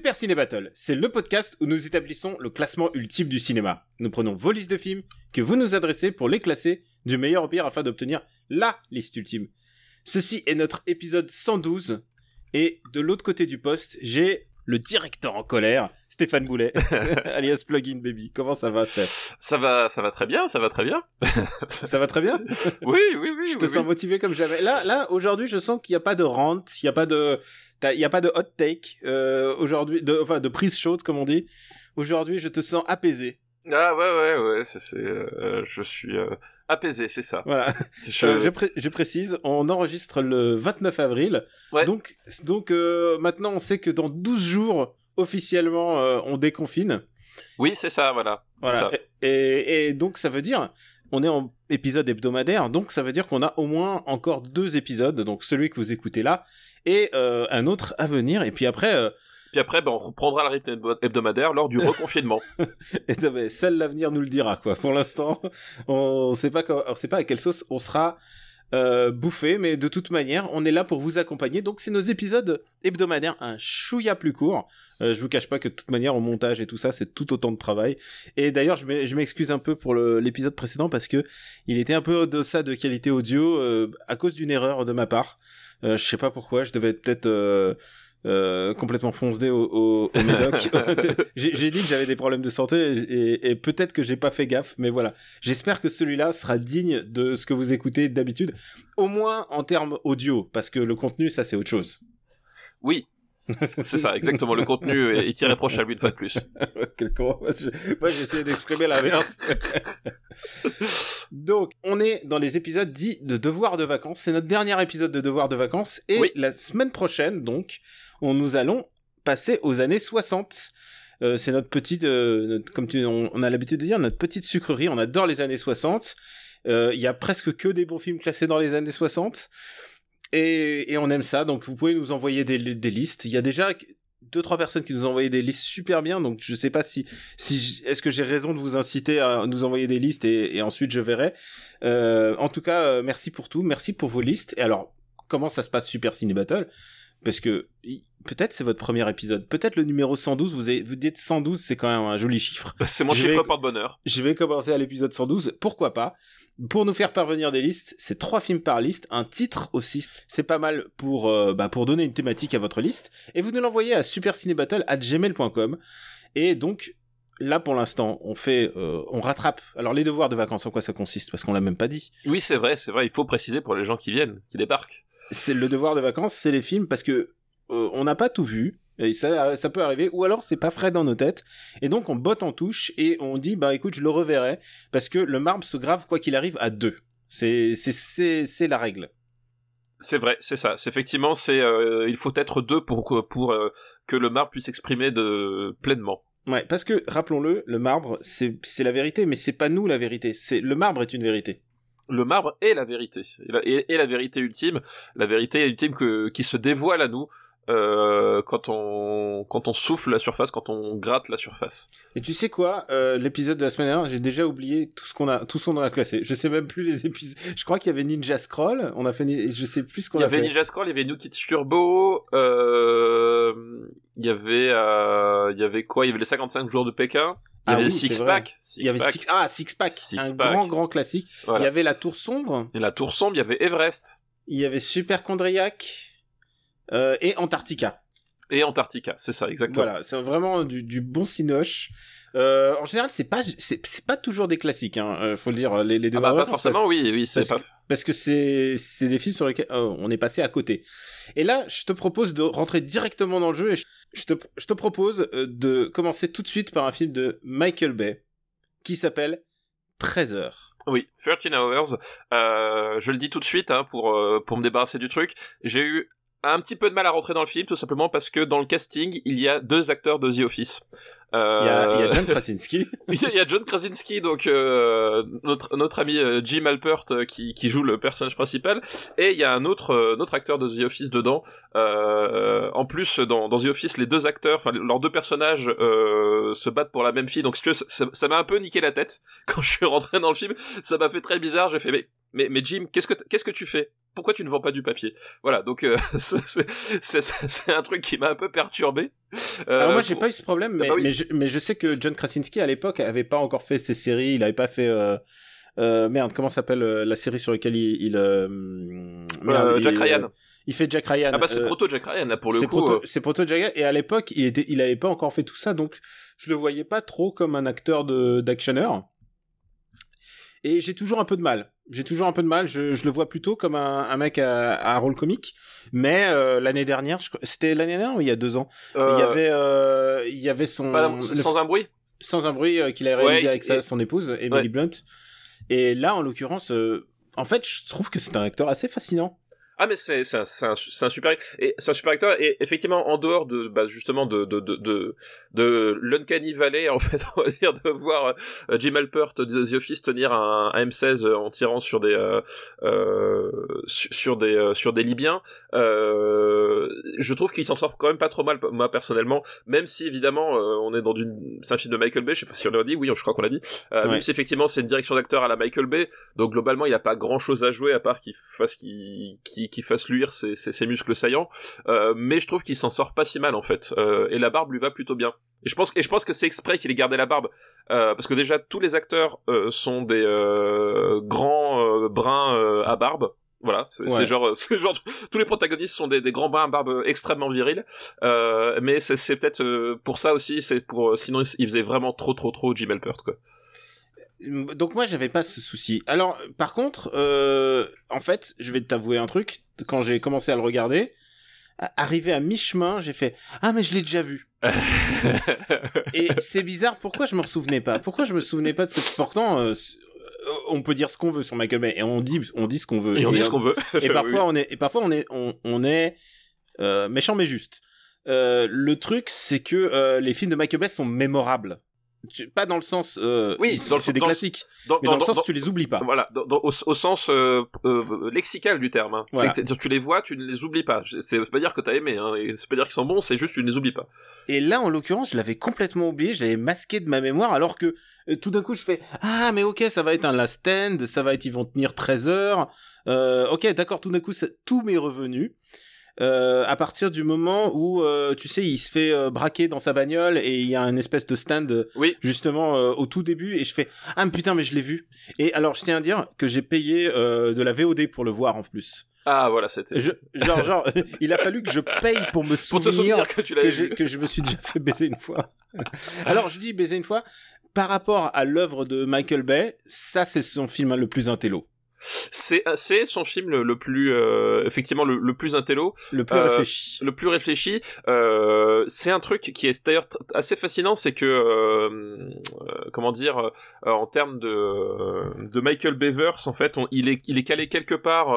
Super Ciné Battle, c'est le podcast où nous établissons le classement ultime du cinéma. Nous prenons vos listes de films que vous nous adressez pour les classer du meilleur au pire afin d'obtenir LA liste ultime. Ceci est notre épisode 112 et de l'autre côté du poste, j'ai le directeur en colère, Stéphane Boulet, alias Plugin Baby. Comment ça va, Steph? Ça va, ça va très bien, ça va très bien. Ça va très bien? Oui, oui, oui. Je te oui, sens oui. motivé comme jamais. Là, là, aujourd'hui, je sens qu'il n'y a pas de rant, il n'y a pas de, il y a pas de hot take euh, aujourd'hui, de, enfin de prise chaude comme on dit. Aujourd'hui, je te sens apaisé. Ah ouais, ouais, ouais. C'est, euh, je suis euh, apaisé, c'est ça. Voilà. Je- je, pré- je précise, on enregistre le 29 avril. Ouais. Donc, donc maintenant, on sait que dans 12 jours, officiellement, on déconfine. Oui, c'est ça, voilà. Voilà. Ça. Et, et- et donc, ça veut dire, on est en épisode hebdomadaire, donc ça veut dire qu'on a au moins encore deux épisodes, donc celui que vous écoutez là, et euh, un autre à venir. Et puis après, euh, Puis après, ben, on reprendra le rythme hebdo- hebdomadaire lors du reconfinement. et mais seul l'avenir nous le dira, quoi. Pour l'instant, on sait pas, quand- on sait pas à quelle sauce on sera euh, bouffé, mais de toute manière, on est là pour vous accompagner. Donc, c'est nos épisodes hebdomadaires, un chouïa plus court. Euh, je vous cache pas que de toute manière, au montage et tout ça, c'est tout autant de travail. Et d'ailleurs, je m'e- je m'excuse un peu pour l'épisode précédent parce que il était un peu au-deçà de qualité audio euh, à cause d'une erreur de ma part. Euh, je sais pas pourquoi, je devais peut-être euh, euh, complètement foncé au, au, au médoc. j'ai j'ai dit que j'avais des problèmes de santé et, et peut-être que j'ai pas fait gaffe, mais voilà. J'espère que celui-là sera digne de ce que vous écoutez d'habitude, au moins en termes audio, parce que le contenu, ça c'est autre chose. Oui, c'est ça, exactement. Le contenu est, irréprochable une fois de plus. Quel con. Moi, je- moi, j'ai essayé d'exprimer l'inverse. Donc, on est dans les épisodes dits de devoir de vacances. C'est notre dernier épisode de devoir de vacances. Et Oui. la semaine prochaine, donc, on nous allons passer aux années 60. Euh, c'est notre petite, euh, notre- comme tu, on, on a l'habitude de dire, notre petite sucrerie. On adore les années 60. Euh, Il y a presque que des bons films classés dans les années 60. Et, et on aime ça, donc vous pouvez nous envoyer des, des listes. Il y a déjà deux trois personnes qui nous ont envoyé des listes super bien, donc je sais pas si si est-ce que j'ai raison de vous inciter à nous envoyer des listes et, et ensuite je verrai. Euh, en tout cas, euh, merci pour tout, merci pour vos listes. Et alors, comment ça se passe Super Ciné Battle? Parce que peut-être c'est votre premier épisode, peut-être le numéro 112. Vous avez, vous dites 112, c'est quand même un joli chiffre. C'est mon Je chiffre vais- porte-bonheur. Je vais commencer à l'épisode 112. Pourquoi pas? Pour nous faire parvenir des listes, c'est trois films par liste, un titre aussi. C'est pas mal pour euh, bah, pour donner une thématique à votre liste. Et vous nous l'envoyez à supercinébattle@gmail.com. Et donc là pour l'instant, on fait, euh, on rattrape. Alors les devoirs de vacances, en quoi ça consiste? Parce qu'on l'a même pas dit. Oui, c'est vrai, c'est vrai. Il faut préciser pour les gens qui viennent, qui débarquent. C'est le devoir de vacances, c'est les films parce que euh, on n'a pas tout vu. Et ça, ça peut arriver, ou alors c'est pas frais dans nos têtes, et donc on botte en touche et on dit bah écoute je le reverrai parce que le marbre se grave quoi qu'il arrive à deux. C'est c'est c'est la règle. C'est vrai, c'est ça. C'est effectivement, c'est euh, il faut être deux pour que- pour euh, que le marbre puisse s'exprimer de pleinement. Ouais, parce que rappelons-le, le marbre c'est c'est la vérité, mais c'est pas nous la vérité. C'est le marbre est une vérité. Le marbre est la vérité, et la, et- et la vérité ultime, la vérité ultime que qui se dévoile à nous euh, quand on quand on souffle la surface, quand on gratte la surface. Et tu sais quoi, euh, l'épisode de la semaine dernière, j'ai déjà oublié tout ce qu'on a tout ce qu'on a classé. Je sais même plus les épisodes. Je crois qu'il y avait Ninja Scroll. On a fait, ni- je sais plus ce qu'on Il y a avait fait. Ninja Scroll, il y avait New Kids Turbo, euh, il y avait euh, il y avait quoi? Il y avait les 55 jours de Pékin. Il y Ah avait oui, Six. Pack. Il y avait Pack, six, ah six pack, Six un Pack. grand grand classique. voilà. Il y avait la Tour sombre. Et la Tour sombre, il y avait Everest Il y avait Superchondriac euh, et Antarctica. et Antarctica, c'est ça exactement. Voilà, c'est vraiment du, du bon cinoche. Euh, en général, c'est pas c'est pas toujours des classiques, hein, euh, faut le dire. Les, les Ah deux bah, pas forcément, oui, oui, c'est parce pas. parce que c'est c'est des films sur lesquels euh, on est passé à côté. Et là, je te propose de rentrer directement dans le jeu et je, je te je te propose euh, de commencer tout de suite par un film de Michael Bay qui s'appelle 13 heures. Oui, 13 Hours. Euh, je le dis tout de suite hein, pour euh, pour me débarrasser du truc. J'ai eu a un petit peu de mal à rentrer dans le film, tout simplement parce que dans le casting, il y a deux acteurs de The Office. Euh... Il, y a, il y a John Krasinski. il y a John Krasinski, donc euh, notre notre ami euh, Jim Alpert euh, qui qui joue le personnage principal, et il y a un autre euh, autre acteur de The Office dedans. en plus, dans dans The Office, les deux acteurs, enfin leurs deux personnages se battent pour la même fille, donc si tu veux, ça m'a un peu niqué la tête quand je suis rentré dans le film. Ça m'a fait très bizarre. J'ai fait mais mais, mais Jim, qu'est-ce que qu'est-ce que tu fais? Pourquoi tu ne vends pas du papier? Voilà, donc euh, c'est un truc qui m'a un peu perturbé. Euh, Alors moi j'ai pas eu ce problème, mais, ah bah mais, je, mais, je, sais que John Krasinski à l'époque avait pas encore fait ses séries, il avait pas fait euh, euh merde comment s'appelle la série sur laquelle il, il merde, Jack Ryan. il fait Jack Ryan. Ah bah c'est proto Jack Ryan là pour le coup. C'est proto Jack Ryan et à l'époque il était il avait pas encore fait tout ça donc je le voyais pas trop comme un acteur de d'actionneur. Et j'ai toujours un peu de mal. J'ai toujours un peu de mal. Je, je le vois plutôt comme un, un mec à, à, rôle comique. Mais euh, l'année dernière, c'était l'année dernière ou il y a deux ans, euh... il y avait, euh, il y avait son sans un bruit, sans un bruit euh, qu'il a réalisé avec sa, son épouse Emily Blunt. Et là, en l'occurrence, euh, en fait, je trouve que c'est un acteur assez fascinant. Ah mais c'est c'est un, un, un, super et c'est un super acteur et effectivement en dehors de bah, justement de de de de, de l'uncanny valley en fait on va dire de voir euh, Jim Alpert de The Office tenir un, un M16 en tirant sur des euh, euh, sur des euh, sur des Libyens euh, je trouve qu'il s'en sort quand même pas trop mal moi personnellement même si évidemment euh, on est dans une c'est un film de Michael Bay je sais pas si on l'a dit oui je crois qu'on l'a dit ouais. même si effectivement c'est une direction d'acteur à la Michael Bay donc globalement il n'y a pas grand chose à jouer à part qu'il fasse qu'il qui fasse luire ses, ses, ses muscles saillants, euh, mais je trouve qu'il s'en sort pas si mal en fait, euh, et la barbe lui va plutôt bien. Et je pense, et je pense que c'est exprès qu'il ait gardé la barbe, euh, parce que déjà tous les acteurs euh, sont des euh, grands bruns à barbe. Voilà, c'est ouais. genre, c'est genre tous les protagonistes sont des, des grands bruns à barbe extrêmement virils, mais c'est peut-être pour ça aussi, c'est pour sinon il faisait vraiment trop trop trop Jim Halpert quoi donc moi j'avais pas ce souci. Alors par contre, euh, en fait, je vais t'avouer un truc. Quand j'ai commencé à le regarder, arrivé à mi-chemin, j'ai fait ah mais je l'ai déjà vu. et c'est bizarre. Pourquoi je me souvenais pas? Pourquoi je me souvenais pas de ce pourtant euh, on peut dire ce qu'on veut sur Michael Bay et on dit on dit ce qu'on veut et, on dit ce qu'on veut et parfois on est et parfois on est on, on est euh, méchant mais juste euh, le truc c'est que euh, les films de Michael Bay sont mémorables pas dans le sens euh, oui c'est des classiques dans, mais dans, dans le sens dans, tu les oublies pas voilà au, au, sens euh, euh, lexical du terme hein. voilà. que tu les vois tu ne les oublies pas c'est pas dire que t'as aimé hein, c'est pas dire qu'ils sont bons c'est juste tu ne les oublies pas et là en l'occurrence je l'avais complètement oublié je l'avais masqué de ma mémoire alors que euh, tout d'un coup je fais ah mais ok ça va être un last stand ça va être ils vont tenir 13 heures euh, ok d'accord tout d'un coup ça, tout m'est revenu euh, à partir du moment où euh, tu sais il se fait euh, braquer dans sa bagnole et il y a un espèce de stand oui. justement euh, au tout début et je fais ah mais putain mais je l'ai vu et alors je tiens à dire que j'ai payé euh, de la VOD pour le voir en plus. Ah voilà c'était genre genre il a fallu que je paye pour me souvenir, pour souvenir que, tu que, que je me suis déjà fait baiser une fois. Alors je dis baiser une fois par rapport à l'œuvre de Michael Bay ça c'est son film le plus intello c'est c'est son film le, le plus euh, effectivement le, le, plus intello le plus euh, réfléchi. le plus réfléchi. Euh, c'est un truc qui est d'ailleurs assez fascinant c'est que euh, comment dire euh, en termes de de Michael Bevers en fait on, il est il est calé quelque part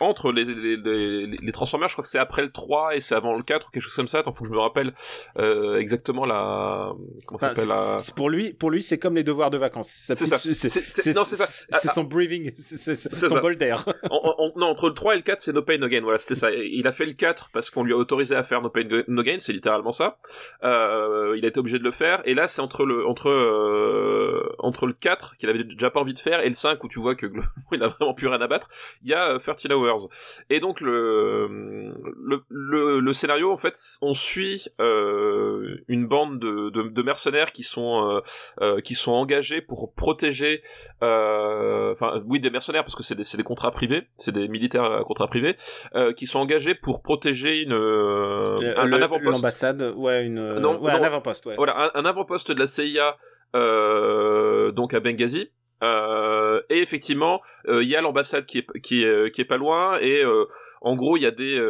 entre les les, les les Transformers. Je crois que c'est après le 3 et c'est avant le 4 ou quelque chose comme ça. Attends faut que je me rappelle exactement la comment ça s'appelle la... pour lui pour lui c'est comme les devoirs de vacances. C'est ça. c'est son breathing, c'est son bol d'air. non, entre le 3 et le 4, c'est No Pain No Gain, voilà, c'était ça. Il a fait le 4 parce qu'on lui a autorisé à faire No Pain No Gain, c'est littéralement ça. Euh, il a été obligé de le faire, et là, c'est entre le, entre, euh, entre le 4, qu'il avait déjà pas envie de faire, et le 5, où tu vois que il a vraiment plus rien à battre, il y a euh, 13 Hours. Et donc, le, le, le, le scénario, en fait, on suit, euh, une bande de, de, de mercenaires qui sont, euh, euh, qui sont engagés pour protéger, enfin, oui des mercenaires parce que c'est des, des contrats privés c'est des militaires à contrat privé euh, qui sont engagés pour protéger une euh, un, un avant-poste. l'ambassade ouais une non, ouais, non, un avant-poste ouais. voilà un, un avant-poste de la CIA euh, donc à Benghazi. Euh, et effectivement, il euh, y a l'ambassade qui est qui est qui est pas loin et euh, en gros il y a des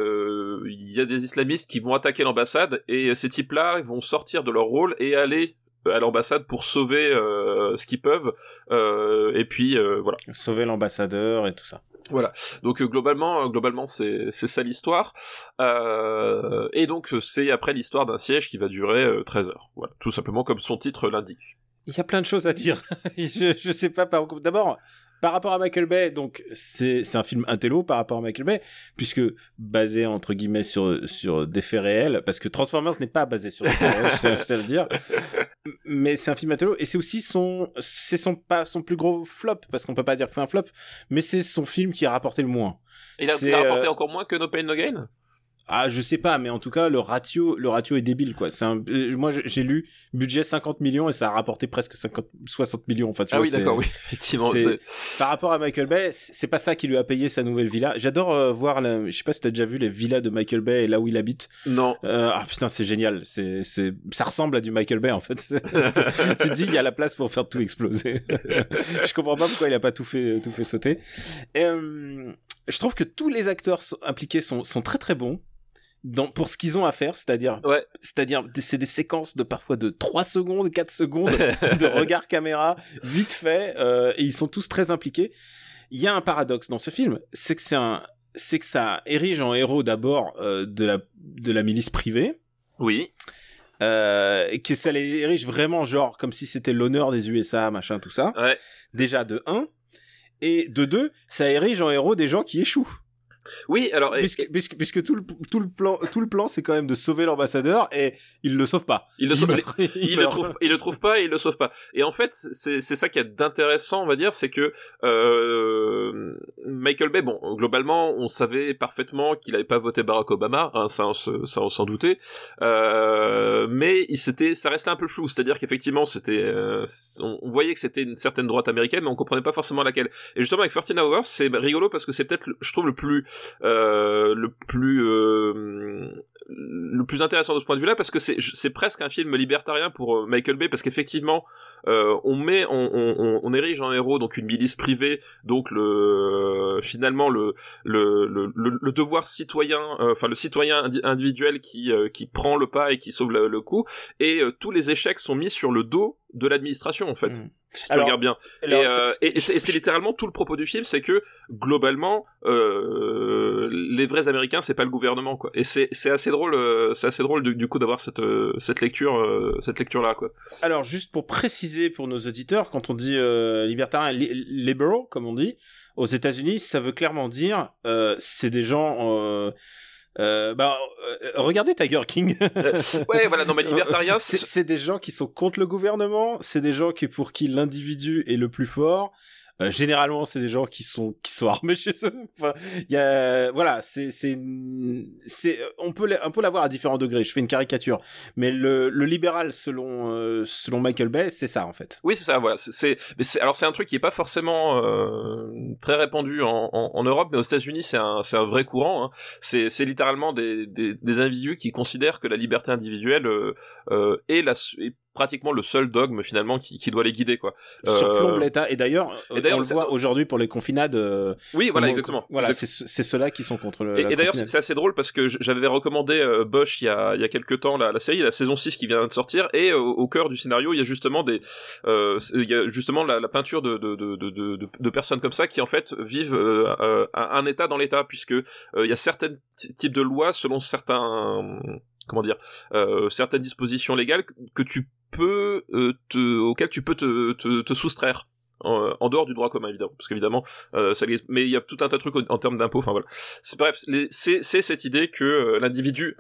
il y a des islamistes qui vont attaquer l'ambassade et ces types-là ils vont sortir de leur rôle et aller à l'ambassade pour sauver euh, ce qu'ils peuvent euh, et puis euh, voilà. Sauver l'ambassadeur et tout ça. Voilà. Donc euh, globalement globalement c'est c'est ça l'histoire. Et donc c'est après l'histoire d'un siège qui va durer 13 heures. Voilà. Tout simplement comme son titre l'indique. Il y a plein de choses à dire. Je je sais pas par d'abord par rapport à Michael Bay, donc c'est un film intello par rapport à Michael Bay, puisque basé entre guillemets sur sur des faits réels, parce que Transformers n'est pas basé sur des faits réels, je tiens à le dire. Mais c'est un film intello et c'est aussi son c'est son pas son plus gros flop parce qu'on peut pas dire que c'est un flop, mais c'est son film qui a rapporté le moins. Il a, il a rapporté euh, encore moins que No Pain No Gain? Ah, je sais pas, mais en tout cas, le ratio, le ratio est débile, quoi. C'est un, euh, moi, j'ai lu budget 50 millions et ça a rapporté presque 50, 60 millions. Enfin, tu ah vois, oui, d'accord, oui, effectivement. Par rapport à Michael Bay, c'est pas ça qui lui a payé sa nouvelle villa. J'adore euh, voir, la... je sais pas si t'as déjà vu les villas de Michael Bay et là où il habite. Non. Euh, ah putain, c'est génial. C'est, c'est, ça ressemble à du Michael Bay en fait. tu te dis, il y a la place pour faire tout exploser. je comprends pas pourquoi il a pas tout fait, tout fait sauter. Et, euh, je trouve que tous les acteurs impliqués sont, sont très très bons dans, pour ce qu'ils ont à faire, c'est-à-dire, ouais. c'est-à-dire, c'est des séquences de parfois de 3 secondes, 4 secondes de regard caméra, vite fait, euh, et ils sont tous très impliqués. Il y a un paradoxe dans ce film, c'est que c'est un, c'est que ça érige en héros d'abord euh, de la de la milice privée. Oui. Euh, et que ça les érige vraiment genre comme si c'était l'honneur des USA, machin, tout ça. Ouais. Déjà de 1. Et de 2, ça érige en héros des gens qui échouent. Oui, alors puisque, puisque, puisque tout le tout le plan tout le plan c'est quand même de sauver l'ambassadeur et il le sauve pas. Il le sauve, il, il, le trouve il le trouve pas et il le sauve pas. Et en fait, c'est c'est ça qui est d'intéressant, on va dire, c'est que euh, Michael Bay bon, globalement, on savait parfaitement qu'il avait pas voté Barack Obama, hein, ça ça on s'en doutait. Euh, mais il s'était ça restait un peu flou, c'est-à-dire qu'effectivement, c'était euh, on, voyait que c'était une certaine droite américaine mais on comprenait pas forcément laquelle. Et justement avec 13 Hours, c'est rigolo parce que c'est peut-être je trouve le plus le plus euh, le plus intéressant de ce point de vue-là parce que c'est c'est presque un film libertarien pour euh, Michael Bay parce qu'effectivement on met on, on, on, érige en héros donc une milice privée donc le finalement le le, le, le, devoir citoyen enfin le citoyen individuel qui qui prend le pas et qui sauve le, coup et tous les échecs sont mis sur le dos de l'administration en fait. Mmh. Si tu regardes bien. et, c'est littéralement tout le propos du film, c'est que globalement, euh, les vrais Américains, c'est pas le gouvernement, quoi. Et c'est assez drôle, euh, c'est assez drôle du, coup d'avoir cette euh, cette lecture, euh, cette lecture là, quoi. Alors juste pour préciser pour nos auditeurs, quand on dit libertarien, liberal, comme on dit, aux États-Unis, ça veut clairement dire c'est des gens euh, bah, euh, regardez Tiger King. Ouais, voilà, non, mais libertarien, c'est des gens qui sont contre le gouvernement, c'est des gens qui pour qui l'individu est le plus fort, euh, généralement, c'est des gens qui sont qui sont armés chez eux. Enfin, il y a voilà, c'est c'est c'est on peut on peut l'avoir à différents degrés. Je fais une caricature, mais le, le libéral selon euh, selon Michael Bay, c'est ça en fait. Oui, c'est ça. Voilà, c'est c'est alors c'est un truc qui est pas forcément euh, très répandu en, en, en, Europe, mais aux États-Unis, c'est un c'est un vrai courant. Hein. C'est c'est littéralement des, des, des individus qui considèrent que la liberté individuelle euh, est la est pratiquement le seul dogme finalement qui, qui doit les guider quoi. Surplombe euh, l'État et d'ailleurs on le voit aujourd'hui pour les confinades. Euh, oui voilà exactement. Voilà c'est ceux-là qui sont contre le. Et, et d'ailleurs c'est assez drôle parce que j'avais recommandé euh, Bosch il y a il y a quelques temps la, la série la saison 6 qui vient de sortir et au cœur du scénario il y a justement des il y a justement la, la peinture de de, de de, de de personnes comme ça qui en fait vivent un, un état dans l'état puisque il y a certains types de lois selon certains comment dire euh, certaines dispositions légales que tu peux euh, te, auxquelles tu peux te, te, te soustraire en, dehors du droit commun évidemment parce qu'évidemment euh, mais il y a tout un tas de trucs en, termes d'impôts enfin voilà. Bref c'est cette idée que euh, l'individu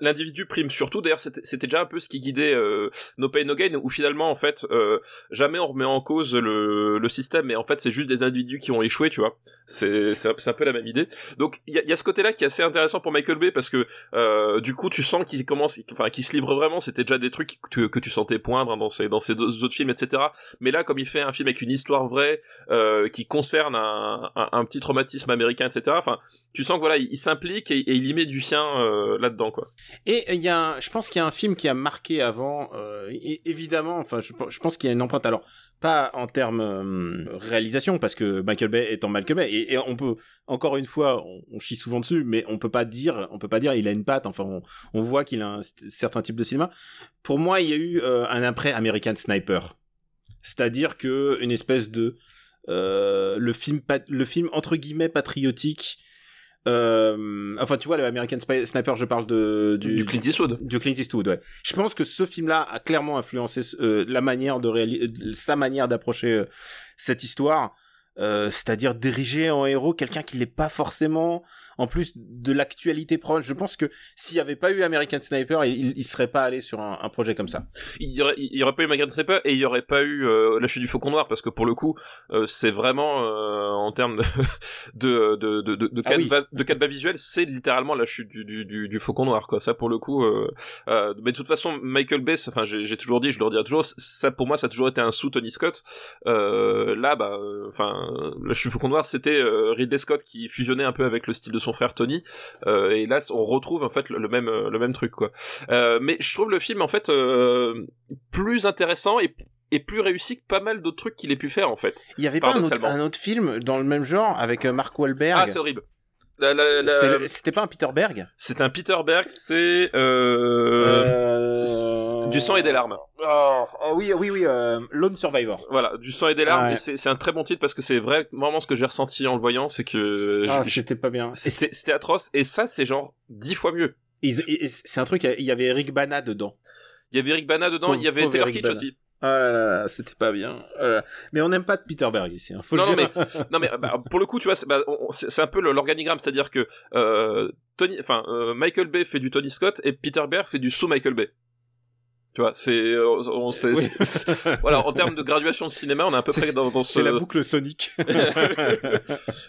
l'individu prime. Surtout d'ailleurs c'était déjà un peu ce qui guidait euh, No Pay No Gain où finalement en fait euh, jamais on remet en cause le, système mais en fait c'est juste des individus qui ont échoué tu vois. C'est un, un, peu la même idée. Donc il y a, ce côté là qui est assez intéressant pour Michael Bay parce que du coup tu sens qu'il commence enfin qu'il se livre vraiment. C'était déjà des trucs que, tu sentais poindre dans ses dans ses autres films etc mais là comme il fait un film avec une d'histoire vraie euh, qui concerne un, petit traumatisme américain, etc. Enfin, tu sens que voilà, il, s'implique et, il y met du sien euh, là-dedans, quoi. Et il y a, un, je pense qu'il y a un film qui a marqué avant, euh, évidemment. Enfin, je, pense qu'il y a une empreinte. Alors, pas en termes réalisation parce que Michael Bay étant Michael Bay et, et on peut encore une fois on, chie souvent dessus mais on peut pas dire on peut pas dire il a une patte enfin on, voit qu'il a un certain type de cinéma pour moi il y a eu un après American Sniper c'est-à-dire que une espèce de euh, le film le film entre guillemets patriotique euh, enfin, tu vois, le American Sniper, je parle de du, du Clint Eastwood. Du Clint Eastwood, ouais. Je pense que ce film-là a clairement influencé euh, la manière de réaliser, sa manière d'approcher cette histoire. C'est-à-dire diriger en héros quelqu'un qui n'est pas forcément en plus de l'actualité proche. Je pense que s'il n'y avait pas eu American Sniper, il, il serait pas allé sur un, un, projet comme ça. Il y aurait, il y aurait pas eu American Sniper et il y aurait pas eu euh, La Chute du Faucon Noir parce que pour le coup, euh, c'est vraiment euh, en termes de de de de, de, ah oui. de visuel, c'est littéralement la chute du, du, du, du, Faucon Noir quoi. Ça pour le coup, euh, euh, mais de toute façon, Michael Bay, enfin j'ai toujours dit, je le redirai toujours, ça pour moi ça a toujours été un sous Tony Scott. là, bah, enfin, La Chute du Faucon Noir, c'était Ridley Scott qui fusionnait un peu avec le style de son frère Tony euh, et là on retrouve en fait le, le même le même truc quoi euh, mais je trouve le film en fait euh, plus intéressant et et plus réussi que pas mal d'autres trucs qu'il ait pu faire en fait. Il y avait pas un autre, un autre, film dans le même genre avec Mark Wahlberg. Ah c'est horrible. C'était pas un Peter Berg C'est un Peter Berg, c'est euh... euh... du sang et des larmes. Oh, oh oui, oui, oui, euh... Lone Survivor. Voilà, du sang et des larmes. Ouais. C'est un très bon titre parce que c'est vraiment ce que j'ai ressenti en le voyant, c'est que ah, c'était pas bien. C'était atroce et ça c'est genre dix fois mieux. C'est un truc, il y avait Eric Bana dedans. Il y avait Eric Bana dedans, il y avait Taylor Kitsch aussi. Ah là là, c'était pas bien. Euh, mais on n'aime pas de Peter Berg ici. Hein, faut non, le dire. non, mais, non, mais bah, pour le coup, tu vois, c'est bah, un peu l'organigramme, c'est-à-dire que euh, Tony, enfin, euh, Michael Bay fait du Tony Scott et Peter Berg fait du sous Michael Bay. Tu vois, c'est, on sait, oui. voilà, en termes de graduation de cinéma, on est à peu près dans, dans ce. C'est la boucle Sonic.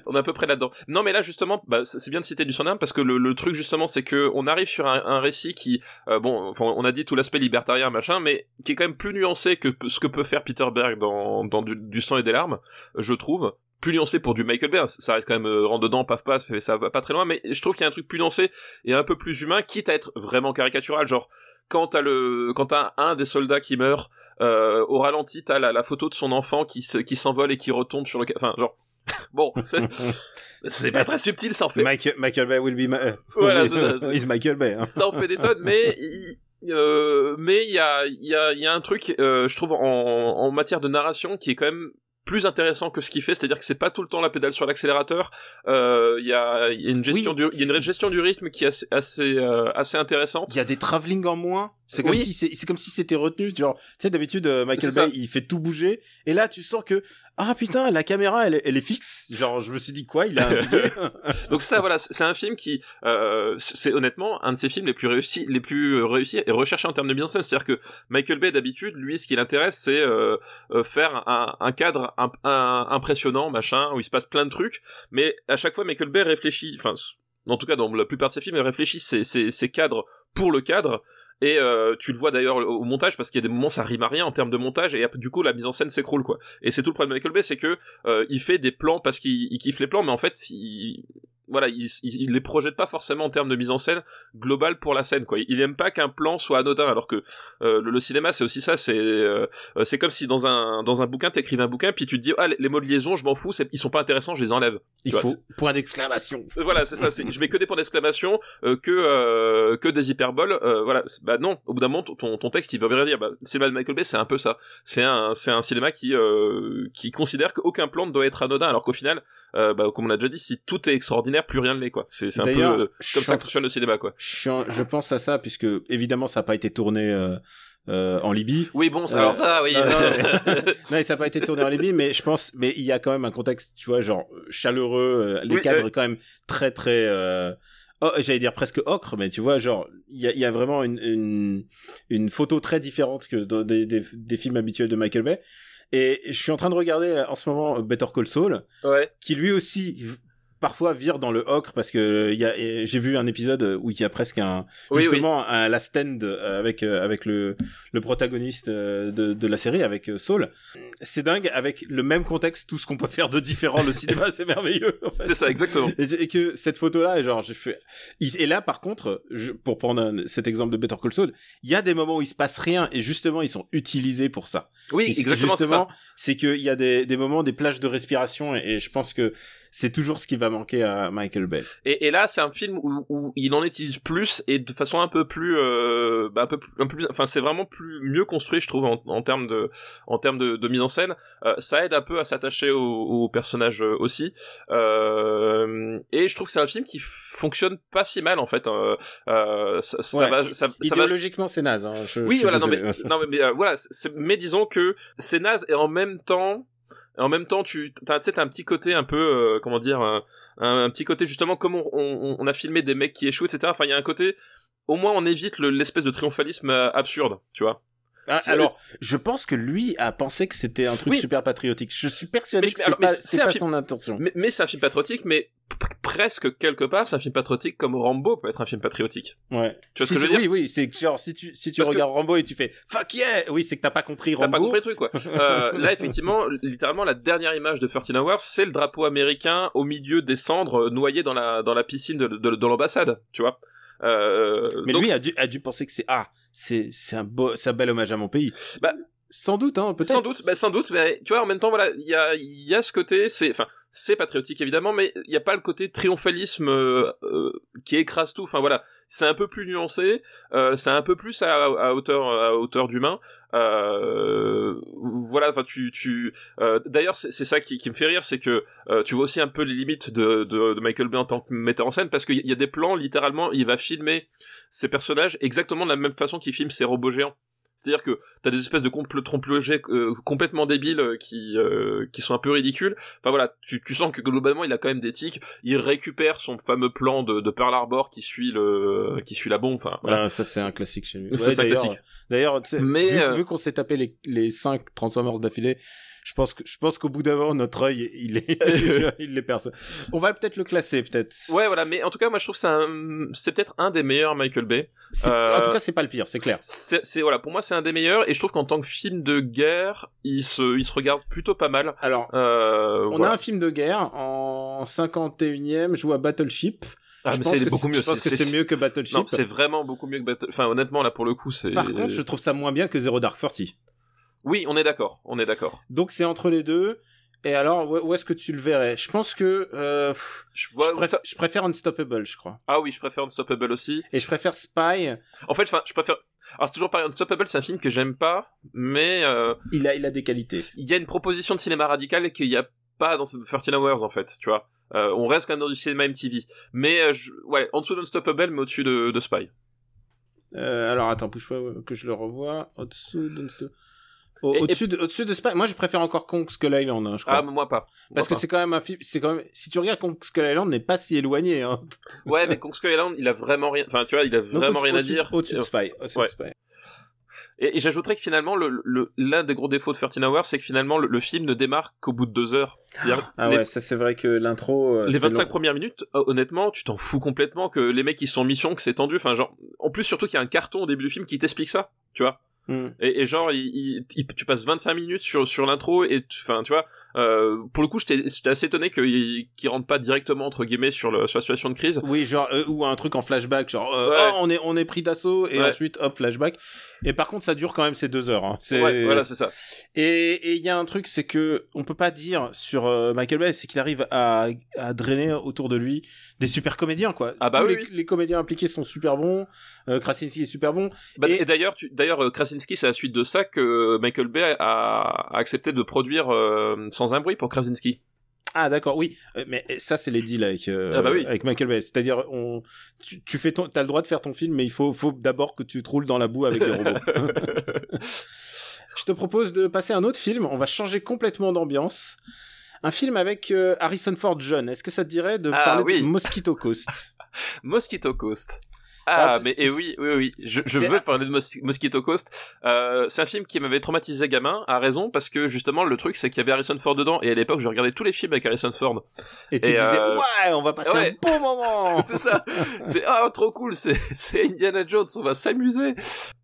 on est à peu près là-dedans. Non, mais là justement, bah, c'est bien de citer du son parce que le, le, truc justement, c'est que on arrive sur un, un récit qui, euh, bon, enfin, on a dit tout l'aspect libertarien machin, mais qui est quand même plus nuancé que ce que peut faire Peter Berg dans, dans du, du sang et des larmes, je trouve plus nuancé pour du Michael Bay, ça reste quand même euh, rentre dedans, paf paf, ça va pas très loin, mais je trouve qu'il y a un truc plus nuancé et un peu plus humain, quitte à être vraiment caricatural, genre quand t'as le quand t'as un des soldats qui meurt euh, au ralenti t'as la, la photo de son enfant qui se, qui s'envole et qui retombe sur le enfin genre bon c'est pas très subtil ça en fait. Michael, Michael Bay will be ma... voilà c'est ça is Michael Bay hein. ça en fait des tonnes mais il, euh, mais il y a il y a il y a un truc euh, je trouve en, en matière de narration qui est quand même plus intéressant que ce qu'il fait, c'est-à-dire que c'est pas tout le temps la pédale sur l'accélérateur. Il euh, y, a, y, a, une gestion oui. du, y a une gestion du rythme qui est assez assez, euh, assez intéressante. Il y a des travelling en moins. C'est comme oui. si c'est comme si c'était retenu. Genre, tu sais d'habitude euh, Michael Bay il fait tout bouger et là tu sens que ah putain la caméra elle, elle est fixe. Genre je me suis dit quoi il a donc ça voilà c'est un film qui euh, c'est honnêtement un de ses films les plus réussis les plus réussis et recherchés en termes de mise en scène c'est à dire que Michael Bay d'habitude lui ce qui l'intéresse c'est euh, faire un, un cadre un, un, impressionnant machin où il se passe plein de trucs. Mais à chaque fois Michael Bay réfléchit enfin en tout cas dans la plupart de ses films il réfléchit ses, ses, ses cadres pour le cadre et euh, tu le vois d'ailleurs au montage parce qu'il y a des moments ça rime à rien en termes de montage et du coup la mise en scène s'écroule quoi. Et c'est tout le problème de Michael Bay c'est que euh, il fait des plans parce qu'il kiffe les plans mais en fait il voilà, il, il, il, les projette pas forcément en termes de mise en scène globale pour la scène, quoi. Il aime pas qu'un plan soit anodin, alors que euh, le, le, cinéma c'est aussi ça. C'est euh, c'est comme si dans un dans un bouquin t'écrivais un bouquin puis tu te dis ah les mots de liaison je m'en fous, ils sont pas intéressants, je les enlève. Il faut point d'exclamation. Voilà, c'est ça. je mets que des points d'exclamation, euh, que euh, que des hyperboles. Euh, voilà, bah non. Au bout d'un moment ton ton texte il veut rien dire. Bah, le cinéma de Michael Bay c'est un peu ça. C'est un c'est un cinéma qui qui considère qu'aucun plan ne doit être anodin, alors qu'au final, bah, comme on a déjà dit, si tout est extraordinaire, plus rien ne l'est quoi. C'est un peu euh, comme ça que fonctionne le cinéma quoi. Je, je pense à ça puisque évidemment ça n'a pas été tourné euh, euh, en Libye. Oui bon, ça, alors ça oui. non, non, ça n'a pas été tourné en Libye, mais je pense, mais il y a quand même un contexte, tu vois, genre chaleureux, les oui, cadres quand même très très. Oh, j'allais dire presque ocre, mais tu vois, genre, il y a, y a, vraiment une, une, une, photo très différente que dans des, des, des films habituels de Michael Bay. Et je suis en train de regarder en ce moment Better Call Saul, ouais. qui lui aussi parfois vire dans le ocre parce que il y a et j'ai vu un épisode où il y a presque un Oui, justement un la stand euh, avec euh, avec le le protagoniste euh, de de la série avec euh, Saul. C'est dingue avec le même contexte tout ce qu'on peut faire de différent le cinéma c'est merveilleux. en fait. C'est ça, exactement. Et, et que cette photo là genre j'ai fait il- et là par contre je- pour prendre un- cet exemple de Better Call Saul il y a des moments où il se passe rien et justement ils sont utilisés pour ça Oui, et exactement, c'est justement c'est qu'il y a des, des moments des plages de respiration et, et je pense que c'est toujours ce qui va manquer à Michael Bay Et, et là, c'est un film où, où il en utilise plus et de façon un peu plus, euh, bah, un peu plus, un peu plus, enfin, c'est vraiment plus mieux construit, je trouve, en, en termes de, en termes de, de mise en scène. Euh, ça aide un peu à s'attacher au, au personnage euh, aussi. Euh, et je trouve que c'est un film qui fonctionne pas si mal en fait. Euh, euh, ça, ça Ouais. va, ça, ça va idéologiquement c'est naze hein, je- oui, voilà, non mais, non mais, euh, voilà, mais disons que c'est naze et en même temps, en même temps, tu, t'as un petit côté un peu, euh, comment dire, un, un, petit côté justement comme on, a filmé des mecs qui échouent, etc. Enfin, il y a un côté, au moins on évite le- l'espèce de triomphalisme euh, absurde, tu vois. Ah, alors je pense que lui a pensé que c'était un truc Oui. super patriotique je suis persuadé Mais- que c'était pas, c'est pas film- son intention Mais, mais c'est un film patriotique, mais presque quelque part, c'est un film patriotique comme Rambo peut être un film patriotique. ouais Tu vois Si ce que je veux dire oui oui c'est genre si tu si tu Parce que- regardes Rambo et tu fais fuck yeah oui c'est que t'as pas compris T'as Rambo pas compris le truc, quoi. Euh, là, effectivement, littéralement, la dernière image de 13 Hours, c'est le drapeau américain au milieu des cendres, euh, noyé dans la, dans la piscine de, de, de l'ambassade, tu vois. Euh, mais donc, lui a dû a dû penser que c'est ah c'est c'est un beau c'est un bel hommage à mon pays. Bah, sans doute hein peut-être Sans doute, bah, sans doute, mais tu vois, en même temps, voilà, il y a, y a ce côté, c'est, enfin, c'est patriotique évidemment, mais il n'y a pas le côté triomphalisme euh, euh, qui écrase tout. Enfin voilà, c'est un peu plus nuancé, euh, c'est un peu plus à, hauteur, à hauteur d'humain. Euh, voilà, enfin, tu, tu. euh, D'ailleurs, c'est ça qui, qui me fait rire, c'est que tu vois aussi un peu les limites de, de, de Michael Bay en tant que metteur en scène, parce qu'il y a des plans, littéralement, il va filmer ses personnages exactement de la même façon qu'il filme ses robots géants. C'est-à-dire que t'as des espèces de trompe-l'objet euh, complètement débiles euh, qui euh, qui sont un peu ridicules. Enfin voilà, tu, tu sens que globalement il a quand même des tics. Il récupère son fameux plan de, de Pearl Harbor qui suit le qui suit la bombe. Enfin voilà. Ah, ça c'est un classique chez lui. C'est un d'ailleurs- classique. D'ailleurs, tu sais, Mais, vu, euh, vu qu'on s'est tapé les, les cinq Transformers d'affilée, je pense que je pense qu'au bout d'avant notre œil il est il les perce. On va peut-être le classer peut-être. Ouais voilà, mais en tout cas moi je trouve que c'est c'est peut-être un des meilleurs Michael Bay. C'est- Euh, En tout cas, c'est pas le pire, c'est clair. C'est voilà pour moi c'est un des meilleurs et je trouve qu'en tant que film de guerre il se il se regarde plutôt pas mal. Alors, Euh, on voilà. a un film de guerre en 51e, je vois Battleship. Ah, je mais pense c'est beaucoup mieux. Je pense que c'est mieux que Battleship. Non, c'est vraiment beaucoup mieux que Battle... Enfin, honnêtement, là, pour le coup, c'est... Par contre, je trouve ça moins bien que Zero Dark Thirty. Oui, on est d'accord, on est d'accord. Donc c'est entre les deux. Et alors, où est-ce que tu le verrais? Je pense que euh, Je préfère, je préfère Unstoppable, je crois. Ah oui, je préfère Unstoppable aussi. Et je préfère Spy. En fait, je préfère... Alors, c'est toujours pareil, Unstoppable, c'est un film que j'aime pas, mais euh, Il a, il a des qualités. il y a une proposition de cinéma radical qu'il y a pas dans 13 Hours, en fait, tu vois. Euh, on reste quand même dans du cinéma MTV. Mais, je... ouais, en dessous d'Unstoppable, mais au-dessus de, de Spy. Alors attends, bouge pas que je le revois. Au-dessous d'Unsto- Au- Et- et- Au-dessus de, au-dessus de Spy. Moi, je préfère encore Kong Skull Island, hein, je crois. Ah, mais moi pas. Moi Parce que c'est quand même un film. C'est quand même. Si tu regardes Kong Skull Island, n'est pas si éloigné. Hein. Ouais, mais Kong Skull Island, il a vraiment rien... Enfin, tu vois, il a vraiment au- rien à dire. Au-dessus de Spy. Au-dessus Ouais. de Spy. Et, et j'ajouterais que finalement, le, le, l'un des gros défauts de 13 Hours, c'est que finalement, le, le film ne démarre qu'au bout de deux heures. Ah les, ouais, ça c'est vrai que l'intro. euh, les c'est 25 long. premières minutes, euh, honnêtement, tu t'en fous complètement que les mecs, ils sont en mission, que c'est tendu. Enfin, genre, en plus, surtout qu'il y a un carton au début du film qui t'explique ça, tu vois. Hmm. Et, et genre, il, il- il- tu passes 25 minutes sur, sur l'intro et, tu- enfin, tu vois, euh, pour le coup, j'étais j'étais assez étonné qu'il qu'il rentre pas directement, entre guillemets, sur, le, sur la situation de crise. Oui, genre euh, ou un truc en flashback, genre euh, Ouais. oh, on est on est pris d'assaut et Ouais. ensuite hop flashback. Et par contre, ça dure quand même ces deux heures. Hein. Ouais, voilà, c'est ça. Et il y a un truc, c'est que on peut pas dire sur euh, Michael Bay, c'est qu'il arrive à, à drainer autour de lui des super comédiens, quoi. Ah bah Tous oui, les, oui. les comédiens impliqués sont super bons. Euh, Krasinski est super bon. Bah, Et- et d'ailleurs, d'ailleurs, euh, Krasinski, c'est à la suite de ça que Michael Bay a, a accepté de produire euh, sans un bruit pour Krasinski. Ah d'accord, oui. Euh, mais ça, c'est les deals avec euh, Ah bah oui. avec Michael Bay. C'est-à-dire, on tu, tu fais ton, t'as le droit de faire ton film, mais il faut faut d'abord que tu te roules dans la boue avec des robots. Je te propose de passer à un autre film. On va changer complètement d'ambiance. Un film avec euh, Harrison Ford jeune. Est-ce que ça te dirait de Ah, parler oui. de Mosquito Coast? Mosquito Coast. Ah, tu- mais et oui, oui, oui. Je, je veux parler de Mos- Mosquito Coast. Euh, c'est un film qui m'avait traumatisé gamin, à raison, parce que justement le truc c'est qu'il y avait Harrison Ford dedans, et à l'époque je regardais tous les films avec Harrison Ford. Et tu disais, euh, ouais, on va passer ouais. un bon moment. c'est ça. C'est ah trop cool. C'est c'est Indiana Jones. On va s'amuser.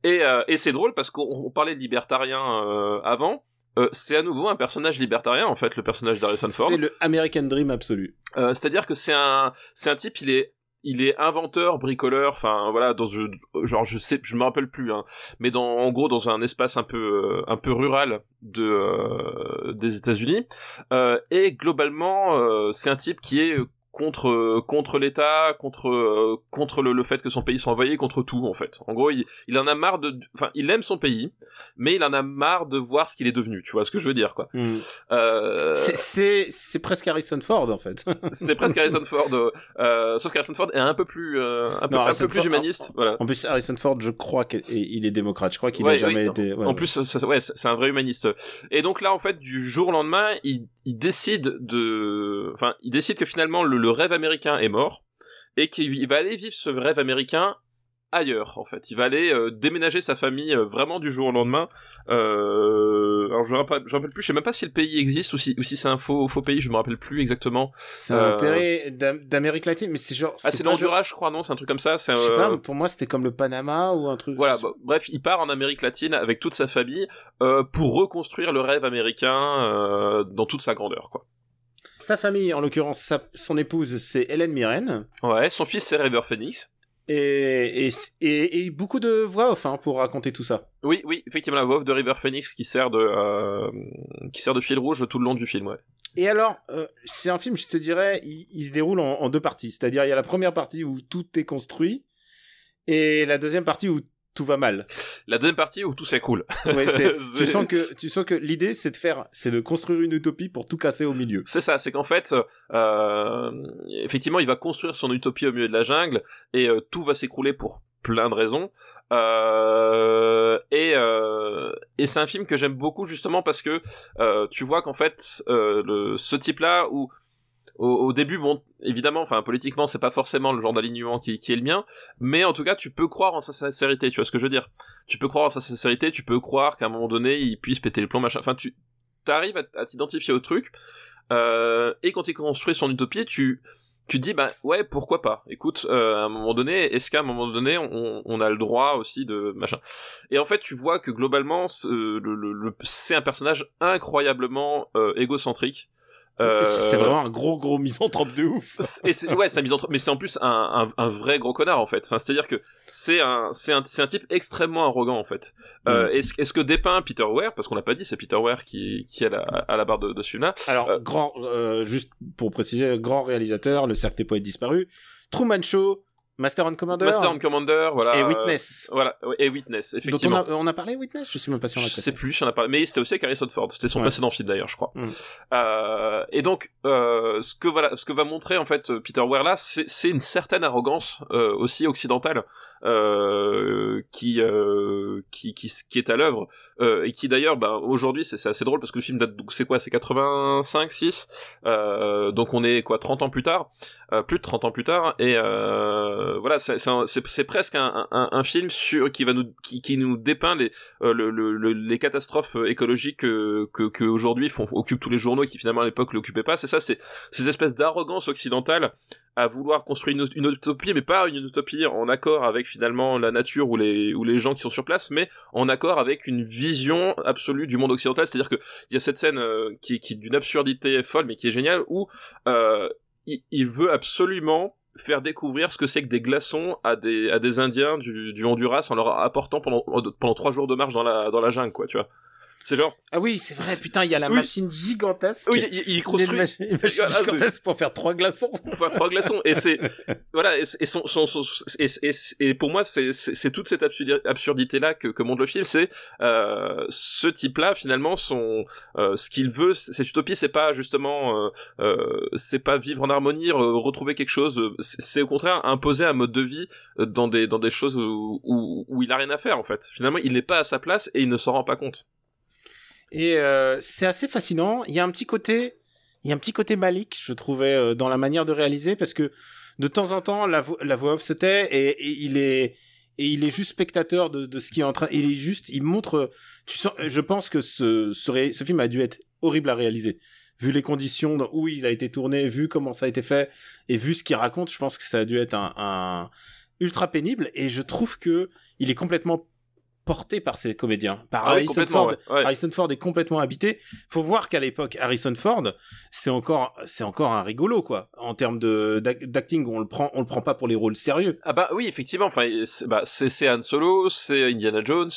Et euh, et c'est drôle parce qu'on on parlait de libertarien euh, avant. Euh, c'est à nouveau un personnage libertarien en fait, le personnage d'Harrison Ford. C'est le American Dream absolu. Euh, C'est-à-dire que c'est un, c'est un type, il est, il est inventeur, bricoleur, enfin voilà, dans ce- genre je sais, je me rappelle plus, hein, mais dans, en gros dans un espace un peu, euh, un peu rural de euh, des États-Unis, euh, et globalement euh, c'est un type qui est contre euh, contre l'État, contre euh, contre le, le fait que son pays soit envahi, contre tout en fait. En gros, il, il en a marre de, enfin, il aime son pays, mais il en a marre de voir ce qu'il est devenu. Tu vois ce que je veux dire, quoi. Euh, C'est- C'est c'est presque Harrison Ford en fait. c'est presque Harrison Ford, euh, euh, sauf qu'Harrison Ford est un peu plus, euh, un peu, Non, un Harrison peu plus Ford- humaniste, voilà. En plus, Harrison Ford, je crois qu'il est démocrate. Je crois qu'il Ouais, n'a jamais oui, été. ouais, en ouais. plus, ça- ouais, c'est un vrai humaniste. Et donc là, en fait, du jour au lendemain, il, il décide de, enfin, il décide que finalement le, le rêve américain est mort et qu'il il va aller vivre ce rêve américain ailleurs en fait il va aller euh, déménager sa famille euh, vraiment du jour au lendemain euh, alors je me rappelle, je me rappelle plus je sais même pas si le pays existe ou si, ou si c'est un faux, faux pays je me rappelle plus exactement C'est un pays d'Am- d'Amérique latine, mais c'est genre. ah c'est l'Honduras je crois non c'est un truc comme ça c'est Je sais pas, pour moi c'était comme le Panama ou un truc. Voilà, bah, bref, il part en Amérique latine avec toute sa famille pour reconstruire le rêve américain dans toute sa grandeur, quoi. Sa famille, en l'occurrence, sa- son épouse, c'est Hélène Mirren. Ouais, son fils c'est River Phoenix. Et, et, et, et beaucoup de voix off hein, pour raconter tout ça. Oui, oui, effectivement la voix off de River Phoenix qui sert de euh, qui sert de fil rouge tout le long du film, ouais. Et alors, euh, c'est un film, je te dirais, il, il se déroule en, en deux parties. C'est-à-dire, il y a la première partie où tout est construit, et la deuxième partie où tout va mal. La deuxième partie où tout s'écroule. Ouais, tu sens que, tu sens que l'idée, c'est de faire, c'est de construire une utopie pour tout casser au milieu. C'est ça, c'est qu'en fait, euh, effectivement, il va construire son utopie au milieu de la jungle et euh, tout va s'écrouler pour plein de raisons. Euh, et euh, et c'est un film que j'aime beaucoup justement parce que euh, tu vois qu'en fait, euh, le, ce type-là où au, au début, bon, évidemment, enfin, politiquement, c'est pas forcément le genre d'alignement qui, qui est le mien, mais en tout cas, tu peux croire en sa sincérité, tu vois ce que je veux dire. Tu peux croire en sa sincérité, tu peux croire qu'à un moment donné, il puisse péter les plombs, machin. Enfin, tu arrives à, à t'identifier au truc, euh, et quand il construit son utopie, tu tu dis bah ouais pourquoi pas écoute euh, à un moment donné est-ce qu'à un moment donné on, on a le droit aussi de machin? Et en fait tu vois que globalement ce- le, le- le- c'est un personnage incroyablement euh, égocentrique Euh, C'est vraiment un gros, gros misanthrope de ouf. et ouais c'est un misanthrope mais c'est en plus un, un, un vrai gros connard en fait. Enfin c'est à dire que c'est un c'est un c'est un type extrêmement arrogant en fait. Euh, est-ce est-ce que dépeint Peter Ware parce qu'on l'a pas dit c'est Peter Ware qui qui est à la, à la barre de, de ce film là Alors, Euh, grand, euh, juste pour préciser, grand réalisateur, Le Cercle des Poètes Disparus, Truman Show, Master and Commander, Master and Commander voilà et euh, Witness. voilà et Witness Donc on effectivement a, on a parlé Witness Je sais même pas si on a je sais plus si on a parlé mais c'était aussi avec Harrison Ford c'était son Ouais. précédent film d'ailleurs je crois Mm. euh, et donc euh, ce que voilà ce que va montrer en fait Peter Weir là c'est une certaine arrogance euh, aussi occidentale euh, qui, euh, qui qui qui est à l'œuvre euh, et qui d'ailleurs bah, aujourd'hui c'est assez drôle parce que le film date donc c'est quoi c'est 85 6 euh, donc on est quoi 30 ans plus tard? Euh, plus de 30 ans plus tard et euh, voilà c'est presque un, un, un film sur qui va nous qui, qui nous dépeint les euh, le, le- le- les catastrophes euh, écologiques que que, que aujourd'hui font occupent tous les journaux et qui finalement à l'époque l'occupaient pas. C'est ça c'est ces espèces d'arrogance occidentale à vouloir construire une, une utopie mais pas une utopie en accord avec finalement la nature ou les ou les gens qui sont sur place mais en accord avec une vision absolue du monde occidental. C'est-à-dire que il y a cette scène euh, qui qui d'une absurdité folle mais qui est géniale où euh, il veut absolument faire découvrir ce que c'est que des glaçons à des à des Indiens du, du Honduras en leur apportant pendant pendant trois jours de marche dans la dans la jungle quoi tu vois c'est genre Ah oui, c'est vrai, putain, il y a la Oui. machine gigantesque. oui il, il Il a une construit machine, une machine Ah, gigantesque pour faire trois glaçons. pour faire trois glaçons et c'est voilà et, et son, son, son- et, et, et pour moi c'est toute cette absurdité là que, que montre le film c'est euh, ce type là finalement son euh, ce qu'il veut cette utopie c'est pas justement euh, euh, c'est pas vivre en harmonie re- retrouver quelque chose c'est c'est au contraire imposer un mode de vie euh, dans des dans des choses où, où, où il a rien à faire en fait finalement il n'est pas à sa place et il ne s'en rend pas compte Et euh, c'est assez fascinant. Il y a un petit côté, il y a un petit côté Malik, je trouvais, euh, dans la manière de réaliser, parce que de temps en temps, la, vo- la voix off se tait et, et il est et il est juste spectateur de, de ce qui est en train. Il est juste, il montre. Tu sens, je pense que ce ce, film a dû être horrible à réaliser. Vu les conditions où il a été tourné, vu comment ça a été fait, et vu ce qu'il raconte, je pense que ça a dû être un, un ultra pénible. Et je trouve que il est complètement porté par ces comédiens, par Ah Harrison Ford. ouais, ouais. Harrison Ford est complètement habité. Faut voir qu'à l'époque, Harrison Ford, c'est encore, c'est encore un rigolo, quoi. En termes de, d'ac- d'acting, on le prend, on le prend pas pour les rôles sérieux. Ah bah oui, effectivement. Enfin, c'est bah, c'est Han Solo, c'est Indiana Jones.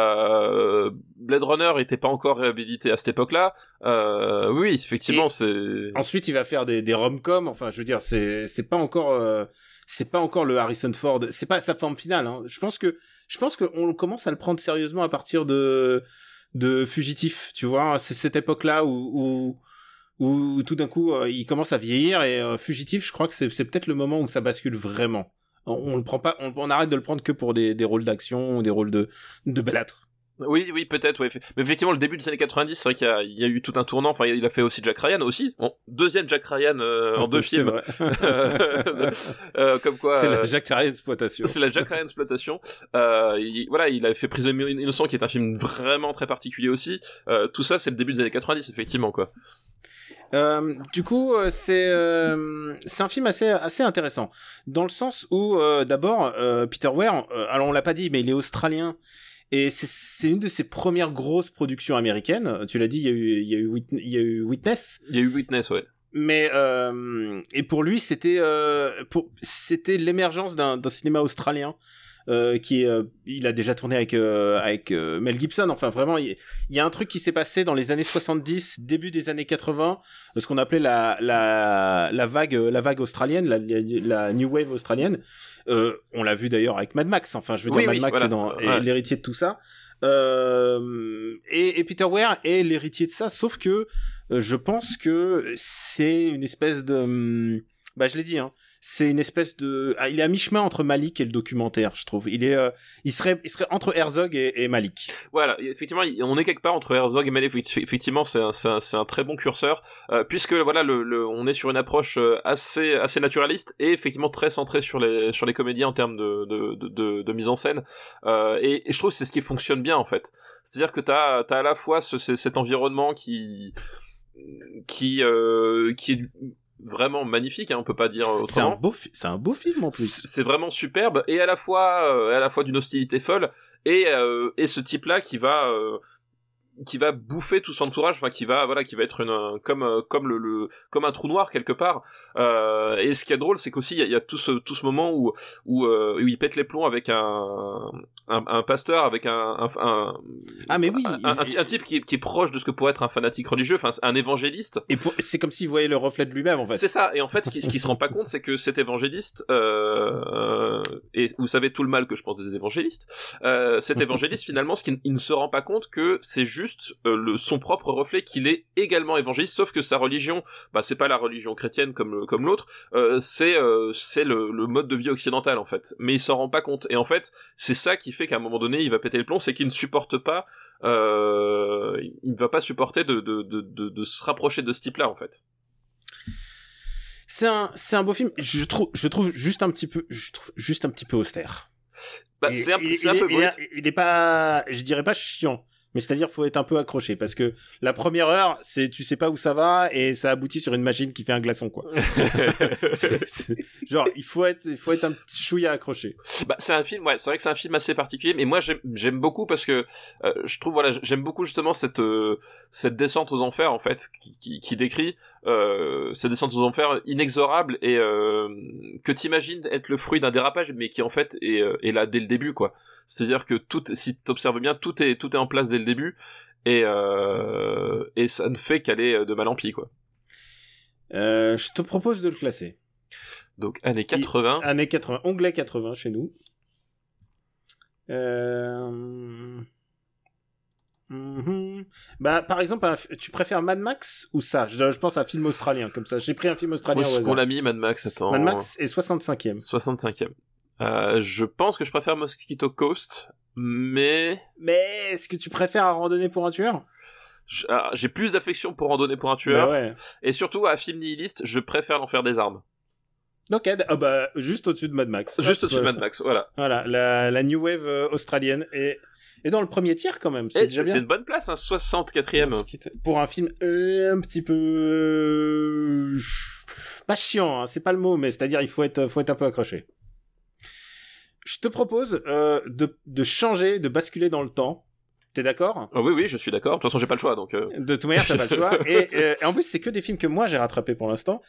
Euh, Blade Runner était pas encore réhabilité à cette époque-là. Euh, oui, effectivement, c'est. Ensuite, il va faire des, des rom-coms. Enfin, je veux dire, c'est, c'est pas encore, euh, c'est pas encore le Harrison Ford. C'est pas sa forme finale. Hein. Je pense que, je pense qu'on commence à le prendre sérieusement à partir de, de Fugitif. Tu vois, c'est cette époque-là où, où, tout d'un coup, euh, il commence à vieillir et euh, Fugitif, je crois que c'est, peut-être le moment où ça bascule vraiment. On, le prend pas, on, on arrête de le prendre que pour des, des rôles d'action ou des rôles de, de belâtre. Oui, oui, peut-être. Ouais. Mais effectivement, le début des années 90, c'est vrai qu'il y a, il y a eu tout un tournant. Enfin, il a fait aussi Jack Ryan aussi. Bon, deuxième Jack Ryan euh, en deux C'est films. vrai. Euh, comme quoi. c'est la euh, Jack Ryan exploitation. C'est la Jack Ryan exploitation. Euh, il- voilà, il avait fait Prisonnier innocent, qui est un film vraiment très particulier aussi. Euh, tout ça, c'est le début des années 90, effectivement, quoi. Euh, du coup, c'est euh, c'est un film assez assez intéressant dans le sens où euh, d'abord euh, Peter Weir, euh, alors on l'a pas dit, mais il est australien et c'est une de ses premières grosses productions américaines. Tu l'as dit, il y a eu il y a eu Wit- il y a eu Witness, Il y a eu Witness, ouais. mais euh, et pour lui c'était euh, pour c'était l'émergence d'un d'un cinéma australien. Euh, qui est, euh, il a déjà tourné avec euh, avec euh, Mel Gibson. Enfin, vraiment, il, il y a un truc qui s'est passé dans les années 70, début des années 80, ce qu'on appelait la la la vague la vague australienne, la, la, new wave australienne. Euh, on l'a vu d'ailleurs avec Mad Max. Enfin, je veux Oui, dire, Mad Max voilà. est dans Ouais. l'héritier de tout ça. Euh, et, et Peter Weir est l'héritier de ça, sauf que euh, je pense que c'est une espèce de, hum, bah je l'ai dit, hein, c'est une espèce de, ah, il est à mi-chemin entre Malik et le documentaire, je trouve. Il est, euh, il serait, il serait entre Herzog et, Malik. Voilà, effectivement, on est quelque part entre Herzog et Malé. Effectivement, c'est un, un, un très bon curseur, euh, puisque voilà, le, on est sur une approche euh, assez, assez naturaliste et effectivement très centrée sur les, sur les comédiens en termes de, de, de, mise en scène. Euh, et, je trouve que c'est ce qui fonctionne bien en fait. C'est-à-dire que t'as, t'as à la fois ce, ce- cet environnement qui, qui, qui est vraiment magnifique, hein, on peut pas dire C'est un autrement. beau, c'est un beau film en plus. C'est c'est vraiment superbe et à la fois euh, à la fois d'une hostilité folle et euh, et ce type là qui va euh, qui va bouffer tout son entourage enfin qui va voilà qui va être une un- comme euh, comme le, le comme un trou noir quelque part euh, et ce qui est drôle c'est qu'aussi il y a, il y a tout ce tout ce moment où où, euh, où il pète les plombs avec un un, un pasteur avec un un, un, Ah mais oui. un, type qui est, qui est proche de ce que pourrait être un fanatique religieux enfin un évangéliste Et c'est comme s'il voyait le reflet de lui-même en fait. c'est ça. Et en fait, ce qui, ce qui se rend pas compte, c'est que cet évangéliste, euh, et vous savez tout le mal que je pense des évangélistes, euh, cet évangéliste finalement, ce qu'il il ne se rend pas compte que c'est juste euh, le, son propre reflet qu'il est également évangéliste, sauf que sa religion, bah c'est pas la religion chrétienne comme le- comme l'autre, euh, c'est euh, c'est le, le mode de vie occidental en fait. Mais il s'en rend pas compte. Et en fait, c'est ça qui fait qu'à un moment donné, il va péter le plomb, c'est qu'il ne supporte pas, euh, il ne va pas supporter de de, de, de, de se rapprocher de ce type-là en fait. C'est un, c'est un beau film. Je trouve, je trouve juste un petit peu, je trouve juste un petit peu austère. Bah, c'est un, il- c'est un il peu est- il est- Il est pas, je dirais pas chiant, mais c'est-à-dire faut être un peu accroché parce que la première heure, c'est tu sais pas où ça va et ça aboutit sur une machine qui fait un glaçon quoi. Genre il faut être, il faut être un petit chouïa accroché. Bah, c'est un film, ouais, c'est vrai que c'est un film assez particulier, mais moi j'aime, j'aime beaucoup parce que euh, je trouve, voilà, j'aime beaucoup justement cette euh, cette descente aux enfers en fait, qui, qui, qui décrit euh, cette descente aux enfers inexorable et euh, que t'imagines être le fruit d'un dérapage, mais qui en fait est, euh, est là dès le début, quoi. C'est-à-dire que tout, si t'observes bien, tout est tout est en place dès le début et euh, et ça ne fait qu'aller de mal en pis, quoi. Euh, je te propose de le classer. Donc années 80. Année 80, onglet 80 chez nous. Euh... mhm. Bah, par exemple, tu préfères Mad Max ou ça? Je, je pense à un film australien, comme ça. J'ai pris un film australien au est-ce qu'on hasard. l'a mis, Mad Max Attends. Mad Max est 65e. 65e. Euh, je pense que je préfère Mosquito Coast, mais Mais est-ce que tu préfères à randonner pour un tueur? ah, j'ai plus d'affection pour randonner pour un tueur. Bah ouais. Et surtout, à film nihiliste, je préfère l'enfer des armes. Ok, ah bah, juste au-dessus de Mad Max. Juste au-dessus de Mad Max, voilà. Voilà, la, la New Wave euh, australienne est, est dans le premier tiers quand même. Et C'est c'est une bonne place, hein, 64ème. Pour un film euh, un petit peu euh, pas chiant, hein, c'est pas le mot, mais c'est-à-dire il faut être faut être un peu accroché. Je te propose euh, de, de changer, de basculer dans le temps. T'es d'accord? Ah oui, oui, je suis d'accord. De toute façon, j'ai pas le choix, donc. euh, De toute manière, t'as pas le choix. Et, euh, et en plus, c'est que des films que moi j'ai rattrapés pour l'instant.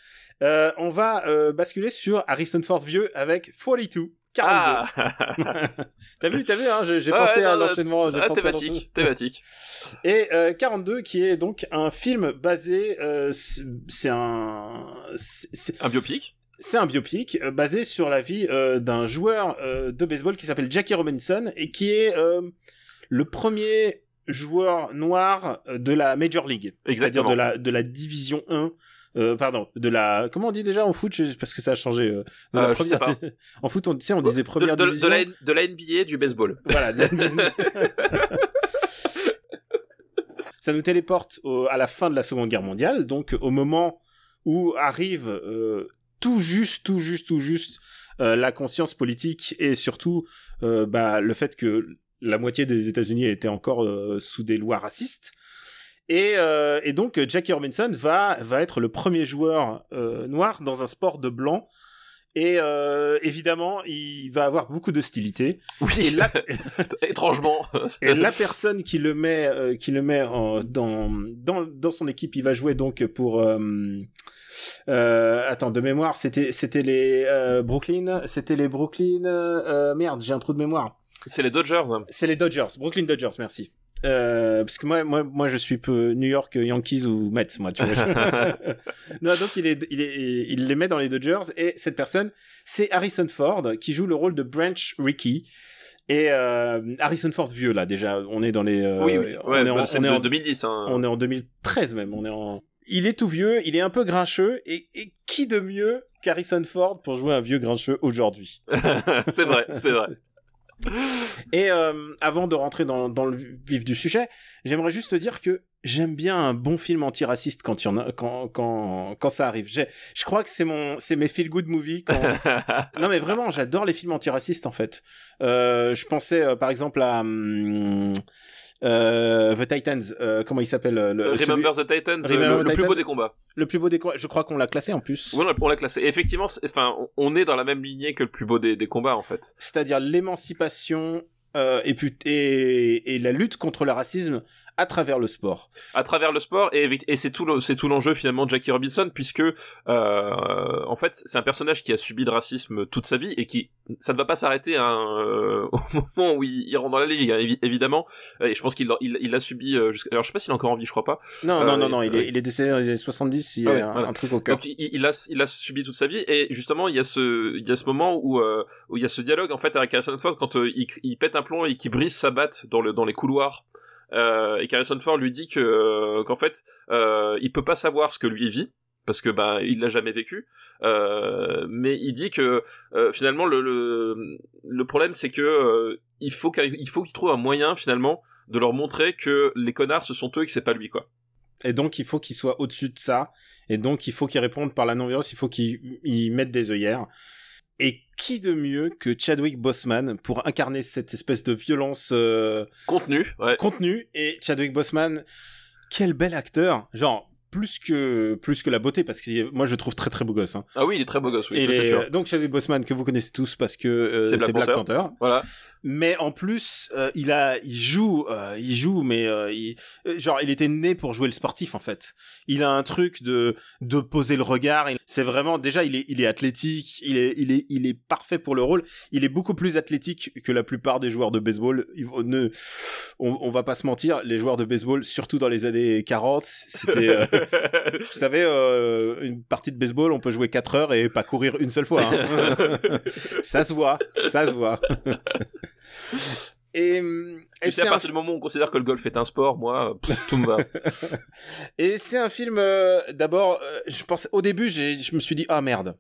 Euh, on va euh, basculer sur Harrison Ford vieux avec 42. 42. Ah, T'as vu, t'as vu, hein, j'ai Ouais, pensé ouais, à non, l'enchaînement. ah, à l'enchaînement. thématique, thématique. Et euh, 42 qui est donc un film basé, euh, c'est un, c'est Un biopic? C'est un biopic euh, basé sur la vie euh, d'un joueur euh, de baseball qui s'appelle Jackie Robinson et qui est le premier joueur noir de la Major League, c'est-à-dire de la de la division 1. Euh, pardon, de la comment on dit déjà en foot? Parce que ça a changé. euh, de Euh, première- en foot on, disait première de- de division. la, de la NBA du baseball. Voilà. ça nous téléporte au- à la fin de la Seconde Guerre mondiale, donc au moment où arrive tout juste, tout juste, tout juste euh, la conscience politique et surtout euh, bah, le fait que la moitié des États-Unis étaient encore euh, sous des lois racistes. Et, et donc Jackie Robinson va va être le premier joueur noir dans un sport de blanc. Et évidemment, il va avoir beaucoup d'hostilité. Oui, Et là, étrangement. et la personne qui le met, qui le met en- dans, dans, dans son équipe, il va jouer donc pour. Euh, attends, de mémoire, c'était c'était les euh, Brooklyn, c'était les Brooklyn. euh, merde, j'ai un trou de mémoire. C'est les Dodgers. C'est les Dodgers, Brooklyn Dodgers, merci. Euh, parce que moi, moi, moi, je suis peu New York Yankees ou Mets, moi, tu vois. non, donc il est, il est, il les met dans les Dodgers et cette personne, c'est Harrison Ford qui joue le rôle de Branch Rickey. Et euh, Harrison Ford vieux là déjà, on est dans les. euh, oui, oui. on est en- bah, c'est on est de en- 2010. Hein. on est en 2013 même. On est en. Il est tout vieux, il est un peu grincheux et, et qui de mieux qu'Harrison Ford pour jouer un vieux grincheux aujourd'hui? C'est vrai, c'est vrai. Et euh, avant de rentrer dans, dans le vif du sujet, j'aimerais juste te dire que j'aime bien un bon film antiraciste quand il y en a, quand quand quand ça arrive. Je crois que c'est mon c'est mes feel good movies. Quand... non mais vraiment, j'adore les films antiracistes en fait. Euh, je pensais euh, par exemple à hum, euh, The Titans. euh, comment il s'appelle euh, le, celui- Remember the Titans, Remember le, the le plus beau des combats. le plus beau des combats. Je crois qu'on l'a classé en plus. Oui, on l'a- classé. Et effectivement, enfin, on- est dans la même lignée que le plus beau des, des combats, en fait. c'est-à-dire l'émancipation euh, et, et, et la lutte contre le racisme à travers le sport. à travers le sport et, c'est tout c'est tout l'enjeu finalement de Jackie Robinson puisque euh, en fait c'est un personnage qui a subi le racisme toute sa vie et qui ça ne va pas s'arrêter hein, euh, au moment où il, il rentre dans la ligue hein, évi- évidemment et je pense qu'il l'a- il, il l'a subi euh, jusqu'à- alors je sais pas s'il est encore en vie je crois pas Non, Euh, non, non, non, il, ouais. est, il est décédé dans les années 70, il y Ah a ouais, un, voilà. un truc au cœur. donc il, a il a subi toute sa vie et justement il y a ce il y a ce moment où euh, où il y a ce dialogue en fait avec Harrison Ford quand euh, il, il pète un plomb et qu'il brise sa batte dans le dans les couloirs euh, et qu'Harrison Ford lui dit que euh, qu'en fait euh, il peut pas savoir ce que lui vit parce que bah il l'a jamais vécu euh, mais il dit que euh, finalement le, le le problème c'est que euh, il faut qu'il il faut qu'il trouve un moyen finalement de leur montrer que les connards ce sont eux et que c'est pas lui quoi Et donc, il faut qu'il soit au-dessus de ça. Et donc, il faut qu'il réponde par la non-violence, il faut qu'il il mette des œillères. Et qui de mieux que Chadwick Boseman pour incarner cette espèce de violence euh, contenu ouais. contenue Et Chadwick Boseman, quel bel acteur. Genre, plus que, plus que la beauté, parce que moi, je le trouve très très beau gosse. Hein. ah oui il est très beau gosse oui c'est sûr Donc, Chadwick Boseman, que vous connaissez tous parce que euh, C'est Black Black, Panther. Panther. voilà mais en plus euh, il a il joue euh, il joue mais euh, il, euh, genre il était né pour jouer le sportif en fait il a un truc de de poser le regard c'est vraiment déjà il est il est athlétique il est il est il est parfait pour le rôle il est beaucoup plus athlétique que la plupart des joueurs de baseball on ne on, on va pas se mentir les joueurs de baseball surtout dans les années 40 c'était euh, vous savez euh, une partie de baseball on peut jouer 4 heures et pas courir une seule fois hein. ça se voit ça se voit et, et Tu sais, c'est à un partir du moment où on considère que le golf est un sport, moi, pff, tout me va. Et c'est un film. euh, D'abord, euh, je pense au début, j'ai, je me suis dit ah merde,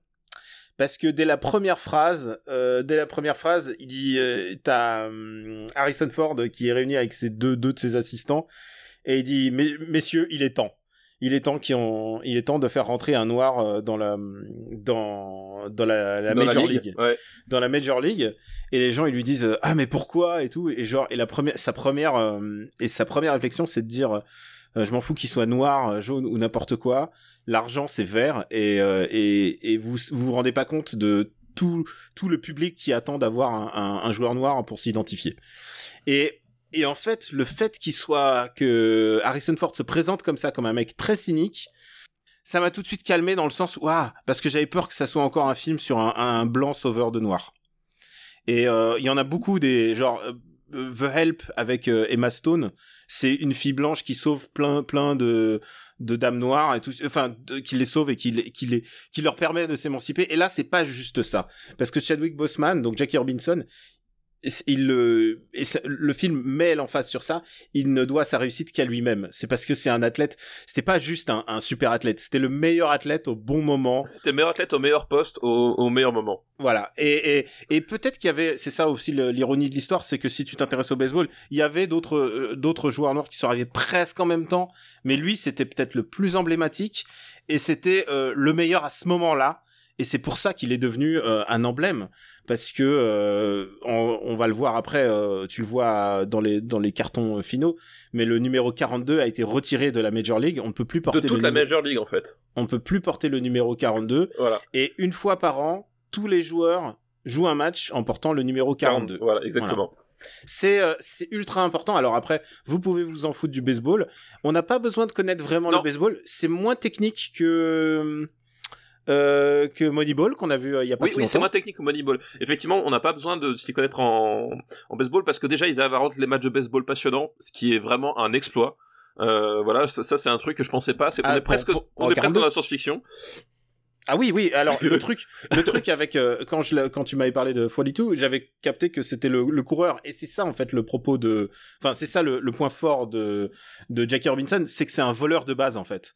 parce que dès la première phrase, euh, dès la première phrase, il dit euh, t'as hum, Harrison Ford qui est réuni avec ses deux deux de ses assistants et il dit messieurs, il est temps. Il est temps qu'il en- il est temps de faire rentrer un noir euh, dans la dans dans la, la Dans Major League, ouais. dans la Major League et les gens ils lui disent euh, ah mais pourquoi et tout et genre et la première sa première euh, et sa première réflexion c'est de dire euh, je m'en fous qu'il soit noir, jaune ou n'importe quoi. L'argent c'est vert et, euh, et et vous vous vous rendez pas compte de tout tout le public qui attend d'avoir un, un, un joueur noir pour s'identifier. Et et en fait, le fait qu'il soit que Harrison Ford se présente comme ça, comme un mec très cynique, ça m'a tout de suite calmé dans le sens ah parce que j'avais peur que ça soit encore un film sur un, blanc sauveur de noir. Et euh, il y en a beaucoup des genre euh, The Help avec euh, Emma Stone, c'est une fille blanche qui sauve plein plein de de dames noires et tout enfin qui les sauve et qui qui les qui leur permet de s'émanciper et là c'est pas juste ça parce que Chadwick Boseman donc Jackie Robinson il le et le film met l'emphase sur ça il ne doit sa réussite qu'à lui-même c'est parce que c'est un athlète c'était pas juste un, un super athlète c'était le meilleur athlète au bon moment C'était meilleur athlète au meilleur poste au, au meilleur moment. voilà. Et, et, et peut-être qu'il y avait, c'est ça aussi le- l'ironie de l'histoire, c'est que si tu t'intéresses au baseball, il y avait d'autres euh, d'autres joueurs noirs qui sont arrivés presque en même temps, mais lui c'était peut-être le plus emblématique et c'était euh, le meilleur à ce moment-là. Et c'est pour ça qu'il est devenu euh, un emblème, parce que euh, on, on va le voir après, euh, tu le vois dans les dans les cartons euh, finaux, mais le numéro 42 a été retiré de la Major League. On ne peut plus De porter toute le la Major League en fait. on peut plus porter le numéro 42 Voilà. et une fois par an, tous les joueurs jouent un match en portant le numéro 42. Voilà, exactement. C'est euh, c'est ultra important. Alors après, vous pouvez vous en foutre du baseball. On n'a pas besoin de connaître vraiment Non. le baseball. C'est moins technique que euh, que Moneyball qu'on a vu euh, il y a pas Oui, si oui, c'est moins technique que Moneyball. Effectivement, on n'a pas besoin de s'y connaître en, en baseball parce que déjà ils rendre les matchs de baseball passionnants, ce qui est vraiment un exploit. Euh, voilà, ça, ça, c'est un truc que je pensais pas. On Ah, est pour- presque, pour- on est presque 42. dans la science-fiction. Ah oui, oui. Alors le truc, le truc avec euh, quand je l'ai- quand tu m'avais parlé de 42, j'avais capté que c'était le, le coureur et c'est ça en fait le propos de, enfin c'est ça le, le point fort de de Jackie Robinson, c'est que c'est un voleur de base en fait.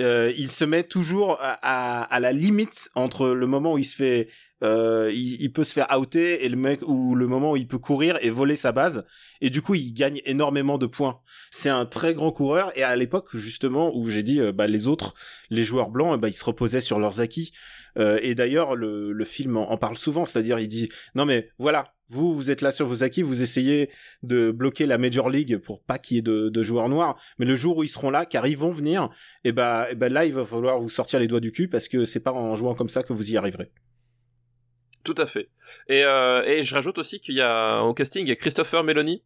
Euh, il se met toujours à, la limite entre le moment où il se fait, euh, il, il peut se faire outer et le mec ou le moment où il peut courir et voler sa base et du coup il gagne énormément de points. C'est un très grand coureur et à l'époque justement où j'ai dit euh, bah les autres les joueurs blancs, eh ben, ils se reposaient sur leurs acquis. Euh, et d'ailleurs, le, le film en, parle souvent, c'est-à-dire il dit non mais voilà, vous vous êtes là sur vos acquis, vous essayez de bloquer la Major League pour pas qu'il y ait de, de joueurs noirs, mais le jour où ils seront là, car ils vont venir, et ben, et ben là il va falloir vous sortir les doigts du cul parce que c'est pas en jouant comme ça que vous y arriverez. Tout à fait. Et, euh, et je rajoute aussi qu'il y a au casting Christopher Meloni.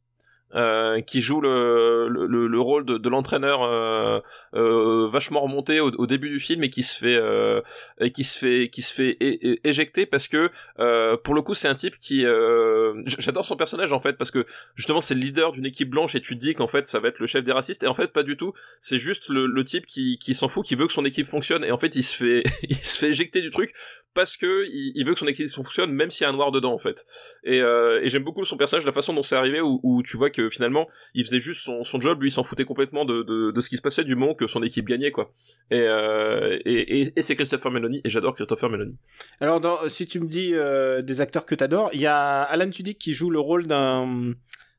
Euh, qui joue le, le, le rôle de, de l'entraîneur euh, euh, vachement remonté au, au début du film et qui se fait euh, et qui se fait qui se fait éjecter parce que euh, pour le coup c'est un type qui euh, j'adore son personnage en fait parce que justement c'est le leader d'une équipe blanche et tu te dis qu'en fait ça va être le chef des racistes et en fait pas du tout. C'est juste le, le type qui, qui s'en fout qui veut que son équipe fonctionne et en fait il se fait il se fait éjecter du truc parce que il, il veut que son équipe fonctionne même s'il y a un noir dedans en fait. Et, et j'aime beaucoup son personnage la façon dont c'est arrivé où, où tu vois que finalement il faisait juste son, son job lui il s'en foutait complètement de, de, ce qui se passait du moment que son équipe gagnait quoi. Et, euh, et, et, c'est Christopher Meloni et j'adore Christopher Meloni. Alors si tu me dis euh, des acteurs que t'adores, il y a Alan Tudyk qui joue le rôle d'un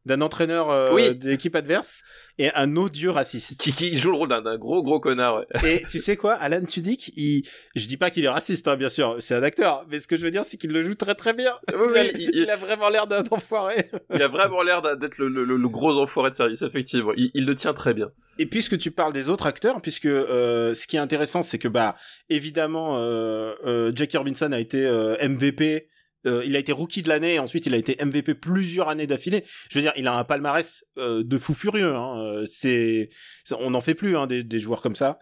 d'un entraîneur euh, Oui. de l'équipe adverse et un odieux raciste. qui, qui joue le rôle d'un gros gros connard ouais. Et tu sais quoi, Alan Tudyk, il, je dis pas qu'il est raciste, hein, bien sûr, c'est un acteur, mais ce que je veux dire, c'est qu'il le joue très très bien. Oui, il, a, oui, il- il a vraiment l'air d'un enfoiré. il a vraiment l'air d'être le, le, le- le gros enfoiré de service effectivement il, il le tient très bien Et puisque tu parles des autres acteurs, puisque euh, ce qui est intéressant, c'est que bah évidemment, euh, euh, Jackie Robinson a été euh, MVP. Euh, il a été rookie de l'année et ensuite il a été MVP plusieurs années d'affilée. Je veux dire, il a un palmarès euh, de fou furieux. Hein. Euh, C'est, on n'en fait plus hein, des, des joueurs comme ça.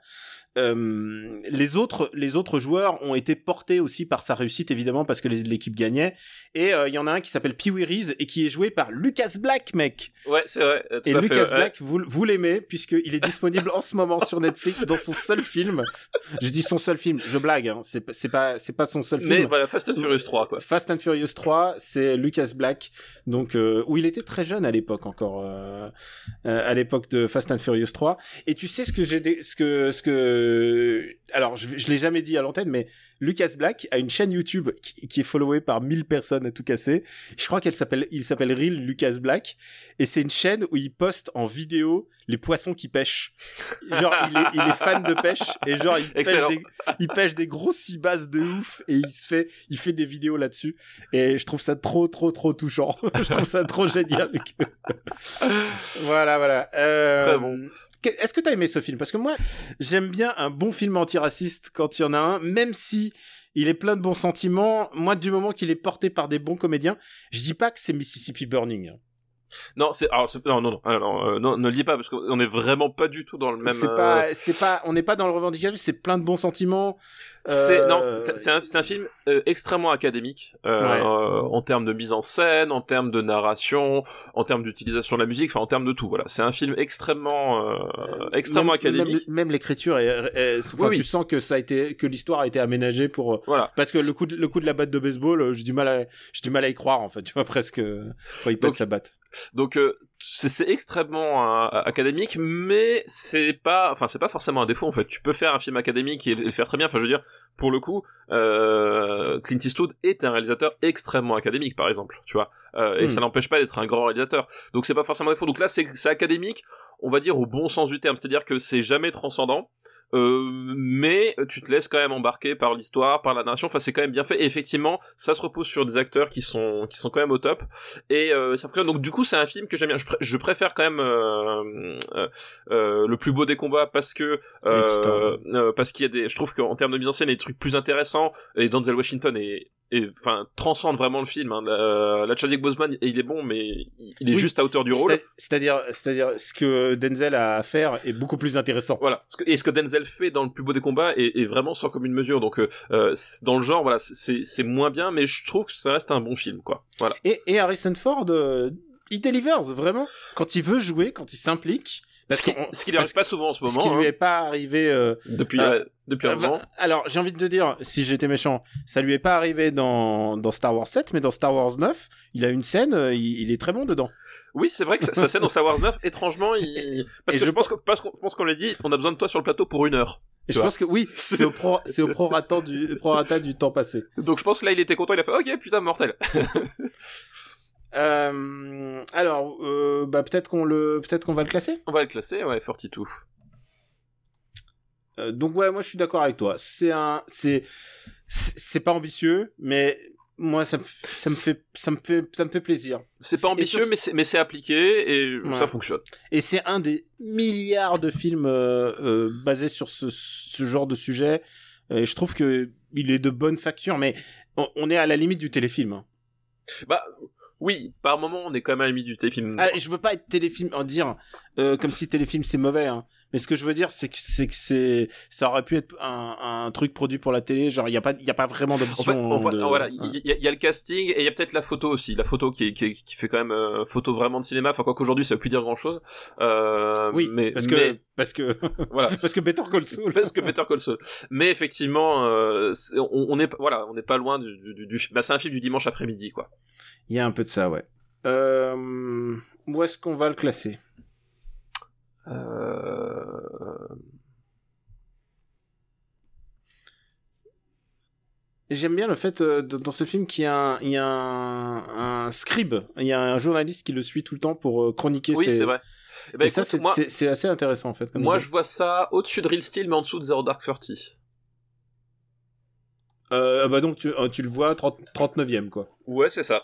Euh, les autres, les autres joueurs ont été portés aussi par sa réussite évidemment parce que l'équipe gagnait. Et euh, il y en a un qui s'appelle Pee Wee Reese et qui est joué par Lucas Black, mec. ouais c'est vrai tout Et fait, Lucas ouais. Black, vous, vous l'aimez puisqu'il est disponible en ce moment sur Netflix dans son seul film. Je dis son seul film, je blague, hein. c'est pas- c'est pas son seul film. mais voilà Fast and Furious 3 quoi Fast and Furious 3, c'est Lucas Black, donc euh, où il était très jeune à l'époque encore, euh, euh, à l'époque de Fast and Furious 3. Et tu sais ce que j'ai, ce que ce que alors je, je l'ai jamais dit à l'antenne, mais Lucas Black a une chaîne YouTube qui, qui est followée par 1000 personnes à tout casser. Je crois qu'elle s'appelle, il s'appelle Real Lucas Black, et c'est une chaîne où il poste en vidéo les poissons qu'il pêche. Genre, il est, il est fan de pêche, et genre, il pêche, des, il pêche des grosses cibasses de ouf, et il se fait, il fait des vidéos là-dessus, et je trouve ça trop, trop, trop touchant. je trouve ça trop génial. voilà, voilà. Euh, Très bon. Est-ce que t'as aimé ce film? Parce que moi, j'aime bien un bon film antiraciste quand il y en a un, même si il est plein de bons sentiments. Moi, du moment qu'il est porté par des bons comédiens, je dis pas que c'est Mississippi Burning. Non, c'est c'est- non non non alors, euh, non ne le dis pas parce qu'on est vraiment pas du tout dans le même. C'est euh, pas, c'est pas, on n'est pas dans le revendicatif, c'est plein de bons sentiments. C'est Euh, non, c'est c'est un, c'est un film euh, extrêmement académique euh, Ouais. euh, en termes de mise en scène, en termes de narration, en termes d'utilisation de la musique, enfin en termes de tout. Voilà, c'est un film extrêmement euh, extrêmement même, académique. Même, même l'écriture, est, est- est- enfin, Oui, oui. tu sens que ça a été, que l'histoire a été aménagée pour. Voilà. Parce que le coup, de, le coup de la batte de baseball, euh, j'ai du mal à, j'ai du mal à y croire en fait. Tu vois presque euh, quand il pète sa batte. Donc euh, c'est extrêmement euh, académique, mais c'est pas, enfin c'est pas forcément un défaut en fait. Tu peux faire un film académique et le faire très bien. Enfin je veux dire, pour le coup, euh, Clint Eastwood est un réalisateur extrêmement académique par exemple, tu vois. Euh, et Hmm. ça n'empêche pas d'être un grand réalisateur. Donc c'est pas forcément défaut. Donc là c'est c'est académique, on va dire au bon sens du terme, c'est-à-dire que c'est jamais transcendant, euh, mais tu te laisses quand même embarquer par l'histoire, par la narration. Enfin c'est quand même bien fait. Et effectivement, ça se repose sur des acteurs qui sont qui sont quand même au top et euh, ça fonctionne. Donc du coup, c'est un film que j'aime bien. Je, pr- je préfère quand même euh, euh, euh, le plus beau des combats parce que parce qu'il y a des. Je trouve qu'en termes de mise en scène, il y a des trucs plus intéressants. Et Denzel Washington est et enfin transcende vraiment le film. Hein. La, la Chadwick Boseman, il est bon, mais il est Oui. juste à hauteur du rôle. C'est- C'est-à-dire, c'est-à-dire, ce que Denzel a à faire est beaucoup plus intéressant. Voilà. Et ce que Denzel fait dans le plus beau des combats est, est vraiment sans commune mesure. Donc euh, euh, dans le genre, voilà, c'est c'est moins bien, mais je trouve que ça reste un bon film, quoi. Voilà. Et, et Harrison Ford, euh, il delivers vraiment quand il veut jouer, quand il s'implique. Parce ce qui, ce qui lui arrive pas souvent en ce Ce moment. qui lui hein, est pas arrivé. euh, depuis euh, depuis un euh, moment. va- alors, j'ai envie de te dire, si j'étais méchant, ça lui est pas arrivé dans, dans Star Wars 7, mais dans Star Wars 9, il a une scène, euh, il, il est très bon dedans. Oui, c'est vrai que ça scène dans Star Wars 9, étrangement, il... parce Et que je je pense que- parce qu'on pense qu'on l'a dit, on a besoin de toi sur le plateau pour une heure. Et je vois. pense que oui, c'est au pro, au prorata du, prorata du temps passé. Donc je pense que là, il était content, il a fait, ok, putain, mortel. Euh, alors, euh, bah peut-être qu'on le, peut-être qu'on va le classer. On va le classer, ouais, 42. Euh, donc ouais, moi je suis d'accord avec toi. C'est un, c'est, c'est pas ambitieux, mais moi ça, me ça me fait, ça me fait, ça me fait plaisir. C'est pas ambitieux, surtout- mais c'est, mais c'est appliqué et Ouais. ça fonctionne. Et c'est un des milliards de films euh, basés sur ce, ce genre de sujet. Et je trouve que il est de bonne facture, mais on, on est à la limite du téléfilm. Bah, oui, par moment, on est quand même à la limite du téléfilm. Ah, je veux pas être téléfilm en dire euh, comme si téléfilm c'est mauvais, hein. mais ce que je veux dire c'est que c'est que c'est ça aurait pu être un, un truc produit pour la télé. Genre il y a pas il y a pas vraiment d'ambition. en fait, de- voilà, il y, a- il y a le casting et il y a peut-être la photo aussi, la photo qui, est- qui, est- qui fait quand même euh, photo vraiment de cinéma. Enfin, quoi qu'aujourd'hui, ça veut plus dire grand chose. Euh, Oui, mais parce que mais, parce que voilà. parce que Better Call Saul. parce que Better Call Saul. Mais effectivement, euh, c'est- on, on est voilà, on n'est pas loin du, du, du- bah, c'est un film du dimanche après-midi, quoi. Il y a un peu de ça, ouais. Euh, où est-ce qu'on va le classer? Euh... J'aime bien le fait euh, dans ce film qu'il y a un, il y a un, un scribe, il y a un journaliste qui le suit tout le temps pour euh, chroniquer Oui, ses. c'est vrai. Eh ben, Et ça, c'est moi, c'est- c'est assez intéressant en fait. comme moi je vois ça au-dessus de Real Steel, mais en dessous de Zero Dark Thirty. Euh, bah donc tu, tu le vois 30, 39e quoi. Ouais, c'est ça.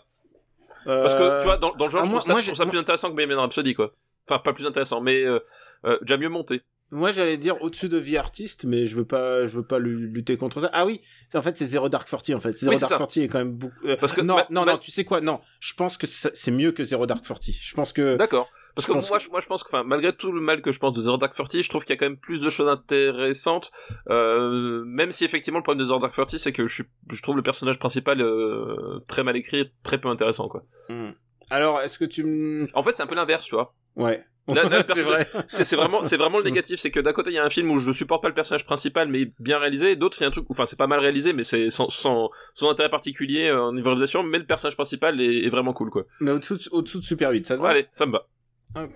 Euh, Parce que tu vois, dans, dans le genre, ah, je moi- trouve ça, moi, je trouve ça plus intéressant que Bohemian Rhapsody, quoi. Enfin, pas plus intéressant, mais euh, euh, déjà mieux monté. Moi j'allais dire au-dessus de Vie Artiste, mais je veux pas, je veux pas lu- lutter contre ça. Ah oui, en fait c'est Zero Dark Forty en fait. Zero Oui, Dark ça. Forty est quand même beaucoup. euh, Parce que non, ma- non, ma- non, tu sais quoi? Non, je pense que c'est mieux que Zero Dark Forty. Je pense que. D'accord. Parce je que moi, je, moi, je pense que, enfin, malgré tout le mal que je pense de Zero Dark Thirty, je trouve qu'il y a quand même plus de choses intéressantes. Euh, même si effectivement le problème de Zero Dark Thirty, c'est que je, suis- je trouve le personnage principal euh, très mal écrit, et très peu intéressant, quoi. Hmm. Alors est-ce que tu me. En fait, c'est un peu l'inverse, tu vois. Ouais. Là- là, le c'est vrai. C'est c'est vraiment, c'est vraiment le négatif, c'est que d'un côté il y a un film où je supporte pas le personnage principal, mais bien réalisé, d'autres il y a un truc, où- enfin c'est pas mal réalisé, mais c'est sans, sans, sans intérêt particulier euh, en niveau réalisation, mais le personnage principal est, est vraiment cool, quoi. Mais au-dessous de, au-dessous de Super 8, ça te Ouais, va? Allez, ça me va. Hop.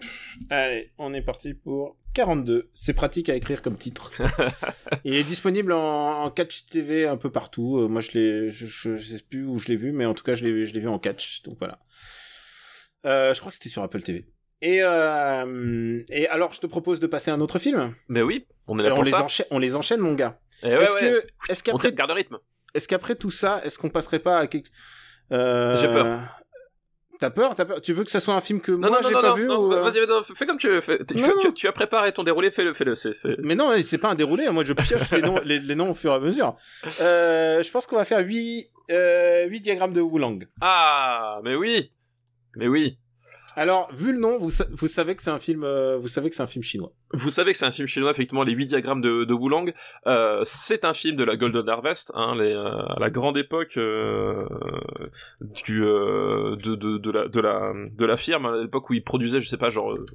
Allez, on est parti pour 42. C'est pratique à écrire comme titre. Il est disponible en, en catch TV un peu partout. Euh, moi, je l'ai, je, je, je sais plus où je l'ai vu, mais en tout cas, je l'ai, je l'ai vu en catch. Donc voilà. Euh, je crois que c'était sur Apple TV. Et, euh, et alors, je te propose de passer à un autre film. Mais oui, on est là on, pour les ça. enchaîne, on les enchaîne, mon gars. Eh ouais, est-ce ouais. que, est-ce On qu'après, garde le rythme. est-ce qu'après tout ça, est-ce qu'on passerait pas à quelque... Euh, J'ai peur. T'as peur, t'as peur Tu veux que ça soit un film que Non, moi j'ai pas non, vu ou, euh, vas-y, fais comme tu veux. fais- tu, as préparé ton déroulé, fais-le, fais-le. C'est. Mais non, c'est pas un déroulé. Moi, je pioche les noms, les, les noms au fur et à mesure. Euh, je pense qu'on va faire 8, euh, 8 diagrammes de Wulang. Ah, mais oui, mais oui. Alors, vu le nom, vous, sa- vous savez que c'est un film, euh, vous savez que c'est un film chinois. Vous savez que c'est un film chinois, effectivement, les huit diagrammes de, de Wulang. Euh, c'est un film de la Golden Harvest, hein, les, euh, à la grande époque euh, du euh, de, de, de la de la de la firme, à l'époque où ils produisaient, je sais pas, genre euh,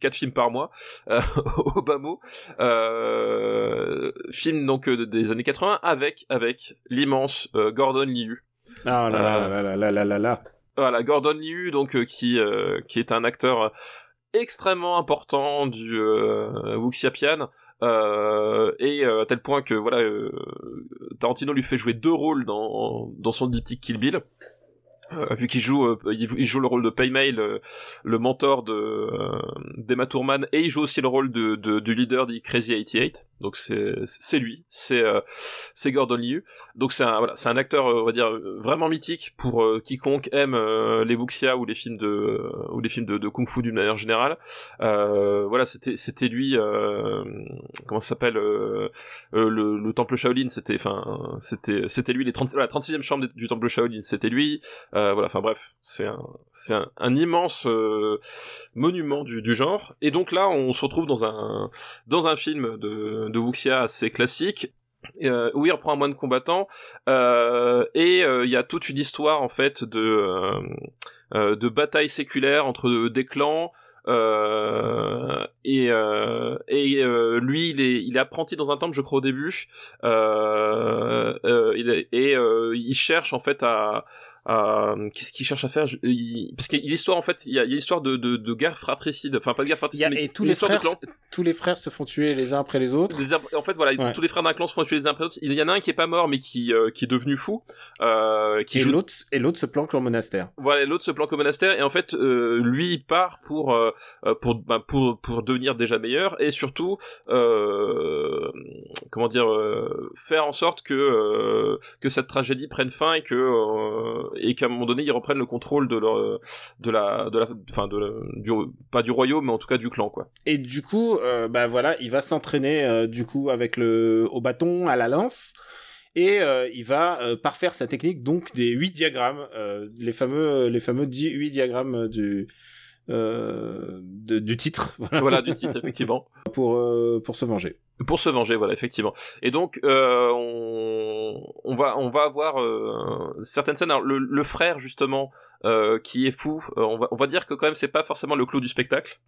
quatre films par mois euh, au bas mot. Euh, film donc euh, des années 80 avec avec l'immense euh, Gordon Liu. Ah là là là là là là là là. Voilà, Gordon Liu, donc euh, qui euh, qui est un acteur extrêmement important du euh, Wuxiapian, euh, et à tel point que voilà, Tarantino lui fait jouer deux rôles dans dans son diptyque Kill Bill. Euh, vu qu'il joue, euh, il, joue le rôle de Paymail, le, le mentor de euh, d'Emma Thurman, et il joue aussi le rôle de, de- du leader des Crazy 88. Donc c'est c'est lui, c'est euh, c'est Gordon Liu. Donc c'est un voilà, c'est un acteur euh, on va dire euh, vraiment mythique pour euh, quiconque aime euh, les wuxia ou les films de euh, ou les films de, de kung-fu d'une manière générale. Euh, voilà, c'était c'était lui euh, comment ça s'appelle euh, euh, le, le temple Shaolin, c'était enfin c'était c'était lui les 30 la 36e chambre du temple Shaolin, c'était lui. Euh, voilà, enfin bref, c'est un c'est un, immense euh, monument du, du genre. Et donc là, on se retrouve dans un dans un film de de wuxia assez classique euh, où il reprend un moine combattant euh, et euh, il y a toute une histoire en fait de euh, euh, de bataille séculaire entre des clans euh, et euh, et euh, lui il est il est apprenti dans un temple je crois au début euh, euh, il est- et euh, il cherche en fait à à- qu'est-ce qu'il cherche à faire? Il- parce qu'il y a l'histoire en fait il y a, l'histoire de, de, de guerre fratricide enfin pas de guerre fratricide mais et tous les frères, tous les frères se font tuer les uns après les autres. En fait, voilà, Ouais. tous les frères d'un clan se font tuer les uns après les autres. Il y en a un qui est pas mort, mais qui euh, qui est devenu fou, euh, qui Et joue. l'autre, et l'autre se planque au monastère. Voilà, l'autre se planque au monastère et en fait, euh, lui il part pour euh, euh, pour bah, pour pour devenir déjà meilleur et surtout euh, comment dire euh, faire en sorte que euh, que cette tragédie prenne fin et que euh, et qu'à un moment donné ils reprennent le contrôle de leur de la de la enfin de du pas du royaume mais en tout cas du clan quoi. Et du coup, euh, bah voilà, il va s'entraîner euh, du coup avec le au bâton, à la lance, et euh, il va parfaire sa technique donc des huit diagrammes, les fameux les fameux dix- huit diagrammes du euh, de- du titre, voilà, voilà du titre effectivement. pour euh, pour se venger. pour se venger voilà effectivement. Et donc euh, on, on va on va avoir euh, certaines scènes. Alors le, le frère justement euh, qui est fou euh, on va on va dire que quand même c'est pas forcément le clou du spectacle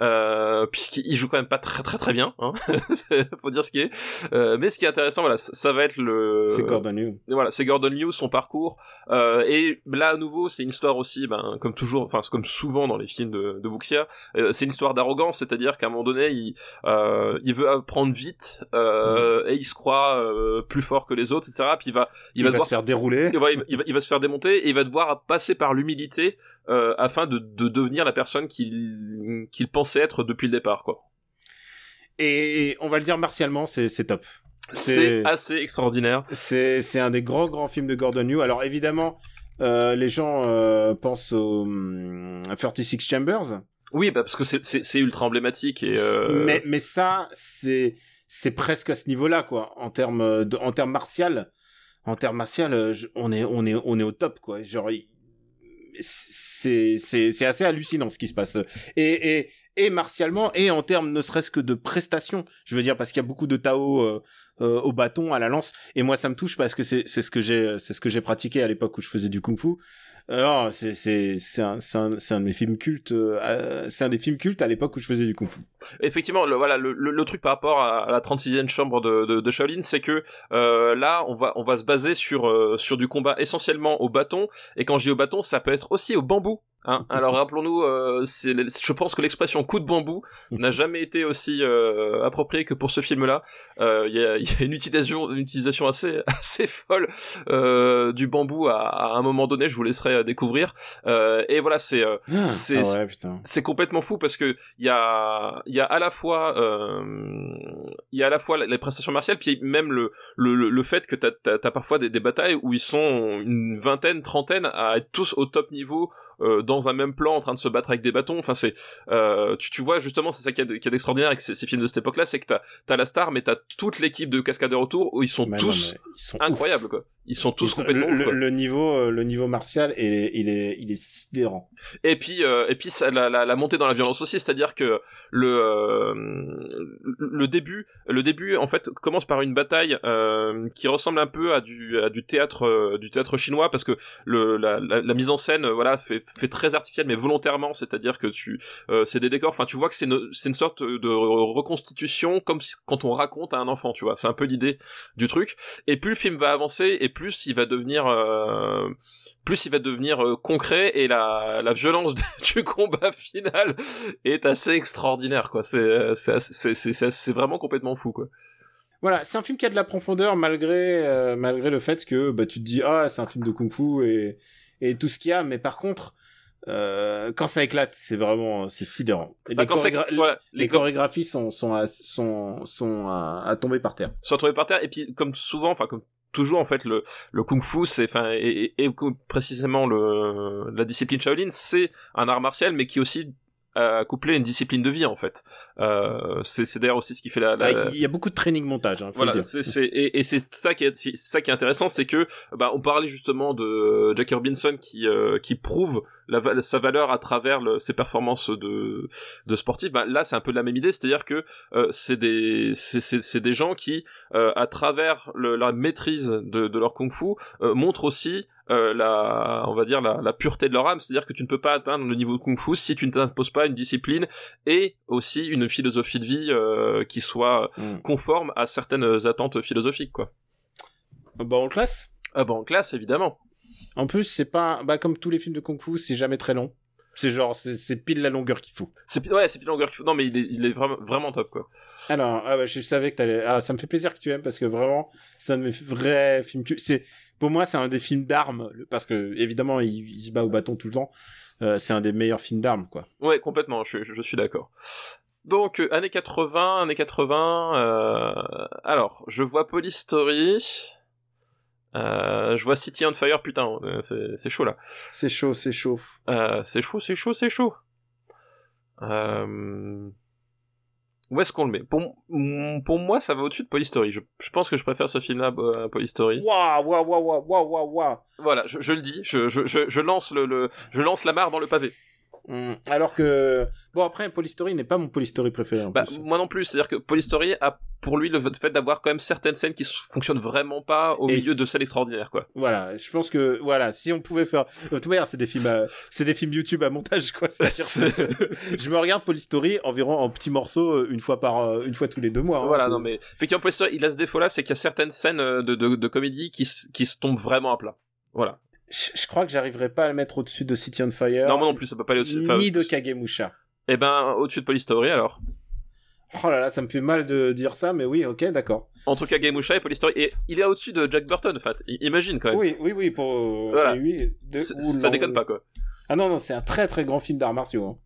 euh, puisqu'il joue quand même pas très très très bien hein faut dire ce qui est Euh, mais ce qui est intéressant voilà ça, ça va être le C'est Gordon Liu. voilà, c'est Gordon Liu, son parcours. Euh, et là, à nouveau, c'est une histoire aussi, ben, comme toujours, enfin, comme souvent dans les films de, de Wuxia, euh, c'est une histoire d'arrogance, c'est-à-dire qu'à un moment donné, il, euh, il veut apprendre vite, euh, et il se croit euh, plus fort que les autres, etc. Puis il va, il, Il, va va devoir se faire dérouler. il va, il va- il va se faire démonter et il va devoir passer par l'humilité euh, afin de, de devenir la personne qu'il qu'il pensait être depuis le départ quoi. Et on va le dire martialement, c'est top. C'est assez extraordinaire. C'est un des grands grands films de Gordon Liu. Alors évidemment, euh, les gens euh, pensent au hum, 36 Chambers, Oui, bah, parce que c'est- ultra emblématique et euh, mais mais ça c'est presque à ce niveau-là quoi en termes de, en termes martial en termes martial euh, je- on est on est on est au top quoi genre c'est assez hallucinant ce qui se passe et et et martialement et en termes ne serait-ce que de prestations je veux dire parce qu'il y a beaucoup de Tao euh, euh, au bâton à la lance et moi ça me touche parce que c'est c'est ce que j'ai c'est ce que j'ai pratiqué à l'époque où je faisais du kung-fu euh, non, c'est c'est c'est un, c'est un un de mes films cultes euh, euh, c'est un des films cultes à l'époque où je faisais du kung-fu effectivement, le, voilà, le, le, truc par rapport à, à la 36e chambre de, de, de Shaolin, c'est que euh, là, on va, on va se baser sur, euh, sur du combat essentiellement au bâton. Et quand je dis au bâton, ça peut être aussi au bambou. Hein Alors rappelons-nous, euh, je pense que l'expression coup de bambou n'a jamais été aussi euh, appropriée que pour ce film-là. Euh, Il y, a, y, a, une utilisation, une utilisation assez, assez folle euh, du bambou à, à, un moment donné. Je vous laisserai euh, découvrir. Euh, et voilà, c'est, ah, c'est, ah ouais, c'est complètement fou parce que il y a, il y a à la fois, il y a à la fois les prestations martiales, puis même le, le, le fait que t'as, t'as parfois des, des batailles où ils sont une vingtaine, trentaine à être tous au top niveau. Euh, dans un même plan en train de se battre avec des bâtons. Enfin, c'est, euh, tu, tu vois justement, c'est ça qui est d'extraordinaire avec ces, ces, films de cette époque-là, c'est que t'as, t'as la star, mais t'as toute l'équipe de cascadeurs autour où ils sont mais tous non, ils sont incroyables, ouf. quoi. Ils sont tous Ils sont- complètement le, ouf, quoi. le, le niveau, euh, le niveau martial, il est, il est, il est sidérant. Et puis, euh, et puis ça, la, la, la montée dans la violence aussi, c'est-à-dire que le euh, le début, le début en fait commence par une bataille qui ressemble un peu à du à du théâtre du théâtre chinois parce que le la, la, la mise en scène voilà fait fait très artificielle mais volontairement, c'est-à-dire que tu euh, c'est des décors, enfin tu vois que c'est une une sorte de reconstitution comme quand on raconte à un enfant, tu vois, c'est un peu l'idée du truc. Et plus le film va avancer et plus il va devenir euh, plus il va devenir euh, concret et la, la violence du combat final est assez extraordinaire quoi. C'est c'est c'est vraiment complètement fou quoi. Voilà, c'est un film qui a de la profondeur malgré euh, malgré le fait que bah tu te dis ah c'est un film de kung-fu et et tout ce qu'il y a, mais par contre euh, quand ça éclate, c'est vraiment c'est sidérant. Et Bah, les, chorégra- voilà, les les chorégraphies sont sont à, sont sont à, à tomber par terre. se retrouver par terre et puis comme souvent enfin comme toujours en fait le le kung fu c'est enfin et, et, et précisément le la discipline Shaolin c'est un art martial mais qui aussi couplé une discipline de vie en fait euh, c'est d'ailleurs aussi ce qui fait la, la- Ah, Il y a beaucoup de training montage, hein, voilà, c'est, et, et c'est ça qui est, ça qui est intéressant, c'est que, bah, on parlait justement de Jackie Robinson qui, euh, qui prouve la, sa valeur à travers le- ses performances de, de sportif. Bah, là, c'est un peu la même idée, c'est-à-dire que euh, c'est des, c'est, des gens qui, à travers le, la maîtrise de, de leur kung-fu, montrent aussi euh, la, on va dire la, la pureté de leur âme, c'est-à-dire que tu ne peux pas atteindre le niveau de kung-fu si tu ne t'imposes pas une discipline et aussi une philosophie de vie euh, qui soit Mm. conforme à certaines attentes philosophiques, quoi. Bah le classe? Ah bah en classe, évidemment. En plus, c'est pas bah comme tous les films de kung-fu, c'est jamais très long. C'est genre c'est c'est pile la longueur qu'il faut. C'est ouais, c'est pile longueur qu'il faut. Non, mais il est, il est vraiment, vraiment top, quoi. Alors, ah bah, je savais que t'allais. Ah, ça me fait plaisir que tu aimes parce que vraiment, c'est un de mes vrais films. C'est pour moi, c'est un des films d'armes parce que évidemment, il, il se bat au bâton tout le temps. Euh, c'est un des meilleurs films d'armes, quoi. Ouais, complètement, je, je, je suis d'accord. Donc, euh, années 80, années 80, euh... alors, je vois Police Story, euh, je vois City on Fire, putain, euh, c'est c'est chaud, là. C'est chaud, c'est chaud. Euh, c'est chaud, c'est chaud, c'est chaud. Euh... Où est-ce qu'on le met? Pour, pour moi, ça va au-dessus de Police Story. Je, je pense que je préfère ce film-là à Police Story. Waouh, waouh, waouh, waouh, waouh, waouh. Voilà, je, je le dis, je, je, je, je lance le, le, je lance la mare dans le pavé. Hum, Alors que bon après, Polystory n'est pas mon Polystory préféré. En Bah, plus. moi non plus, c'est-à-dire que Police Story a pour lui le fait d'avoir quand même certaines scènes qui fonctionnent vraiment pas au Et milieu de scènes extraordinaires, quoi. Voilà, je pense que voilà, si on pouvait faire, de toute manière, c'est des films, à- c'est des films YouTube à montage quoi. C'est-à-dire que je me regarde Polystory environ en petits morceaux euh, une fois par, euh, une fois tous les deux mois. hein, voilà, non mais effectivement, Police Story, il a ce défaut-là, c'est qu'il y a certaines scènes euh, de, de, de comédie qui, qui se tombent vraiment à plat. Voilà. Je, crois que j'arriverai pas à le mettre au-dessus de City on Fire. Non, moi non plus, ça peut pas aller au-dessus. enfin, Ni de Kagemusha. Eh ben, au-dessus de Police Story, alors. Oh là là, ça me fait mal de dire ça, mais oui, ok, d'accord. Entre Kagemusha et Police Story. Et il est au-dessus de Jack Burton, en fait. Imagine, quand même. Oui, oui, oui, pour. Voilà. oui, de- C'est- ou ça déconne pas, quoi. Ah non, non, c'est un très très grand film d'arts martiaux. hein.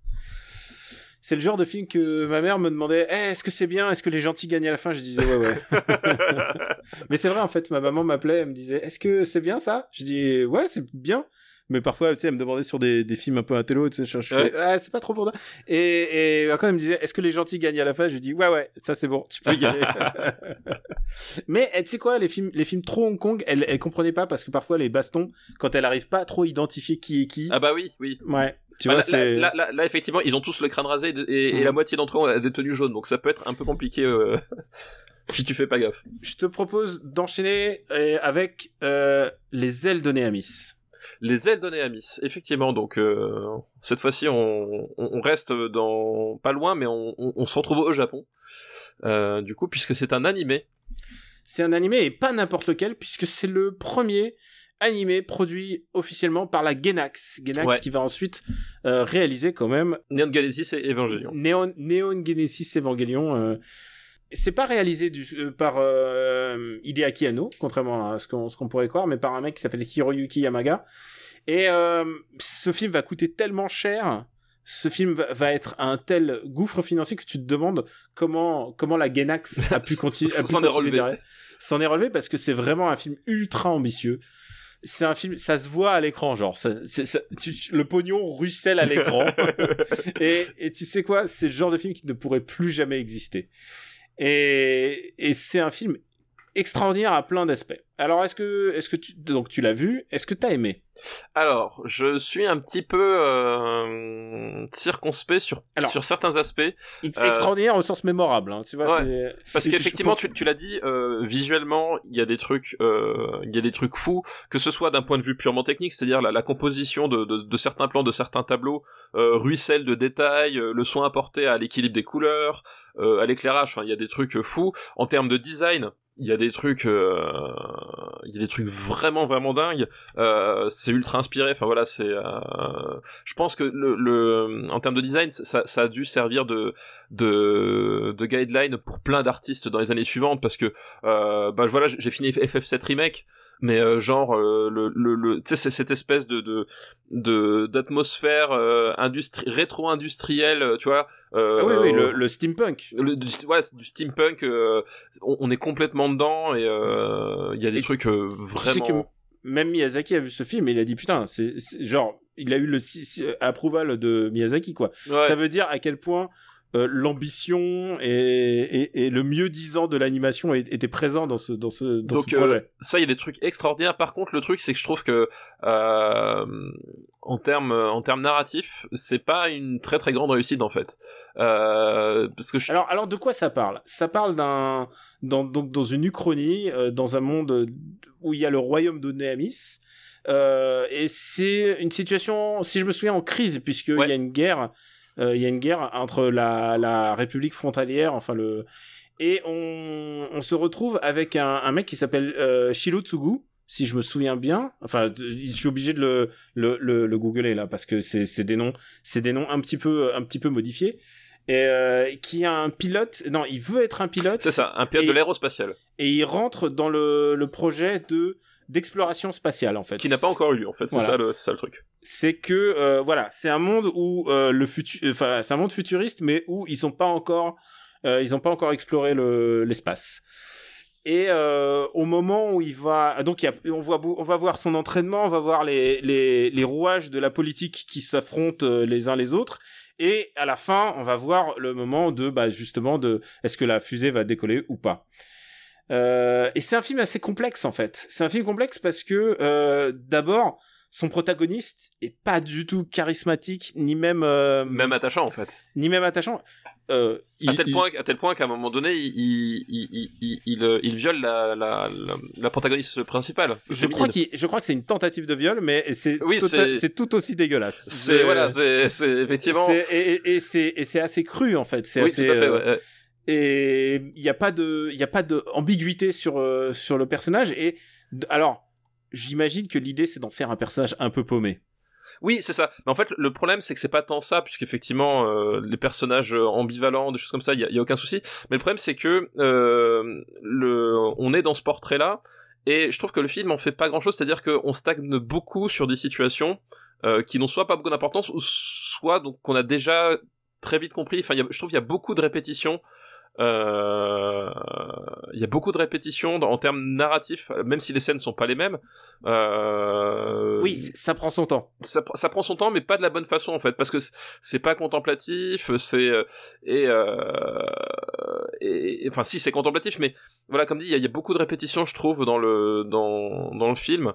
C'est le genre de film que ma mère me demandait Eh, est-ce que c'est bien? Est-ce que les gentils gagnent à la fin Je disais ouais, ouais. Mais c'est vrai, en fait, ma maman m'appelait, elle me disait Est-ce que c'est bien ça Je dis Ouais, c'est bien. Mais parfois, tu sais, elle me demandait sur des, des films un peu intello, tu sais, je, je Ouais. fais Ah, c'est pas trop pour toi. Et, et quand elle me disait Est-ce que les gentils gagnent à la fin Je dis Ouais, ouais, ça c'est bon, tu peux y aller. Mais eh, tu sais quoi, les films, les films trop Hong Kong, elle, elle comprenait pas parce que parfois les bastons, quand elle arrive pas à trop identifier qui est qui, ah bah oui, oui. ouais, tu vois, là, c'est. là, là, là, effectivement, ils ont tous le crâne rasé et, et- et la moitié d'entre eux ont des tenues jaunes, donc ça peut être un peu compliqué euh, si tu fais pas gaffe. Je te propose d'enchaîner euh, avec euh, les ailes de Néamis. Les ailes de Néamis, effectivement. Donc euh, cette fois-ci, on, on on reste dans pas loin, mais on, on, on se retrouve au Japon. Euh, du coup, puisque c'est un animé. C'est un animé et pas n'importe lequel puisque c'est le premier animé, produit officiellement par la Genax. Genax Ouais. qui va ensuite euh, réaliser quand même Neon Genesis et Evangelion. Neon, Neon Genesis Evangelion. euh, c'est pas réalisé du, euh, par euh, Hideaki Anno, contrairement à ce qu'on ce qu'on pourrait croire, mais par un mec qui s'appelle Hiroyuki Yamaga. Et euh, ce film va coûter tellement cher, ce film va, va être un tel gouffre financier que tu te demandes comment comment la Genax a pu, conti- a pu S'en est continuer relevé. S'en est relevé parce que c'est vraiment un film ultra ambitieux. C'est un film, ça se voit à l'écran, genre, ça, c'est- ça- tu- tu- le pognon ruisselle à l'écran. et, et tu sais quoi, c'est le genre de film qui ne pourrait plus jamais exister. Et, et c'est un film extraordinaire à plein d'aspects. Alors est-ce que est-ce que tu donc tu l'as vu Est-ce que t'as aimé? Alors, je suis un petit peu euh, circonspect sur Alors, sur certains aspects Ex- Euh, Extraordinaire au sens mémorable, hein, tu vois. Ouais. parce qu'effectivement tu, tu l'as dit euh, visuellement il y a des trucs euh, il y a des trucs fous que ce soit d'un point de vue purement technique c'est-à-dire la, la composition de, de, de certains plans de certains tableaux euh, ruisselle de détails le soin apporté à l'équilibre des couleurs euh, à l'éclairage enfin il y a des trucs fous en termes de design il y a des trucs euh, il y a des trucs vraiment vraiment dingues. Euh, c'est ultra inspiré. Enfin voilà c'est euh, je pense que le, le en termes de design ça, ça a dû servir de de de guideline pour plein d'artistes dans les années suivantes parce que euh, bah voilà j'ai fini FF7 remake mais euh, genre euh, le le, le tu sais c'est cette espèce de de d'atmosphère euh, industrie rétro industrielle tu vois euh, Ah oui, oui, le, le steampunk. le- du, ouais, du steampunk, euh, on, on est complètement dedans et euh, il y a des Et trucs euh, Tu sais que vraiment. même Miyazaki a vu ce film et il a dit putain, c'est genre il a eu le approval de Miyazaki quoi. Ouais. Ça veut dire à quel point euh, l'ambition et, et, et le mieux disant de l'animation était présent dans ce dans ce dans Donc, ce euh, projet. ça, il y a des trucs extraordinaires. Par contre, le truc, c'est que je trouve que euh, en termes en termes narratifs, c'est pas une très très grande réussite en fait. Parce que je... Alors alors de quoi ça parle? Ça parle d'un dans donc dans une uchronie dans un monde où il y a le royaume de Néamis. Et c'est une situation, si je me souviens, en crise, puisqu'il Ouais. y a une guerre, il y a une guerre entre la, la République frontalière, enfin le, et on, on se retrouve avec un, un mec qui s'appelle euh, Shiro Tsugu, si je me souviens bien. Enfin, je suis obligé de le, le, le, le googler là parce que c'est des noms, c'est des noms un petit peu un petit peu modifiés. Et euh, qui a un pilote, non, il veut être un pilote. c'est ça, un pilote et- de l'aérospatial Et il rentre dans le, le projet de d'exploration spatiale en fait. qui n'a pas encore eu lieu en fait. C'est Voilà. ça le ça le truc. c'est que euh, voilà, c'est un monde où euh, le futur, enfin c'est un monde futuriste, mais où ils sont pas encore, euh, ils ont pas encore exploré le l'espace. Et au moment où il va, donc il y a, on voit, on va voir son entraînement, on va voir les les, les rouages de la politique qui s'affrontent les uns les autres. Et à la fin, on va voir le moment de, bah, justement, de est-ce que la fusée va décoller ou pas. Euh, et c'est un film assez complexe en fait. C'est un film complexe parce que euh, d'abord, son protagoniste est pas du tout charismatique, ni même euh, Même attachant en fait. ni même attachant. Euh, à il- tel il- point à tel point qu'à un moment donné, il il il viole la la, la la protagoniste principale. je crois qu'il, je crois que c'est une tentative de viol, mais c'est Oui, tota- c'est- tout aussi dégueulasse. C'est voilà, c'est effectivement. et, et- et c'est assez cru en fait. C'est Oui, assez, tout à fait. ouais. Et il n'y a pas de il a pas de ambiguïté sur euh, sur le personnage et alors j'imagine que l'idée c'est d'en faire un personnage un peu paumé Oui, c'est ça. Mais en fait, le problème, c'est que c'est pas tant ça, puisqu'effectivement, euh, les personnages euh, ambivalents, des choses comme ça, il y a, aucun souci. Mais le problème, c'est que euh, le, on est dans ce portrait-là, et je trouve que le film en fait pas grand-chose. C'est-à-dire qu'on stagne beaucoup sur des situations euh, qui n'ont soit pas beaucoup d'importance, ou soit donc qu'on a déjà très vite compris. Enfin, je trouve qu'il y a beaucoup de répétitions. Euh, Il y a beaucoup de répétitions en termes narratifs, même si les scènes sont pas les mêmes. Euh, oui ça prend son temps ça, pr- ça prend son temps mais pas de la bonne façon en fait parce que c'est pas contemplatif c'est euh, et, euh, et et- enfin si c'est contemplatif mais voilà comme dit il y, y a beaucoup de répétitions je trouve dans le dans dans le film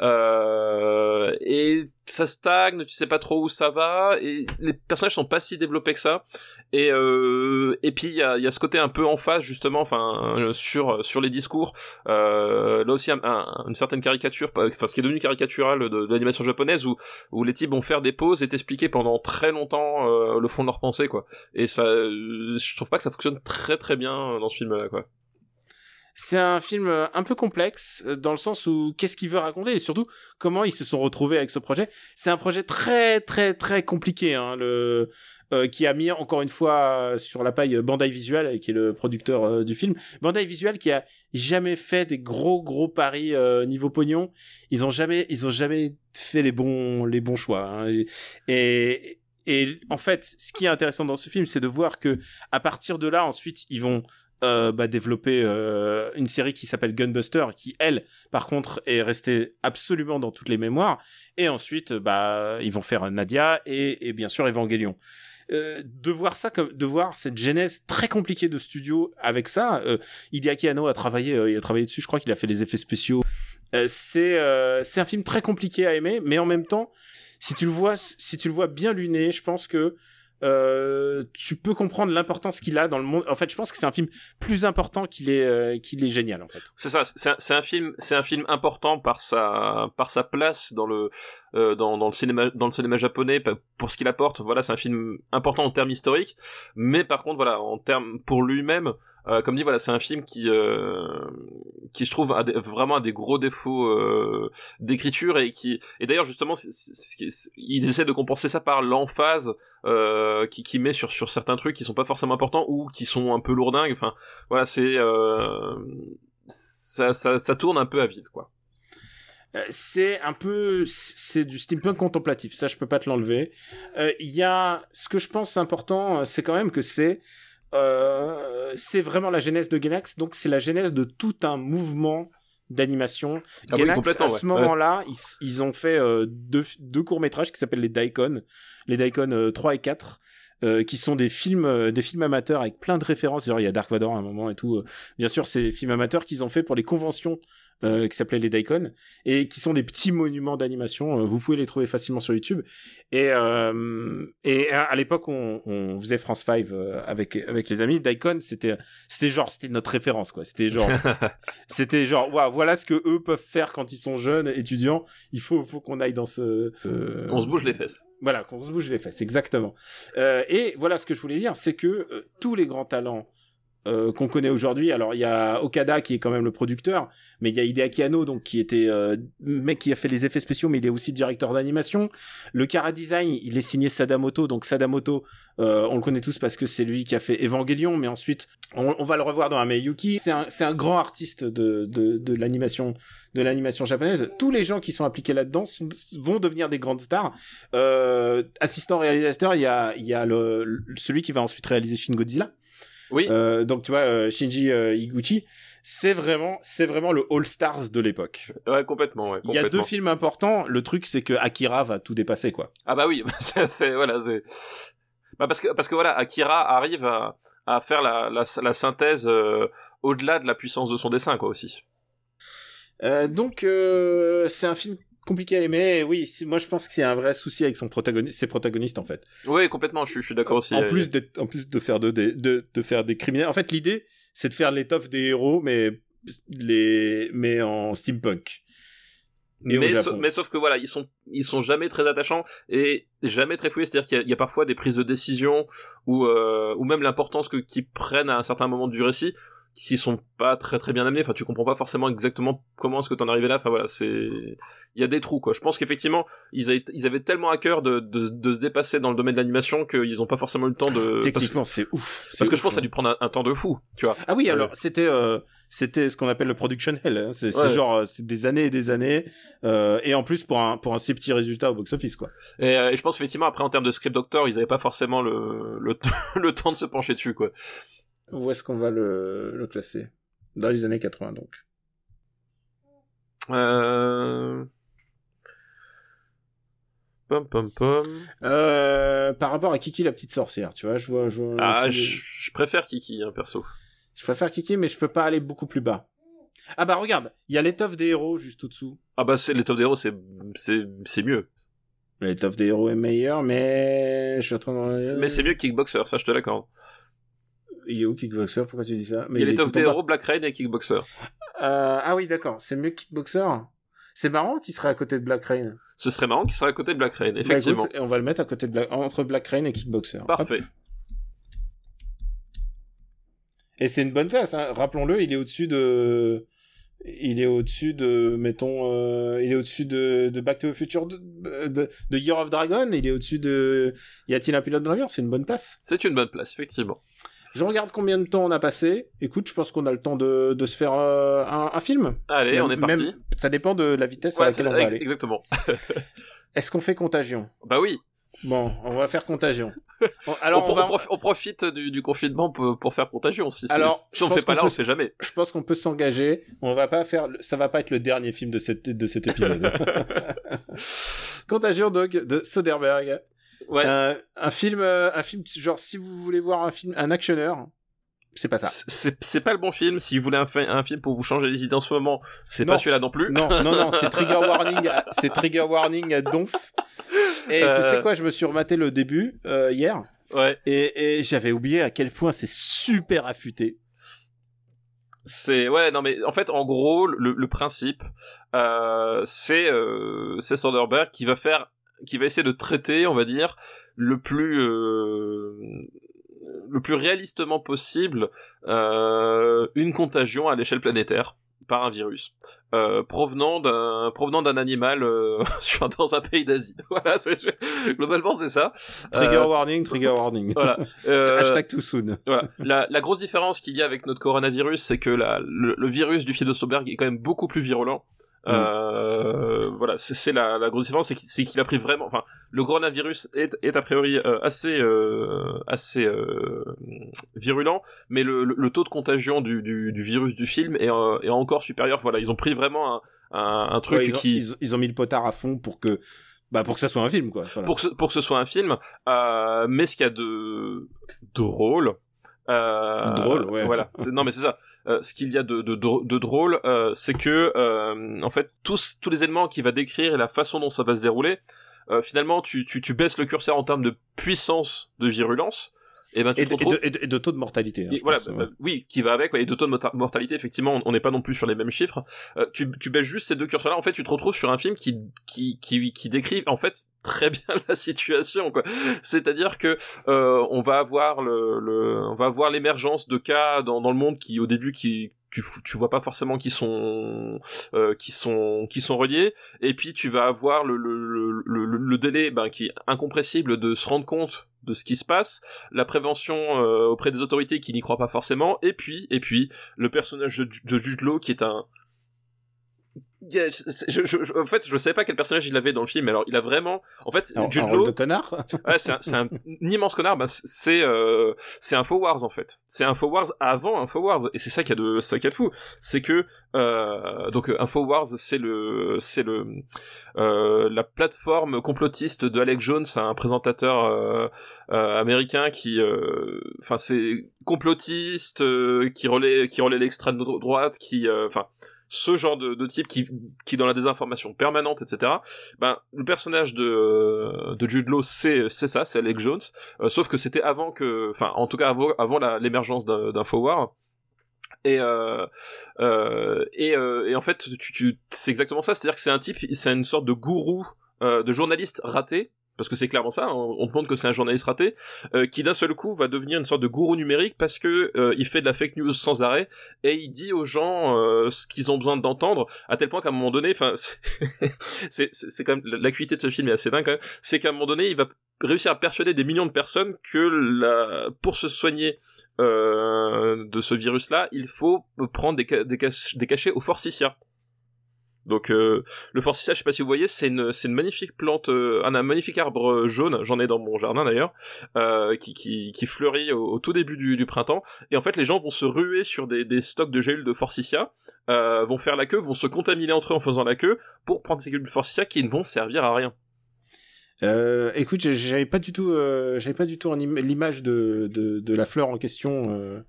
euh, et ça stagne tu sais pas trop où ça va et les personnages sont pas si développés que ça. Et euh, et puis il y a, y a ce côté un peu en face justement enfin euh, sur sur les discours. Euh, là aussi un- un- une certaine caricature enfin ce qui est devenu caricatural de, de l'animation japonaise où où les types vont faire des pauses et t'expliquer pendant très longtemps euh, le fond de leur pensée quoi. Et ça euh, je trouve pas que ça fonctionne très très bien dans ce film là quoi c'est un film euh, un peu complexe euh, dans le sens où qu'est-ce qu'il veut raconter et surtout comment ils se sont retrouvés avec ce projet. C'est un projet très très très compliqué, hein, le euh, qui a mis encore une fois sur la paille Bandai Visual, qui est le producteur du film. Bandai Visual qui a jamais fait des gros gros paris niveau pognon. Ils ont jamais ils ont jamais fait les bons les bons choix. Hein. et, et et en fait, ce qui est intéressant dans ce film, c'est de voir que à partir de là, ensuite, ils vont euh, bah, développer euh, une série qui s'appelle Gunbuster, qui elle, par contre, est restée absolument dans toutes les mémoires. Et ensuite, bah, ils vont faire Nadia et, bien sûr Evangelion. Euh, de voir ça de voir cette genèse très compliquée de studio avec ça euh, Hideaki Anno a travaillé euh, il a travaillé dessus je crois qu'il a fait les effets spéciaux euh, c'est c'est un film très compliqué à aimer mais en même temps si tu le vois si tu le vois bien luné je pense que euh, tu peux comprendre l'importance qu'il a dans le monde. En fait, je pense que c'est un film plus important qu'il est euh, qu'il est génial en fait. C'est ça, c'est un, un, film, c'est un film important par sa par sa place dans le euh, dans, le cinéma dans le cinéma japonais pour ce qu'il apporte. Voilà, c'est un film important en termes historiques, mais par contre voilà en termes pour lui-même, comme dit voilà, c'est un film qui qui je trouve vraiment a des gros défauts d'écriture et qui et d'ailleurs justement il essaie de compenser ça par l'emphase qui, qui met sur, certains trucs qui sont pas forcément importants ou qui sont un peu lourdingues. Enfin, voilà, c'est euh, ça, tourne un peu à vide, quoi euh, c'est un peu c'est du steampunk contemplatif ça je peux pas te l'enlever il y a ce que je pense important c'est quand même que c'est euh, c'est vraiment la genèse de Genax donc c'est la genèse de tout un mouvement d'animation. Ah à ce moment-là, ils, ils, ont fait euh, deux, deux courts-métrages qui s'appellent les Daikon, les Daikon euh, 3 et 4. Euh, qui sont des films euh, des films amateurs avec plein de références il y a Dark Vador à un moment et tout bien sûr c'est des films amateurs qu'ils ont fait pour les conventions euh, qui s'appelaient les Daikon et qui sont des petits monuments d'animation. Euh, vous pouvez les trouver facilement sur YouTube. Et euh, et à, l'époque on, on, faisait France 5 euh, avec avec les amis. Daikon c'était c'était genre c'était notre référence quoi. C'était genre c'était genre voilà ce que eux peuvent faire quand ils sont jeunes étudiants. Il faut faut qu'on aille dans ce on se bouge les fesses. Voilà qu'on se bouge les fesses exactement. et voilà ce que je voulais dire c'est que tous les grands talents euh, qu'on connaît aujourd'hui. Alors il y a Okada qui est quand même le producteur, mais il y a Hideaki Anno donc qui était euh, mec qui a fait les effets spéciaux, mais il est aussi directeur d'animation. Le Kara Design, il est signé Sadamoto, donc Sadamoto, euh, on le connaît tous parce que c'est lui qui a fait Evangelion, mais ensuite on, va le revoir dans Ameyuki. C'est un c'est un grand artiste de de, l'animation de l'animation japonaise. Tous les gens qui sont impliqués là-dedans vont devenir des grandes stars. Euh, assistant réalisateur, il y a il y a le, celui qui va ensuite réaliser Shin Godzilla. Oui. Euh, donc tu vois, euh, Shinji euh, Higuchi, c'est vraiment, c'est vraiment le All Stars de l'époque. Ouais, complètement. Ouais, Il y a deux films importants. Le truc, c'est que Akira va tout dépasser, quoi. Ah bah oui, c'est voilà, c'est. Bah parce que parce que voilà, Akira arrive à, à faire la, la, la synthèse euh, au-delà de la puissance de son dessin, quoi aussi. Euh, donc euh, c'est un film compliqué à aimer. oui, moi je pense qu'il y a un vrai souci avec son protagoniste, ses protagonistes en fait. Oui, complètement. Je, je suis d'accord aussi. En plus en plus de faire de, de, de, faire des criminels. En fait, l'idée c'est de faire l'étoffe des héros, mais les, mais en steampunk. Mais, mais, sauf que voilà, ils sont ils sont jamais très attachants et jamais très fouillés. C'est-à-dire qu'il y, y, a parfois des prises de décision ou euh, ou même l'importance que qu'ils prennent à un certain moment du récit qui sont pas très très bien amenés. Enfin, tu comprends pas forcément exactement comment est-ce que t'en arrivé là. Enfin voilà, c'est il y a des trous quoi. Je pense qu'effectivement ils avaient ils avaient tellement à cœur de de, de se dépasser dans le domaine de l'animation qu'ils ont pas forcément eu le temps de. Techniquement, c'est ouf. Parce que je pense que ça a dû prendre un, temps de fou, tu vois. Ah oui, alors c'était euh, c'était ce qu'on appelle le production hell. Hein. C'est ouais. genre euh, c'est des années et des années euh, et en plus pour un pour un si petit résultat au box office quoi. Et, euh, et je pense effectivement après en termes de script doctor ils avaient pas forcément le le, le temps de se pencher dessus quoi. Où est-ce qu'on va le, le classer? Dans les années 80, donc. Euh... Pom pom pom. Euh, par rapport à Kiki la petite sorcière, tu vois, je vois. Je, vois ah, je, je, préfère Kiki, hein, perso. Je préfère Kiki, mais je peux pas aller beaucoup plus bas. Ah bah regarde, il y a l'étoffe des héros juste au-dessous. Ah bah c'est l'étoffe des héros, c'est c'est c'est mieux. L'étoffe des héros est meilleure, mais je suis en train de... Mais c'est mieux que Kickboxer, ça je te l'accorde. Il est où Kickboxer? Pourquoi tu dis ça? Mais Il y a l'étoffe des héros, Black Rain et Kickboxer. Euh, ah oui, d'accord. C'est mieux Kickboxer? C'est marrant qu'il serait à côté de Black Rain. Ce serait marrant qu'il serait à côté de Black Rain, effectivement. Bah, écoute, on va le mettre à côté de Black... entre Black Rain et Kickboxer. Parfait. Hop. Et c'est une bonne place. Hein. Rappelons-le, il est au-dessus de. Il est au-dessus de, mettons, euh, il est au-dessus de, de Back to the Future, de, de, de Year of Dragon, il est au-dessus de Y a-t-il un pilote dans l'avion? C'est une bonne place. C'est une bonne place, effectivement. Je regarde combien de temps on a passé. Écoute, je pense qu'on a le temps de, de se faire euh, un, un film. Allez, Même- on est parti. même- ça dépend de la vitesse à laquelle on va ex- aller. exactement. Est-ce qu'on fait contagion? Bah oui. Bon, on va faire contagion. Alors, on, on va- on profi- on profite du, du confinement pour, pour faire contagion. Si, Alors, si on pense fait pas là, peut on le fait jamais. je pense qu'on peut s'engager. On va pas faire, ça va pas être le dernier film de cet, de cet épisode. Contagion donc de Soderbergh. Ouais. Euh, un film, euh, un film genre si vous voulez voir un film, un actionneur, c'est pas ça. C'est pas le bon film. Si vous voulez un, un film pour vous changer les idées en ce moment, c'est pas celui-là non plus. Non, non, non, c'est trigger warning, c'est trigger warning à donf. Et tu Euh. sais quoi, je me suis rematé le début euh, hier Ouais. et, et j'avais oublié à quel point c'est super affûté. C'est ouais non mais en fait en gros le, le principe euh, c'est euh, c'est Soderbergh qui va faire qui va essayer de traiter on va dire le plus euh, le plus réalistement possible euh, une contagion à l'échelle planétaire par un virus euh, provenant d'un provenant d'un animal euh, dans un pays d'Asie voilà globalement c'est ça Trigger Euh, warning, trigger warning. voilà Euh, Hashtag too soon. voilà. La, la grosse différence qu'il y a avec notre coronavirus, c'est que la, le, le virus du film de est quand même beaucoup plus virulent. Mm. Euh, voilà, c'est la, la grosse différence, c'est qu'il a pris vraiment. Enfin, le coronavirus est, est a priori euh, assez euh, assez euh, virulent, mais le, le, le taux de contagion du, du, du virus du film est, euh, est encore supérieur. Voilà, ils ont pris vraiment un, un, un truc Ouais, ils, ont, qui ils, ils ont mis le potard à fond pour que, bah, pour que ça soit un film, quoi. Voilà. pour que, ce, pour que ce soit un film, euh, mais ce qu'il y a de drôle. Euh, Drôle, ouais. Voilà. Non, mais c'est ça. Euh, ce qu'il y a de, de, de, de drôle, euh, c'est que, euh, en fait, tous, tous les éléments qu'il va décrire et la façon dont ça va se dérouler, euh, finalement, tu, tu, tu baisses le curseur en termes de puissance de virulence, et ben tu Et te de, et, retrouves. de, et de- et de taux de mortalité. hein, Et voilà, pense, bah, ouais. oui, qui va avec, ouais, et de taux de mortalité, effectivement, on- on n'est pas non plus sur les mêmes chiffres. Euh, tu, tu baisses juste ces deux curseurs-là, en fait, tu te retrouves sur un film qui, qui, qui, qui décrit, en fait, très bien la situation, quoi. C'est-à-dire que, euh, on va avoir le, le, on va avoir l'émergence de cas dans, dans le monde qui, au début, qui, tu, tu vois pas forcément qui sont, euh, qui sont, qui sont reliés, et puis tu vas avoir le, délai, ben, qui est incompressible de se rendre compte de ce qui se passe, la prévention euh, auprès des autorités qui n'y croient pas forcément, et puis, et puis, le personnage de, de Jude qui est un... Je, je, je- en fait, je savais pas quel personnage il avait dans le film, mais alors il a vraiment... En fait, Un, Jude un Law, de connard. ouais, c'est un, un immense connard, bah, c'est euh, c'est Infowars en fait. C'est Infowars avant Infowars, et c'est ça qu'il y a de ça qu'il y a de fou, c'est que euh, donc euh, Infowars c'est le c'est le euh, la plateforme complotiste de Alex Jones, un présentateur euh, euh, américain qui euh, enfin c'est complotiste euh, qui relaie qui relaie l'extrême dro- droite, qui euh, enfin ce genre de, de type qui qui dans la désinformation permanente, etc. Ben le personnage de de Jude Law c'est c'est ça, c'est Alex Jones, euh, sauf que c'était avant que, enfin en tout cas avant avant l'émergence d'un- d'Infowars. Et, euh, euh, et, euh, et en fait, tu, tu, c'est exactement ça. C'est-à-dire que c'est un type, c'est une sorte de gourou, euh, de journaliste raté, parce que c'est clairement ça. On, on te montre que c'est un journaliste raté, euh, qui d'un seul coup va devenir une sorte de gourou numérique parce que euh, il fait de la fake news sans arrêt et il dit aux gens euh, ce qu'ils ont besoin d'entendre, à tel point qu'à un moment donné, enfin, c'est quand même l'acuité de ce film est assez dingue. Même. C'est qu'à un moment donné, il va réussir à persuader des millions de personnes que la, pour se soigner euh, de ce virus-là, il faut prendre des, ca- des, des cachets au forsythia. Donc euh, le forsythia, je sais pas si vous voyez, c'est une magnifique plante, euh, un, magnifique arbre jaune, j'en ai dans mon jardin d'ailleurs, euh, qui, fleurit au, tout début du, printemps. Et en fait, les gens vont se ruer sur des, stocks de gélules de forsythia, euh, vont faire la queue, vont se contaminer entre eux en faisant la queue pour prendre ces gélules de forsythia qui ne vont servir à rien. Euh, écoute, j'avais pas du tout, euh, j'avais pas du tout l'image de la fleur en question.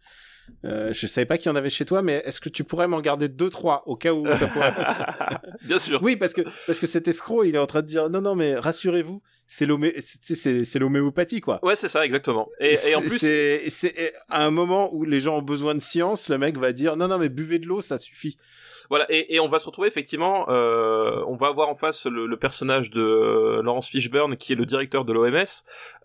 Euh, je savais pas qu'il y en avait chez toi, mais est-ce que tu pourrais m'en garder deux trois au cas où ça pourrait. Bien sûr. oui, parce que parce que cet escroc, il est en train de dire non non mais rassurez-vous, c'est l'homé, c'est c'est c'est l'homéopathie quoi. Ouais, c'est ça, exactement. Et, et en plus, c'est c'est à un moment où les gens ont besoin de science, le mec va dire non non mais buvez de l'eau, ça suffit. Voilà, et, et on va se retrouver effectivement, euh, on va avoir en face le, le personnage de euh, Laurence Fishburne, qui est le directeur de l'OMS,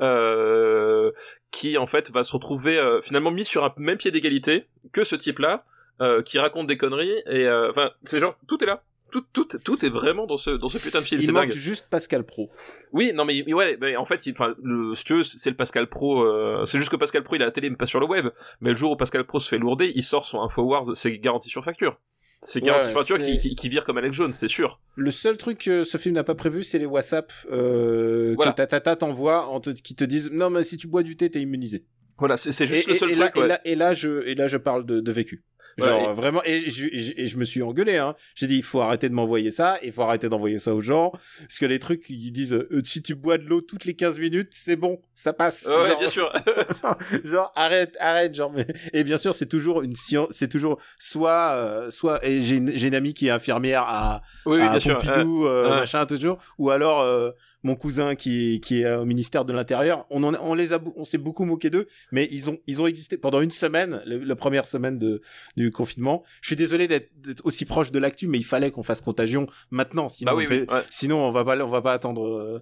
euh, qui en fait va se retrouver euh, finalement mis sur un même pied d'égalité que ce type-là, euh, qui raconte des conneries et euh, enfin c'est genre tout est là. Tout, tout, tout est vraiment dans ce, dans ce putain de film, Il manque dingue. juste Pascal Pro. Oui, non mais, mais ouais, mais en fait, enfin, le, si tu veux, c'est le Pascal Pro. euh, c'est juste que Pascal Pro, il a la télé, mais pas sur le web. Mais le jour où Pascal Pro se fait lourder, il sort son Infowars, c'est garanti sur facture. C'est garanti Ouais, sur facture qui, qui, qui vire comme Alex Jones, c'est sûr. Le seul truc que ce film n'a pas prévu, c'est les WhatsApp euh, Voilà. que ta tata t'envoie en te- qui te disent non mais si tu bois du thé t'es immunisé. Voilà, c'est juste et, le seul et truc. là, ouais. et là et là je et là je parle de, de vécu. Genre vraiment et je, et je- me suis engueulé hein. J'ai dit il faut arrêter de m'envoyer ça, il faut arrêter d'envoyer ça aux gens parce que les trucs ils disent euh, si tu bois de l'eau toutes les 15 minutes, c'est bon, ça passe. Ouais, Genre- bien sûr. genre, genre, arrête arrête genre mais... et bien sûr c'est toujours une science c'est toujours soit euh, soit et j'ai une, j'ai une amie qui est infirmière à oui, oui, à bien sûr. Pompidou euh, ouais. machin toujours ou alors euh, mon cousin qui qui est euh, au ministère de l'intérieur on en, on les a on s'est beaucoup moqué d'eux mais ils ont ils ont existé pendant une semaine le- la première semaine de du confinement je suis désolé d'être aussi proche de l'actu mais il fallait qu'on fasse contagion maintenant sinon Bah oui, on fait- oui, ouais. sinon on va pas on va pas attendre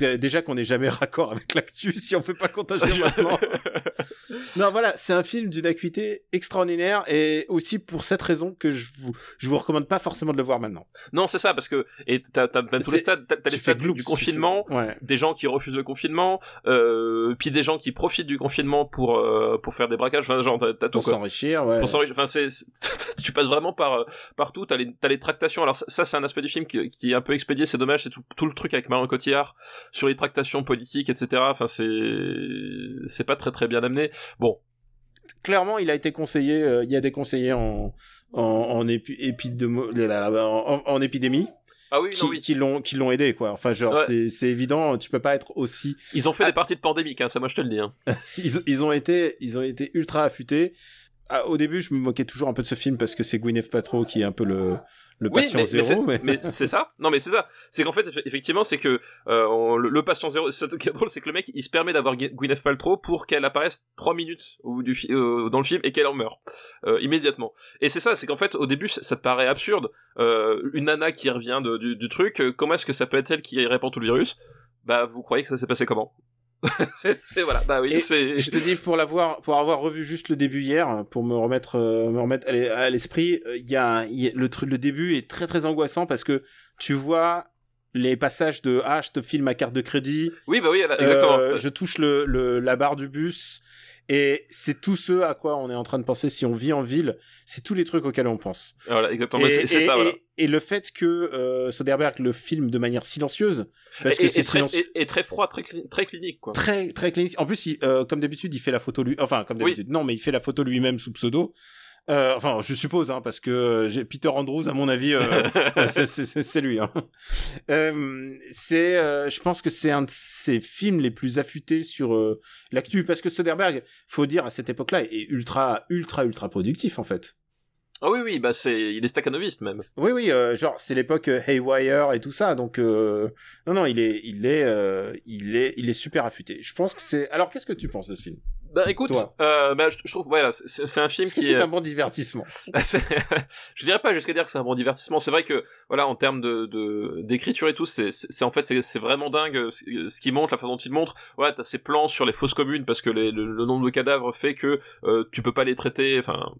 euh, déjà qu'on n'est jamais raccord avec l'actu si on fait pas contagion maintenant non, voilà, c'est un film d'une acuité extraordinaire et aussi pour cette raison que je vous, je vous recommande pas forcément de le voir maintenant. Non, c'est ça, parce que et t'as t'as même tous les stades, t'as t'as les stades du, confinement, fais- Ouais. des gens qui refusent le confinement, euh, puis des gens qui profitent du confinement pour euh, pour faire des braquages. Enfin, genre t'as t'as tout Pour quoi. s'enrichir, ouais. Pour s'enrichir. Enfin, c'est, c'est- tu passes vraiment par euh, partout. T'as les t'as les tractations. Alors ça, ça, c'est un aspect du film qui, qui est un peu expédié. C'est dommage. C'est tout, tout le truc avec Marion Cotillard sur les tractations politiques, etc. Enfin, c'est c'est pas très très bien amené. Bon, Clairement, il a été conseillé, euh, il y a des conseillers en, en, en, épi- épidémo- en, épidémie ah oui, qui, non oui. qui l'ont, qui l'ont aidé, quoi. Enfin, genre, Ouais. c'est, c'est évident, tu peux pas être aussi, Ils ont fait Ah. des parties de pandémique. Hein, ça, moi, je te le dis. Hein. ils, ils ont été, ils ont été ultra affûtés. Ah, au début, je me moquais toujours un peu de ce film parce que c'est Gwyneth Paltrow qui est un peu le, le patient mais zéro. c'est- mais- c'est ça. Non, mais c'est ça. C'est qu'en fait, eff- effectivement, c'est que euh, on- le, le patient zéro. C'est ce qui est drôle, c'est que le mec, il se permet d'avoir Gwy- Gwyneth Paltrow pour qu'elle apparaisse trois minutes au, du, euh, dans le film et qu'elle en meurt euh, immédiatement. Et c'est ça, c'est qu'en fait, au début, ça, ça te paraît absurde. Euh, une nana qui revient de- du, du truc, euh, comment est-ce que ça peut être elle qui répand tout le virus? Bah, vous croyez que ça s'est passé comment? c'est, voilà. Bah oui, c'est. Je te dis pour l'avoir, pour avoir revu juste le début hier, pour me remettre, euh, me remettre à l'e- à l'esprit, euh, il y a, il y a- le truc, le début est très très angoissant parce que tu vois les passages de ah je te filme ma carte de crédit, Oui, bah oui, exactement. euh, je touche le, le la barre du bus et c'est tout ce à quoi on est en train de penser si on vit en ville, c'est tous les trucs auxquels on pense. Voilà, exactement. Et, Mais c'est, c'est et- ça, voilà. et- et le fait que euh, Soderbergh le filme de manière silencieuse, parce Et- que c'est silencieux et, et très froid, très, cli- très clinique, quoi. très très clinique. En plus, il, euh, comme d'habitude, il fait la photo lui. Enfin, comme Oui. d'habitude. Non, mais il fait la photo lui-même sous pseudo. Euh, enfin, je suppose, hein, parce que euh, j'ai Peter Andrews, à mon avis, euh, c'est- c'est lui. Hein. Euh, c'est, euh, je pense que c'est un de ses films les plus affûtés sur euh, l'actu, parce que Soderbergh, faut dire à cette époque-là, est ultra, ultra, ultra productif en fait. Ah oui, oui, bah c'est, il est staccanoviste même. Oui, oui, euh, genre c'est l'époque euh, Haywire et tout ça, donc euh, non, non, il est, il est, euh, il est, il est super affûté. Je pense que c'est. Alors, qu'est-ce que tu penses de ce film? Bah écoute, euh, bah, je, je trouve, voilà, c'est, c'est un film Est-ce que qui c'est est. un bon divertissement? Je dirais pas jusqu'à dire que c'est un bon divertissement. C'est vrai que voilà, en termes de, de d'écriture et tout, c'est en fait c'est vraiment dingue euh, ce ce qui montre, la façon dont il montre. Voilà, t'as ces plans sur les fosses communes parce que les- le, le nombre de cadavres fait que euh, tu peux pas les traiter. Enfin.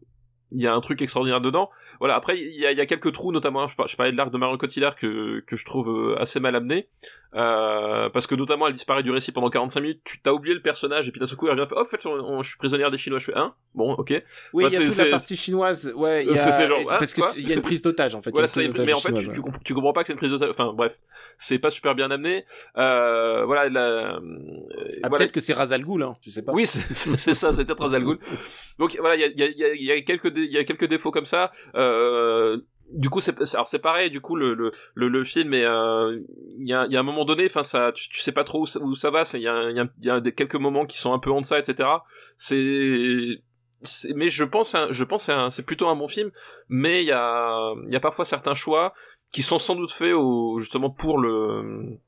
Il y a un truc extraordinaire dedans. Voilà. Après, il y a, il y a quelques trous, notamment. Je, par- je parlais de l'arc de Marion Cotillard que que je trouve euh, assez mal amené, euh, parce que notamment elle disparaît du récit pendant 45 minutes. Tu t'as oublié le personnage et puis d'un seul coup elle revient. Oh, en fait, on- on- je suis prisonnière des Chinois. Je fais un. Bon, ok. Oui, Bah, il y a toute la partie chinoise. Ouais, y a... C'est- genre, hein, parce que quoi c'est- il y a une prise d'otage en fait. Voilà, mais en fait, tu, chinoise, tu, ouais. comp- tu comprends pas que c'est une prise d'otage. Enfin, bref, c'est pas super bien amené. Euh, voilà, la, euh, Ah, voilà. peut-être que c'est Razal Ghoul, hein, tu sais pas. Oui, c'est ça, c'est peut-être Razal. Donc voilà, il y a, y, y, quelques il y a quelques défauts comme ça. Euh, du coup, c'est alors c'est pareil. Du coup, le le le, film est euh, il y a y a un moment donné, enfin ça, tu, tu sais pas trop où ça, où ça va. Il y a y a, y a quelques moments qui sont un peu en deçà, etc. C'est mais je pense un- je pense c'est plutôt un bon film mais il y a il y a parfois certains choix qui sont sans doute faits justement pour le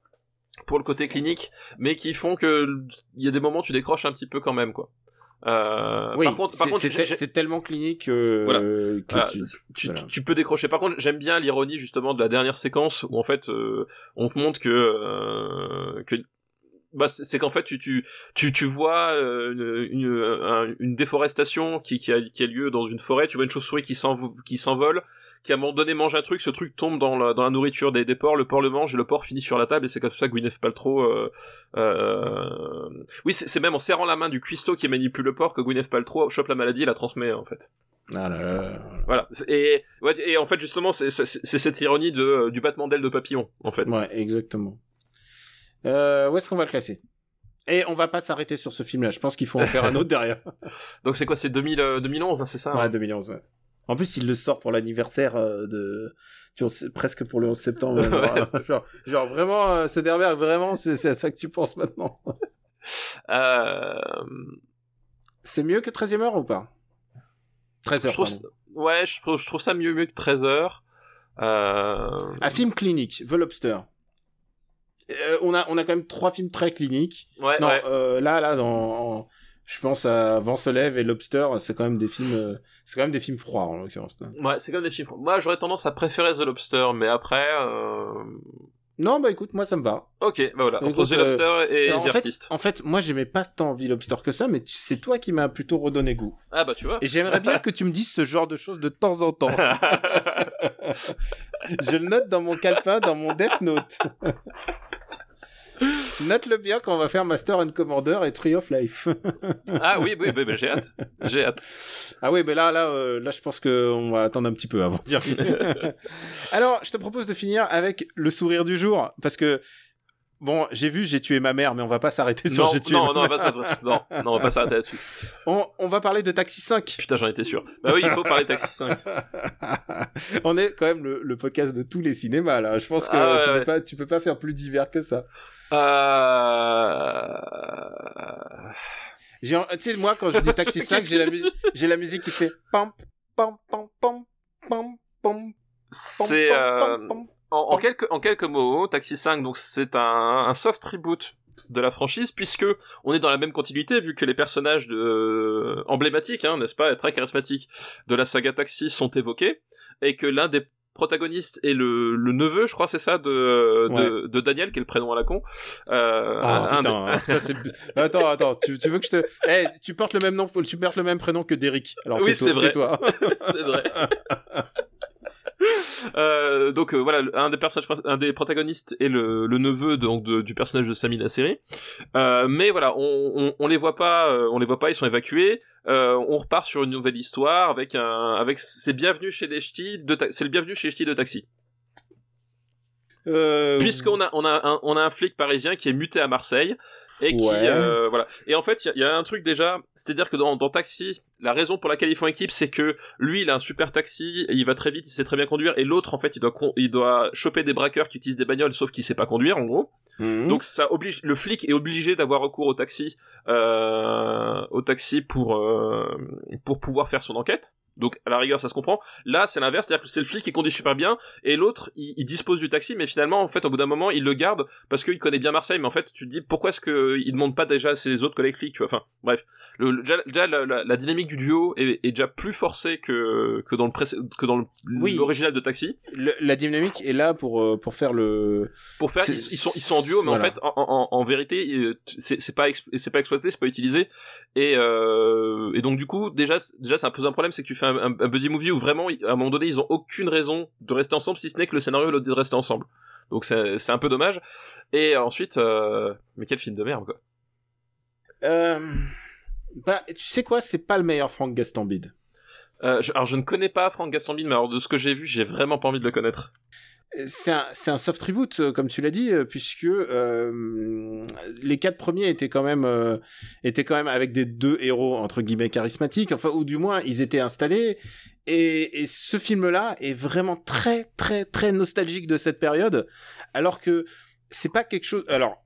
pour le côté clinique mais qui font que il y a des moments où tu décroches un petit peu quand même quoi euh, Oui, par contre par c'est- contre c'est tellement clinique euh, Voilà. que voilà, tu... tu, voilà. tu- tu peux décrocher. Par contre, j'aime bien l'ironie justement de la dernière séquence où en fait euh, on te montre que euh, que bah c'est qu'en fait tu tu tu tu vois euh, une une, un- une déforestation qui qui a qui a lieu dans une forêt, tu vois une chauve-souris qui qui s'envole, qui à un moment donné mange un truc, ce truc tombe dans la dans la nourriture des des porcs, le porc le mange et le porc finit sur la table et c'est comme ça que Gwyneth Paltrow euh, euh... oui c'est c'est même en serrant la main du cuistot qui manipule le porc que Gwyneth Paltrow chope la maladie et la transmet en fait. Ah là là. Voilà. Et, ouais, et en fait, justement, c'est cette ironie de, du battement d'aile de papillon, en fait. Ouais, exactement. Euh, où est-ce qu'on va le classer? Et on va pas s'arrêter sur ce film-là. Je pense qu'il faut en faire un autre derrière. Donc c'est quoi? C'est 2000, euh, 2011, hein, c'est ça Ouais, hein 2011, ouais. En plus, il le sort pour l'anniversaire euh, de... tu presque pour le 11 septembre. Ouais, genre, c'est- genre, genre, vraiment, euh, Soderbergh, vraiment, c'est à ça que tu penses maintenant. Euh, C'est mieux que 13e heure ou pas? 13 je heures, trouve, pardon. ça- ouais, je trouve, je trouve ça mieux, mieux que 13 heures. Euh, Un film clinique, The Lobster. Euh, on, a, on a quand même trois films très cliniques. ouais, non, ouais. euh, là, là, dans, en- je pense à Vent se lève et Lobster, c'est quand même des films, euh, c'est quand même des films froids en l'occurrence. là. Ouais, c'est comme des chiffres. Moi, j'aurais tendance à préférer The Lobster, mais après. Non, bah écoute, moi ça me va. ok, bah voilà, entre The Lobster et en, The fait, Artist. en fait, moi j'aimais pas tant The Lobster que ça, mais c'est toi qui m'as plutôt redonné goût. Ah bah tu vois. Et j'aimerais bien que tu me dises ce genre de choses de temps en temps. Je le note dans mon calepin, dans mon Death Note. Note-le bien quand on va faire Master and Commander et Tree of Life. ah oui, oui, oui, bah, j'ai hâte, j'ai hâte. Ah oui, mais là, là, euh, là, je pense qu'on va attendre un petit peu avant de dire. Alors, je te propose de finir avec le sourire du jour, parce que bon, j'ai vu, j'ai tué ma mère, mais on va pas s'arrêter sur j'ai tué. non, ma non, on va pas non, non, on va pas s'arrêter là-dessus. On, on va parler de Taxi 5. Putain, j'en étais sûr. Bah oui, il faut parler Taxi 5. on est quand même le, le podcast de tous les cinémas là. Je pense que Ah tu, ouais. peux pas, tu peux pas faire plus divers que ça. Euh... Tu sais, moi quand je dis Taxi 5, j'ai la musique, j'ai la musique qui fait pam pam pam pam pam pam. C'est euh, en, en quelques en quelques mots, Taxi 5 donc c'est un, un soft reboot de la franchise puisque on est dans la même continuité vu que les personnages de, euh, emblématiques, hein, n'est-ce pas, très charismatiques de la saga Taxi sont évoqués et que l'un des protagonistes est le, le neveu, je crois, c'est ça, de, de, de Daniel, qui est le prénom à la con. Euh, un putain, ça. Attends, attends, tu, tu veux que je te. Eh, tu portes le même nom, tu portes le même prénom que Derrick. Alors Oui, c'est vrai. tais-toi. c'est vrai. Euh, donc euh, voilà, un des personnages, un des protagonistes est le, le neveu donc de- du personnage de Sami Nasseri. Euh, mais voilà, on, on, on les voit pas, euh, on les voit pas, ils sont évacués. On repart sur une nouvelle histoire avec un, avec c'est bienvenu chez les ch'tis de, ta- c'est le bienvenu chez les ch'tis de taxi. Euh, Puisqu'on a, on a, un, on a un flic parisien qui est muté à Marseille et qui, Ouais. euh, voilà. Et en fait, il y a- il y, a un truc déjà, c'est-à-dire que dans, dans Taxi, la raison pour laquelle ils font équipe, c'est que lui, il a un super taxi, et il va très vite, il sait très bien conduire, et l'autre, en fait, il doit, il doit choper des braqueurs qui utilisent des bagnoles, sauf qu'il sait pas conduire, en gros. mhm. Donc ça oblige, le flic est obligé d'avoir recours au taxi, euh, au taxi pour euh, pour pouvoir faire son enquête. Donc à la rigueur ça se comprend. Là c'est l'inverse, c'est-à-dire que c'est le flic qui conduit super bien et l'autre il, il dispose du taxi, mais finalement en fait au bout d'un moment il le garde parce qu'il connaît bien Marseille. Mais en fait tu te dis pourquoi est-ce que il demande pas déjà ses autres collègues flics, tu vois? Enfin bref, le, déjà, la, la- la dynamique du duo est, est déjà plus forcée que que dans le pré- que dans Oui. l'original de Taxi. Le- la dynamique est là pour euh, pour faire le. pour faire ils, ils sont ils sont en duo mais voilà. en fait en, en, en vérité euh, c'est c'est pas c'est pas exploité c'est pas utilisé et euh, et donc du coup déjà déjà ça pose un problème c'est que tu fais un, un, un buddy movie où vraiment à un moment donné ils ont aucune raison de rester ensemble si ce n'est que le scénario leur dit de rester ensemble donc c'est c'est un peu dommage et ensuite euh, mais quel film de merde quoi Euh... Bah, tu sais quoi, c'est pas le meilleur Franck Gastambide. euh, je- alors je ne connais pas Franck Gastambide mais alors de ce que j'ai vu j'ai vraiment pas envie de le connaître C'est un, un soft reboot, euh, comme tu l'as dit, euh, puisque euh, les quatre premiers étaient quand même euh, étaient quand même avec des deux héros entre guillemets charismatiques, enfin ou du moins ils étaient installés. Et, et ce film-là est vraiment très très très nostalgique de cette période, alors que c'est pas quelque chose. Alors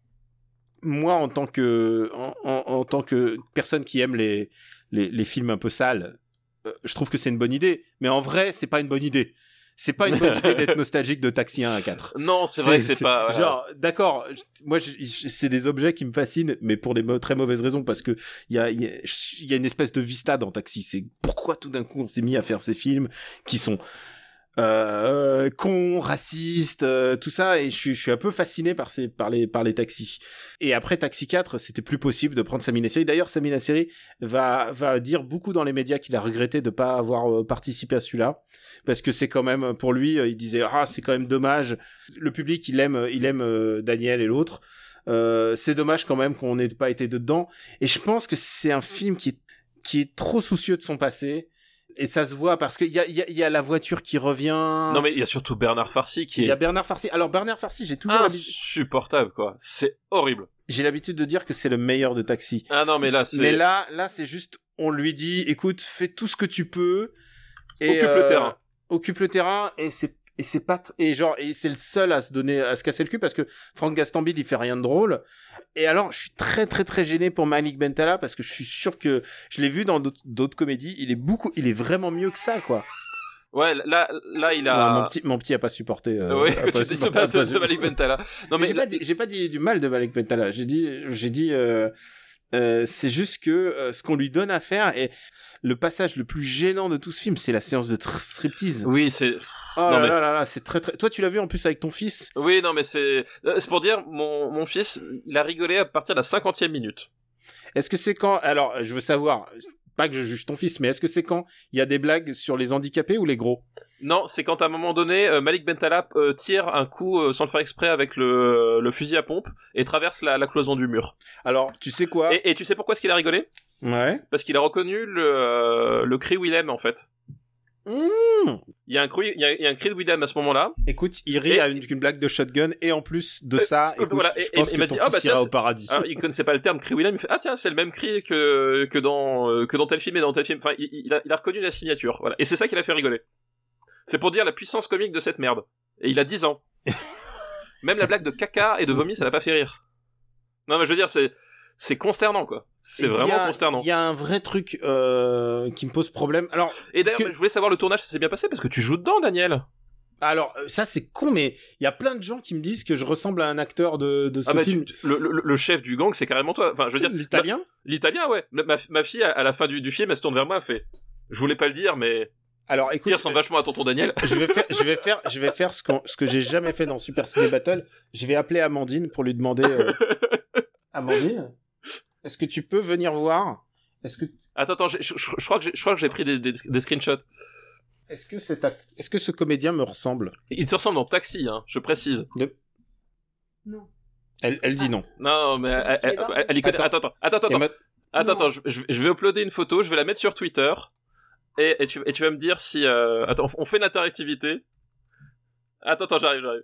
moi en tant que en, en- en tant que personne qui aime les les, les films un peu sales, euh, je trouve que c'est une bonne idée. Mais en vrai, c'est pas une bonne idée. C'est pas une bonne idée d'être nostalgique de Taxi 1 à 4. non c'est vrai que c'est pas voilà. Genre, d'accord, moi, c'est des objets qui me fascinent, mais pour des très mauvaises raisons, parce que il y a, il y, a, y a une espèce de vista dans Taxi. C'est pourquoi tout d'un coup on s'est mis à faire ces films qui sont euh, con, raciste, euh, tout ça, et je suis, un peu fasciné par ces, par les, par les taxis. Et après Taxi 4, c'était plus possible de prendre sa mini-série. D'ailleurs, sa mini-série va, va dire beaucoup dans les médias qu'il a regretté de pas avoir euh, participé à celui-là, parce que c'est quand même pour lui, euh, il disait ah c'est quand même dommage. Le public, il aime, il aime euh, Daniel et l'autre. C'est dommage quand même qu'on n'ait pas été dedans. Et je pense que c'est un film qui est, qui est trop soucieux de son passé. Et ça se voit parce qu'il y a, il y, a, il y a la voiture qui revient. Non mais il y a surtout Bernard Farcy qui il y a est Bernard Farcy. Alors Bernard Farcy, j'ai toujours insupportable quoi. C'est horrible. j'ai l'habitude de dire que c'est le meilleur de Taxi. Ah non mais là c'est Mais là, là, c'est juste, on lui dit, écoute, fais tout ce que tu peux. Et, Occupe le terrain. Occupe le terrain et c'est et c'est pas et genre et c'est le seul à se donner à se casser le cul parce que Franck Gastambide il fait rien de drôle. Et alors je suis très très très gêné pour Malik Bentala parce que je suis sûr que je l'ai vu dans d'autres- comédies il est beaucoup il est vraiment mieux que ça quoi. Ouais là là il Ouais, a mon petit mon petit a pas supporté euh, Oui, a que tu dis a pas pas- de Malik Bentala. Non mais mais j'ai pas dit j'ai pas dit du mal de Malik Bentala. J'ai dit j'ai dit euh, euh, c'est juste que euh, ce qu'on lui donne à faire et le passage le plus gênant de tout ce film c'est la séance de tr- striptease oui c'est oh non, là, mais- là là là c'est très très toi tu l'as vu en plus avec ton fils oui non mais c'est euh, c'est pour dire mon mon fils il a rigolé à partir de la cinquantième minute. est-ce que c'est quand alors je veux savoir pas que je juge ton fils mais est-ce que c'est quand il y a des blagues sur les handicapés ou les gros? Non, c'est quand à un moment donné, euh, Malik Bentala euh, tire un coup euh, sans le faire exprès avec le, le fusil à pompe et traverse la, la cloison du mur. alors tu sais quoi? Et, et tu sais pourquoi est-ce qu'il a rigolé? Ouais Parce qu'il a reconnu le, le cri Willem en fait. Mmh. Il y a un cri, il y a, il y a un cri de Willem à ce moment-là. écoute il rit Et- à une, une blague de shotgun et en plus de ça euh, écoute voilà, je et- pense et que ton dit, ah, bah, fils tiens, ira au paradis Alors, il connaissait pas le terme cri Willem, il fait ah tiens c'est le même cri que que dans euh, que dans tel film et dans tel film. Enfin, il, il a, il a reconnu la signature. Voilà, et c'est ça qui l'a fait rigoler. C'est pour dire la puissance comique de cette merde. Et il a 10 ans. Même la blague de caca et de vomi, ça l'a pas fait rire. Non mais je veux dire c'est c'est consternant quoi. C'est Il vraiment a- consternant. Il y a un vrai truc euh, qui me pose problème. Alors, Et d'ailleurs, que- je voulais savoir le tournage, ça s'est bien passé parce que tu joues dedans, Daniel. alors euh, ça c'est con, mais il y a plein de gens qui me disent que je ressemble à un acteur de, de ce Ah bah, film. tu- le, le- le chef du gang, c'est carrément toi. Enfin, je veux dire, L'italien l'italien, ouais. Ma, ma fille, à, la fin du, du film, elle se tourne vers moi, elle fait. Je voulais pas le dire, mais Alors il écoute, ressemble vachement à tonton Daniel. je vais faire, je vais faire, je vais faire ce, qu'on- ce que j'ai jamais fait dans Super Ciné Battle. Je vais appeler Amandine pour lui demander. euh, Amandine, est-ce que tu peux venir voir? Est-ce que, Attends, attends, je, je- je crois que j'ai, je crois que j'ai pris des, des, des screenshots. est-ce que cet act- est-ce que ce comédien me ressemble? Il te ressemble dans Taxi, hein, je précise. Non. Elle, elle dit non. Non, mais elle, elle, elle- elle y connaît. Attends, attends, attends, attends. Ma- Attends, attends, je, vais uploader une photo, je vais la mettre sur Twitter. Et, et, tu, et tu vas me dire si... Euh... Attends, on fait l'interactivité. Attends, attends, j'arrive, j'arrive.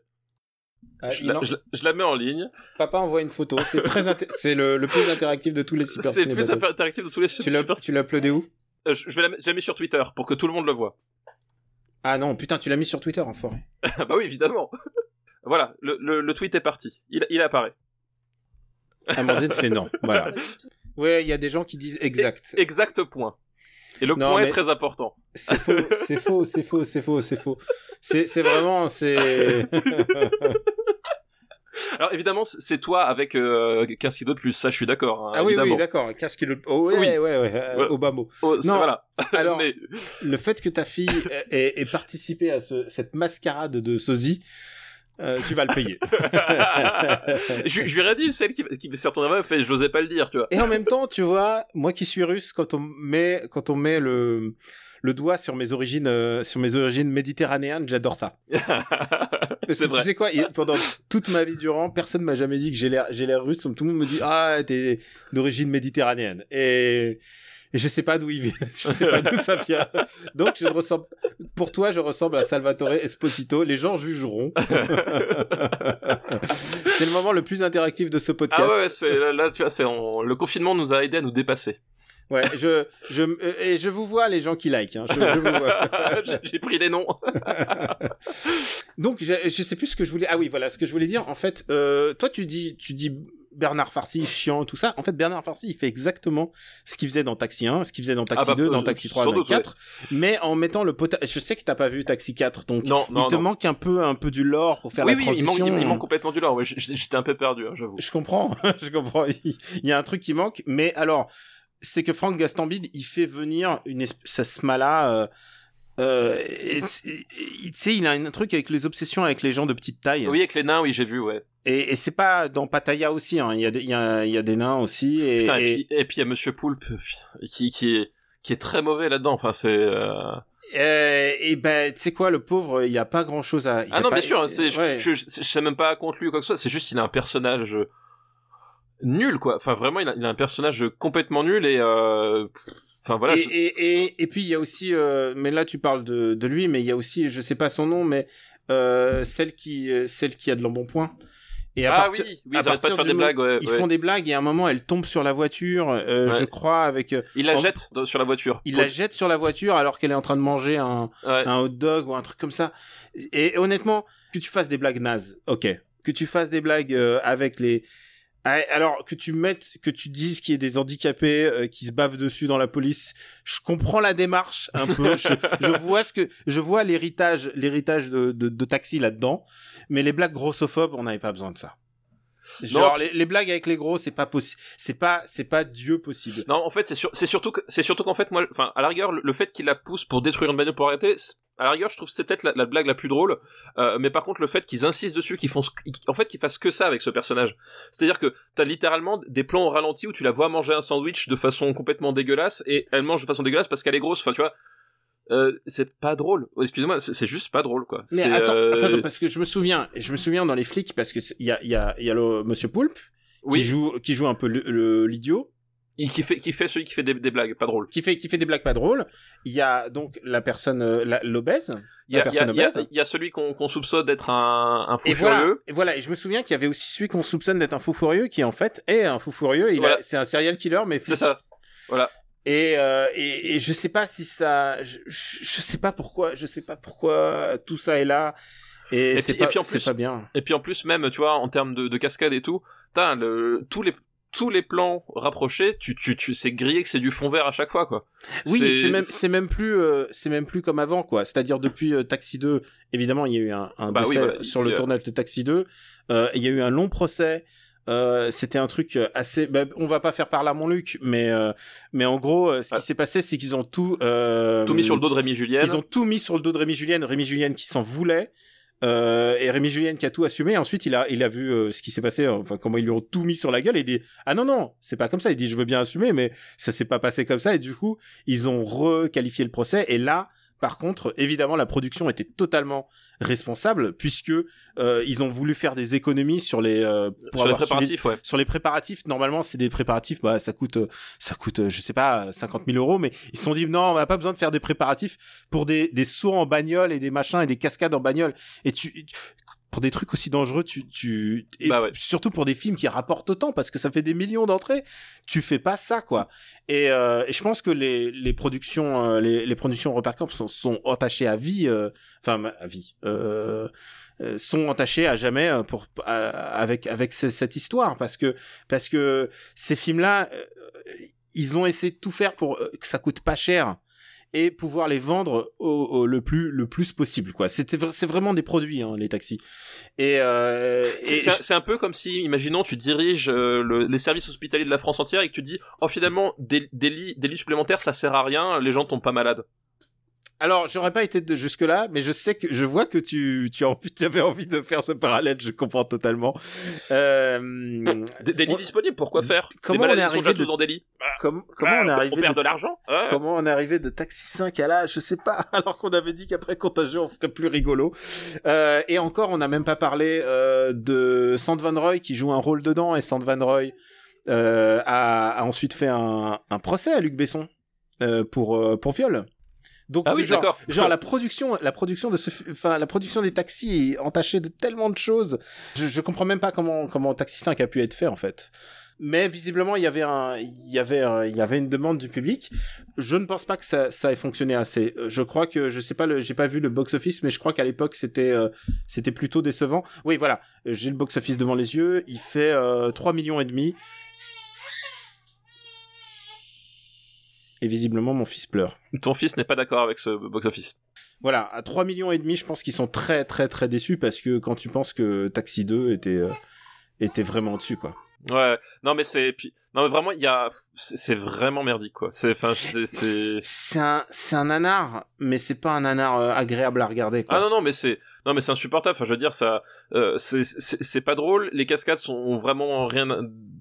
Ah, Je, la- en- je la- je la mets en ligne. Papa envoie une photo. C'est très, c'est le, le plus interactif de tous les Super C'est le plus interactif de tous les super- tu l'as uploadé où? Euh, je, je vais la, je la mets sur Twitter pour que tout le monde le voit. Ah non, putain, tu l'as mis sur Twitter, enfoiré. Ah bah oui, évidemment. voilà, le, le, le tweet est parti. Il, il apparaît. Amandine fait non. Voilà. Ouais, il y a des gens qui disent exact. Exact point. Et le Non, point est très important. C'est faux, c'est faux, c'est faux, c'est faux, c'est faux. C'est, c'est vraiment, c'est. Alors évidemment, c'est toi avec euh, 15 kilos de plus, ça je suis d'accord. hein, ah oui, évidemment. oui, d'accord. Cache qu'il le. Oh, ouais, Oui. ouais, ouais, euh, Ouais. Obama. Oh, Non. voilà. Alors, Mais- le fait que ta fille ait, ait participé à ce, cette mascarade de sosie, euh, tu vas le payer. je, je lui aurais dit, celle qui, qui elle fait, j'osais pas le dire, tu vois. Et en même temps, tu vois, moi qui suis russe, quand on met, quand on met le, le doigt sur mes origines, euh, sur mes origines méditerranéennes, j'adore ça. Parce c'est que vrai. tu sais quoi, pendant toute ma vie durant, personne m'a jamais dit que j'ai l'air, j'ai l'air russe. Tout le monde me dit, ah, t'es d'origine méditerranéenne. Et, et je sais pas d'où il vient. Je sais pas d'où ça vient. Donc, je ressemble, pour toi, je ressemble à Salvatore Esposito. Les gens jugeront. c'est le moment le plus interactif de ce podcast. Ah ouais, c'est là, tu vois, c'est on- le confinement nous a aidé à nous dépasser. Ouais, je, je, euh, et je vous vois les gens qui like. Hein. Je, je vous vois. J'ai- J'ai pris des noms. Donc, je, je sais plus ce que je voulais. Ah oui, voilà, ce que je voulais dire. En fait, euh, toi, tu dis, tu dis Bernard Farcy chiant, tout ça. En fait, Bernard Farcy, il fait exactement ce qu'il faisait dans Taxi 1, ce qu'il faisait dans Taxi Ah bah, 2, dans euh, Taxi sans 3, dans doute, 4, mais en mettant le potage. Je sais que t'as pas vu Taxi 4, donc Non, non, il te non. manque un peu, un peu du lore pour faire oui, la oui, il transition. manque, il, il manque complètement du lore. Ouais, j'étais un peu perdu, hein, j'avoue. Je comprends, je comprends. Il y a un truc qui manque, mais alors, c'est que Franck Gastambide, il fait venir une espèce, mala, euh, Euh, tu sais, il a un truc avec les obsessions avec les gens de petite taille. Oui, avec les nains, oui, j'ai vu, ouais. Et, et c'est pas dans Pattaya aussi. Hein. Il y a des, il y a, il y a des nains aussi. Et, Putain, et, et- puis, et puis il y a Monsieur Poulpe, qui, qui est, qui est très mauvais là-dedans. Enfin, c'est. euh, Euh, et ben, tu sais quoi, le pauvre, il a pas grand chose à. il Ah a non, pas- bien sûr. C'est, je- je, je, je sais même pas contre lui ou quoi que ce soit. C'est juste, il a un personnage nul, quoi. Enfin, vraiment, il a, il a un personnage complètement nul et. Euh... Enfin voilà. et, je- et, et, et puis il y a aussi, euh, mais là tu parles de, de lui, mais il y a aussi, je sais pas son nom, mais euh, celle qui, euh, celle qui a de l'embonpoint. Et à Ah partir- oui, oui, à ils arrêtent pas de partir faire des moment- blagues. Ouais, Ils ouais. font des blagues et à un moment elle tombe sur la voiture, euh, Ouais. je crois, avec. euh, Il la en- jette dans- sur la voiture. Il la jette sur la voiture alors qu'elle est en train de manger un hot dog ou un truc comme ça. Et, et honnêtement, que tu fasses des blagues nazes, ok. Que tu fasses des blagues euh, avec les. Ah, Alors que tu mettes, que tu dises qu'il y a des handicapés euh, qui se bavent dessus dans la police, je comprends la démarche un peu. je, je vois ce que, je vois l'héritage, l'héritage de, de, de taxi là-dedans. Mais les blagues grossophobes, on n'avait pas besoin de ça. Genre puis- les, les blagues avec les gros, c'est pas possible, c'est pas, c'est pas Dieu possible. Non, en fait, c'est sur- c'est surtout c'est surtout qu'en fait, moi, enfin, à la rigueur, le, le fait qu'il la pousse pour détruire une bagnole pour arrêter, à la rigueur, je trouve que c'est peut-être la, la blague la plus drôle. Euh, mais par contre, le fait qu'ils insistent dessus, qu'ils font, ce- en fait, qu'ils fassent que ça avec ce personnage. C'est-à-dire que t'as littéralement des plans au ralenti où tu la vois manger un sandwich de façon complètement dégueulasse et elle mange de façon dégueulasse parce qu'elle est grosse. Enfin, tu vois. Euh, c'est pas drôle. Oh, Excusez-moi, c'est juste pas drôle, quoi. Mais C'est, attends, euh, attends, parce que je me souviens, je me souviens dans les flics parce que il y a, y a, y a le Monsieur Poulpe oui, qui joue, qui joue un peu l'idiot, il- qui fait, qui fait celui qui fait des, des blagues, pas drôles. qui fait, qui fait des blagues pas drôles. Il y a donc la personne, euh, l'obèse, Il y a, la personne il y a- obèse. il y a celui qu'on soupçonne d'être un, un fou Et voilà, et voilà, et je me souviens qu'il y avait aussi celui qu'on soupçonne d'être un fou furieux, qui en fait est un fou furieux. Il Voilà. c'est un serial killer, mais C'est ça. Voilà. Et, euh, et, et je sais pas si ça, je, je sais pas pourquoi, je sais pas pourquoi tout ça est là. Et, Et c'est puis- et pas, puis en c'est plus- pas bien. Et puis en plus même, tu vois, en termes de, de cascade et tout, t'as le, tous les tous les plans rapprochés, tu, tu, tu, c'est grillé que c'est du fond vert à chaque fois, quoi. Oui, c'est même, c'est même plus, euh, c'est même plus comme avant, quoi. C'est-à-dire depuis euh, Taxi 2, évidemment, il y a eu un, un Bah oui, décès voilà, sur le tournage de Taxi 2. Euh, il y a eu un long procès. Euh, c'était un truc assez. bah, on va pas faire par là mon Luc, mais euh, mais en gros, euh, ce qui Ah. s'est passé, c'est qu'ils ont tout euh, tout mis sur le dos de Rémi Julien. Ils ont tout mis sur le dos de Rémi Julienne. Rémi Julienne qui s'en voulait. Euh, et Rémi Julienne qui a tout assumé. Ensuite, il a, il a vu euh, ce qui s'est passé, enfin comment ils lui ont tout mis sur la gueule. Et il dit ah non non, c'est pas comme ça. Il dit je veux bien assumer, mais ça s'est pas passé comme ça. Et du coup, ils ont requalifié le procès. Et là, par contre, évidemment, la production était totalement responsable puisque euh, ils ont voulu faire des économies sur les euh, pour sur les suivi- préparatifs, ouais. sur les préparatifs, normalement, c'est des préparatifs, bah, ça coûte, euh, ça coûte, je sais pas, 50 000 euros, mais ils se sont dit, non, on n'a pas besoin de faire des préparatifs pour des, des sauts en bagnole et des machins et des cascades en bagnole. Et tu- pour des trucs aussi dangereux, tu, tu, et Bah ouais. surtout pour des films qui rapportent autant, parce que ça fait des millions d'entrées, tu fais pas ça, quoi. Et, euh, et je pense que les, les productions, euh, les, les productions Reparcorp sont, sont attachées à vie, euh, enfin, à vie, euh, euh, sont entachés à jamais euh, pour avec avec ce- cette histoire parce que parce que ces films là ils ont essayé de tout faire pour que ça coûte pas cher et pouvoir les vendre au, au- le plus le plus possible quoi c'était c'est vraiment des produits hein, les taxis et, euh, C'est et c'est- c'est un peu comme si, imaginons, tu diriges euh, le- les services hospitaliers de la France entière et que tu dis, oh finalement, des, des lits, des lits supplémentaires, ça sert à rien, les gens tombent pas malades. Alors j'aurais pas été de jusque là mais je sais que je vois que tu tu as envie tu avais envie de faire ce parallèle je comprends totalement euh, Des, des lits on- disponibles, pourquoi faire Comment Les on est arrivé de- tous lits. comme- comment Ah, on est arrivé On perd de- de l'argent. Comment on est arrivé de Taxi 5 à là Je sais pas. Alors qu'on avait dit qu'après Contagieux, on ferait plus rigolo. Euh, et encore, on n'a même pas parlé euh, de Sand Van Roy qui joue un rôle dedans. Et Sand Van Roy euh, a, a ensuite fait un, un procès à Luc Besson euh, pour euh, pour viol. Donc Ah oui, genre, genre la production, la production de ce, fi- enfin la production des taxis est entachée de tellement de choses. Je, je comprends même pas comment comment Taxi 5 a pu être fait en fait. Mais visiblement, il y avait un, il y avait, un- il y avait une demande du public. Je ne pense pas que ça, ça ait fonctionné assez. Euh, Je crois que, je sais pas, le, j'ai pas vu le box office, mais je crois qu'à l'époque c'était, euh, c'était plutôt décevant. Oui, voilà, Euh, j'ai le box office devant les yeux. Il fait euh, 3 millions et demi. Et visiblement, mon fils pleure. Ton fils n'est pas d'accord avec ce box-office. Voilà, à 3 millions et demi, je pense qu'ils sont très très très déçus parce que quand tu penses que Taxi 2 était euh, était vraiment dessus quoi. Ouais, non mais c'est puis non mais vraiment il y a c'est vraiment merdique quoi. C'est enfin c'est c'est un, c'est un nanar, mais c'est pas un nanar euh, agréable à regarder. Quoi. Ah non non mais c'est non mais c'est insupportable. Enfin je veux dire ça euh, c'est c'est c'est pas drôle. Les cascades sont vraiment rien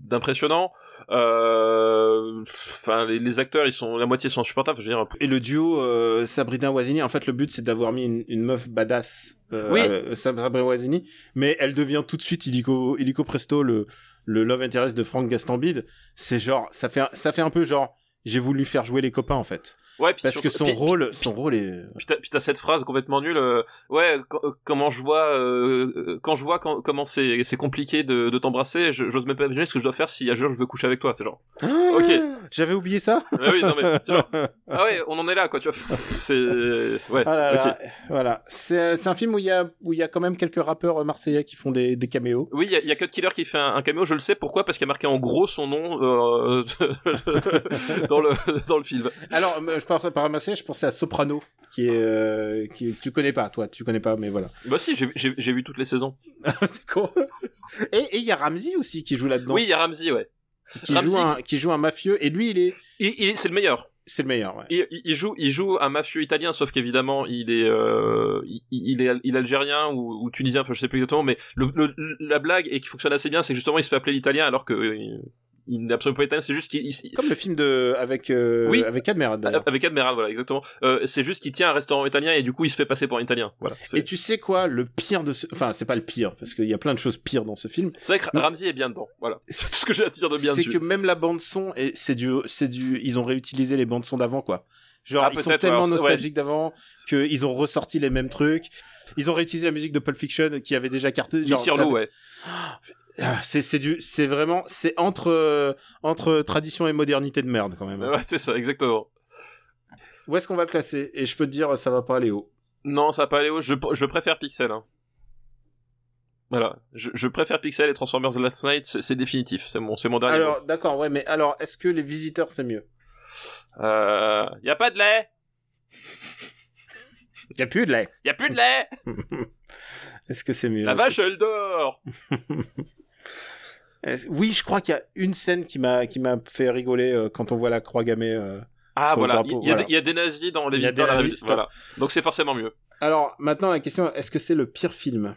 d'impressionnant. Euh, Enfin les, les acteurs ils sont la moitié sont insupportables. Je veux dire Et le duo euh, Sabrina Wazini, en fait, le but c'est d'avoir mis une, une meuf badass. Euh, Oui. euh, Sabrina Wazini, mais elle devient tout de suite illico, illico presto le le love interest de Frank Gastambide. C'est genre, ça fait ça fait un peu genre, j'ai voulu faire jouer les copains en fait, ouais puis parce surtout- que son puis- rôle, puis- son rôle est. Puis t'as, puis t'as cette phrase complètement nulle. euh, ouais, quand- euh, comment je vois, euh, euh, quand je vois quand- comment c'est, c'est compliqué de, de t'embrasser, j'ose même pas imaginer ce que je dois faire si un jour je veux coucher avec toi. C'est genre. Ok. J'avais oublié ça. Ah oui, non mais genre. Ah ouais, on en est là quoi. Tu vois. C'est ouais. Ah là ok. là, voilà. C'est c'est un film où il y a où il y a quand même quelques rappeurs euh, marseillais qui font des, des caméos. Oui, il y a, il y a Cut Killer qui fait un, un caméo. Je le sais pourquoi? Parce qu'il a marqué en gros son nom euh, dans le dans le film. Alors, euh, je pense par marseillais, je pensais à Soprano, qui est euh, qui tu connais pas, toi, tu connais pas, mais voilà. Bah si, j'ai, vu toutes les saisons. D'accord. Et et il y a Ramsey aussi qui joue là-dedans. Oui, il y a Ramsey, ouais. qui Ramsey joue un qui joue un mafieux et lui il est Il, il- c'est le meilleur. c'est le meilleur. Ouais. Il, il- il joue, il joue un mafieux italien, sauf qu'évidemment, il est, euh, il, il est, il est algérien ou, ou tunisien, enfin, je sais plus exactement, mais le, le- la blague et qui fonctionne assez bien, c'est que justement, il se fait appeler l'italien alors que euh, il, n'est absolument pas italien. C'est juste qu'il, il- Comme le film de avec euh, Oui. avec Admiral avec Admiral, voilà, exactement. Euh, c'est juste qu'il tient un restaurant italien et du coup, il se fait passer pour un italien. Voilà. Et tu sais quoi, le pire de ce, enfin c'est pas le pire parce qu'il y a plein de choses pires dans ce film. c'est vrai que Ramsey est bien dedans. Voilà. C'est ce que j'ai à dire de bien C'est que même la bande son et c'est du c'est du ils ont réutilisé les bandes son d'avant quoi. Genre Ah, ils sont tellement nostalgiques d'avant qu'ils ont ressorti les mêmes trucs. Ils ont réutilisé la musique de Pulp Fiction qui avait déjà carté. genre, Ici, Orlo, ouais. Ah, c'est c'est du c'est vraiment c'est entre euh, entre tradition et modernité de merde quand même. Ouais, c'est ça, exactement. Où est-ce qu'on va le classer? Et je peux te dire ça va pas aller haut. Non, ça va pas aller haut. Je, je préfère Pixel. Hein. Voilà. Je, je préfère Pixel et Transformers Last Night, c'est définitif. C'est mon, c'est mon dernier. Alors d'accord ouais mais alors est-ce que les visiteurs c'est mieux? Euh, y a pas de lait. Il y a plus de lait. Y a plus de lait. Est-ce que c'est mieux? La vache, elle dort. Est-ce- Oui, je crois qu'il y a une scène qui m'a qui m'a fait rigoler euh, quand on voit la croix gammée. euh. Ah, Sur le voilà. drapeau, Il y, a voilà. des- il y a des nazis dans les Il y a visiteurs la nazis. Voilà. Donc c'est forcément mieux. Alors maintenant la question est-ce que c'est le pire film?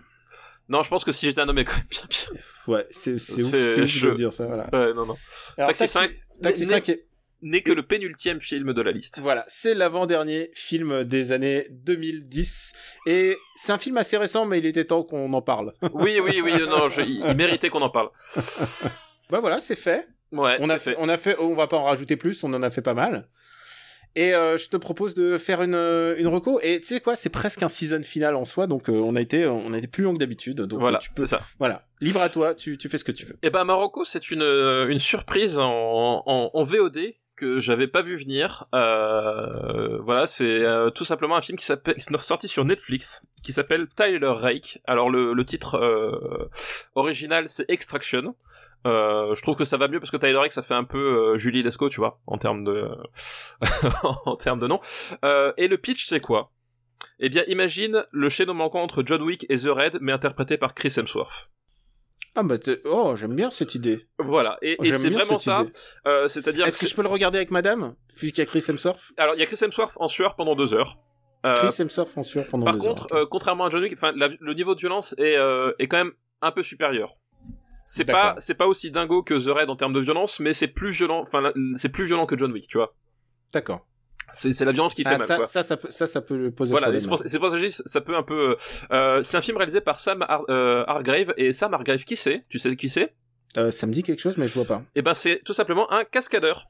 Non, je pense que si j'étais un homme, quand même bien pire. Ouais, c'est c'est ouf, C'est c'est ouf de dire ça. Voilà. Ouais, non, non. Alors, Taxi 5, Taxi n'est- 5 est- N'est que le pénultième film de la liste. Voilà, c'est l'avant-dernier film des années 2010 et c'est un film assez récent mais il était temps qu'on en parle. Oui, oui, oui, non, je- il, méritait qu'on en parle. bah voilà, c'est fait. Ouais, on c'est a fait, on a fait on va pas en rajouter plus, on en a fait pas mal. Et euh, je te propose de faire une une reco et tu sais quoi, c'est presque un season final en soi donc euh, on a été on a été plus long que d'habitude donc Voilà, tu peux c'est ça. voilà, libre à toi, tu tu fais ce que tu veux. Eh ben Marocco, c'est une euh, une surprise en, en, en VOD que j'avais pas vu venir. Euh, voilà, c'est euh, tout simplement un film qui s'appelle sorti sur Netflix, qui s'appelle Tyler Rake. Alors le, le titre euh, original c'est Extraction. Euh, je trouve que ça va mieux parce que Tyler Rake ça fait un peu euh, Julie Lescaut, tu vois, en termes de en termes de nom. Euh, et le pitch c'est quoi? Eh bien, imagine le chaînon manquant entre John Wick et The Raid, mais interprété par Chris Hemsworth. Ah bah oh, j'aime bien cette idée. Voilà, et, c'est vraiment ça. Euh, C'est-à-dire Est-ce que je peux le regarder avec madame puisqu'il y a Chris Hemsworth? Alors, il y a Chris Hemsworth en sueur pendant deux heures. Euh, Chris Hemsworth en sueur pendant par deux contre, heures. euh, contrairement à John Wick, enfin, le niveau de violence est, euh, est quand même un peu supérieur. C'est pas, c'est pas aussi dingo que The Raid en termes de violence, mais c'est plus violent, enfin, c'est plus violent que John Wick, tu vois. D'accord. C'est, c'est la violence qui fait Ah, mal, ça, quoi. ça, ça peut, ça, ça peut poser Voilà, problème. c'est pour, c'est pour ça que ça peut un peu. Euh, c'est un film réalisé par Sam Har- euh, Hargrave et Sam Hargrave, qui c'est? Tu sais qui c'est? Euh, ça me dit quelque chose, mais je vois pas. Eh ben, c'est tout simplement un cascadeur.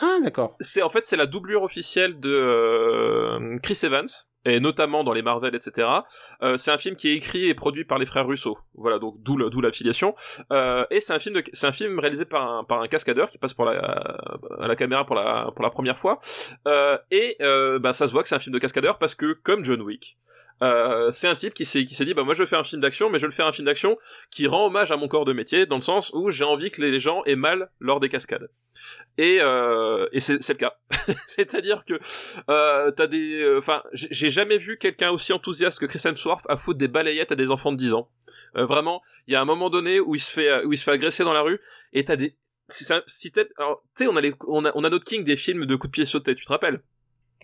Ah, d'accord. c'est en fait c'est la doublure officielle de euh, Chris Evans et notamment dans les Marvel etc. Euh, c'est un film qui est écrit et produit par les frères Russo. Voilà donc d'où l'affiliation. Euh, et c'est un film c'est un film réalisé par un par un cascadeur qui passe pour la à la caméra pour la pour la première fois. Euh, et bah ça se voit que c'est un film de cascadeur parce que comme John Wick. C'est un type qui s'est qui s'est dit bah moi je faire un film d'action mais je le faire un film d'action qui rend hommage à mon corps de métier dans le sens où j'ai envie que les gens aient mal lors des cascades et et c'est le cas c'est-à-dire que t'as des enfin j'ai jamais vu quelqu'un aussi enthousiaste que Chris Hemsworth à foutre des balayettes à des enfants de 10 ans. Euh, vraiment, il y a un moment donné où il se fait, où il se fait agresser dans la rue, et t'as des, si tu sais, on a les, on a, on a notre king des films de coups de pied sautés, tu te rappelles?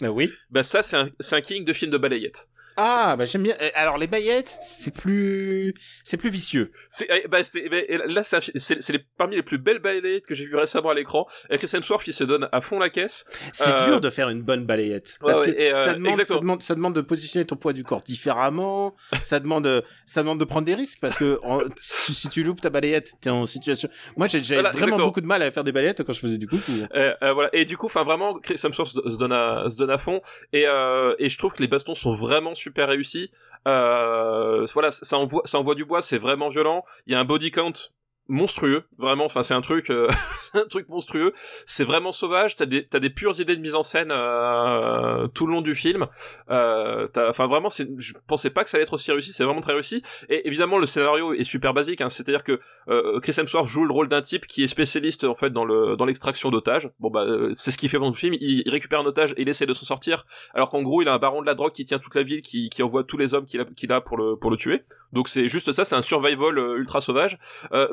Euh, oui. Bah ça, c'est un, c'est un king de films de balayettes. Ah, bah j'aime bien. Euh, Alors les baillettes, c'est plus, c'est plus vicieux. C'est, eh, bah, c'est, bah, là, c'est, c'est, c'est les- parmi les plus belles balayettes que j'ai vues récemment à l'écran. Et Chris Hemsworth, il se donne à fond la caisse. C'est Euh, dur de faire une bonne balayette ouais, parce ouais, que et, euh, ça, demande, ça demande, ça demande de positionner ton poids du corps différemment. ça demande, ça demande de prendre des risques parce que en- si, tu- si tu loupes ta balayette, t'es en situation. Moi, j'ai Voilà, vraiment exactement. beaucoup de mal à faire des balayettes quand je faisais du coup. Euh, voilà. Et du coup, enfin vraiment, Chris Hemsworth se se donne à, se donne à fond. Et, euh, et je trouve que les bastons sont vraiment super réussis. Euh, voilà, ça envoie, ça envoie du bois, c'est vraiment violent. Il y a un body count monstrueux, vraiment. Enfin, c'est un truc, euh, un truc monstrueux. C'est vraiment sauvage. T'as des, t'as des pures idées de mise en scène euh, tout le long du film. Euh, Enfin, vraiment, c'est, je pensais pas que ça allait être aussi réussi. C'est vraiment très réussi. Et évidemment, le scénario est super basique. Hein, C'est-à-dire que euh, Chris Hemsworth joue le rôle d'un type qui est spécialiste en fait dans le dans l'extraction d'otages. Bon bah euh, c'est ce qu'il fait dans le film. Il, récupère un otage et il essaie de s'en sortir. Alors qu'en gros il a un baron de la drogue qui tient toute la ville, qui, qui envoie tous les hommes qu'il a, qu'il a pour le pour le tuer. Donc c'est juste ça, c'est un survival ultra sauvage. Euh,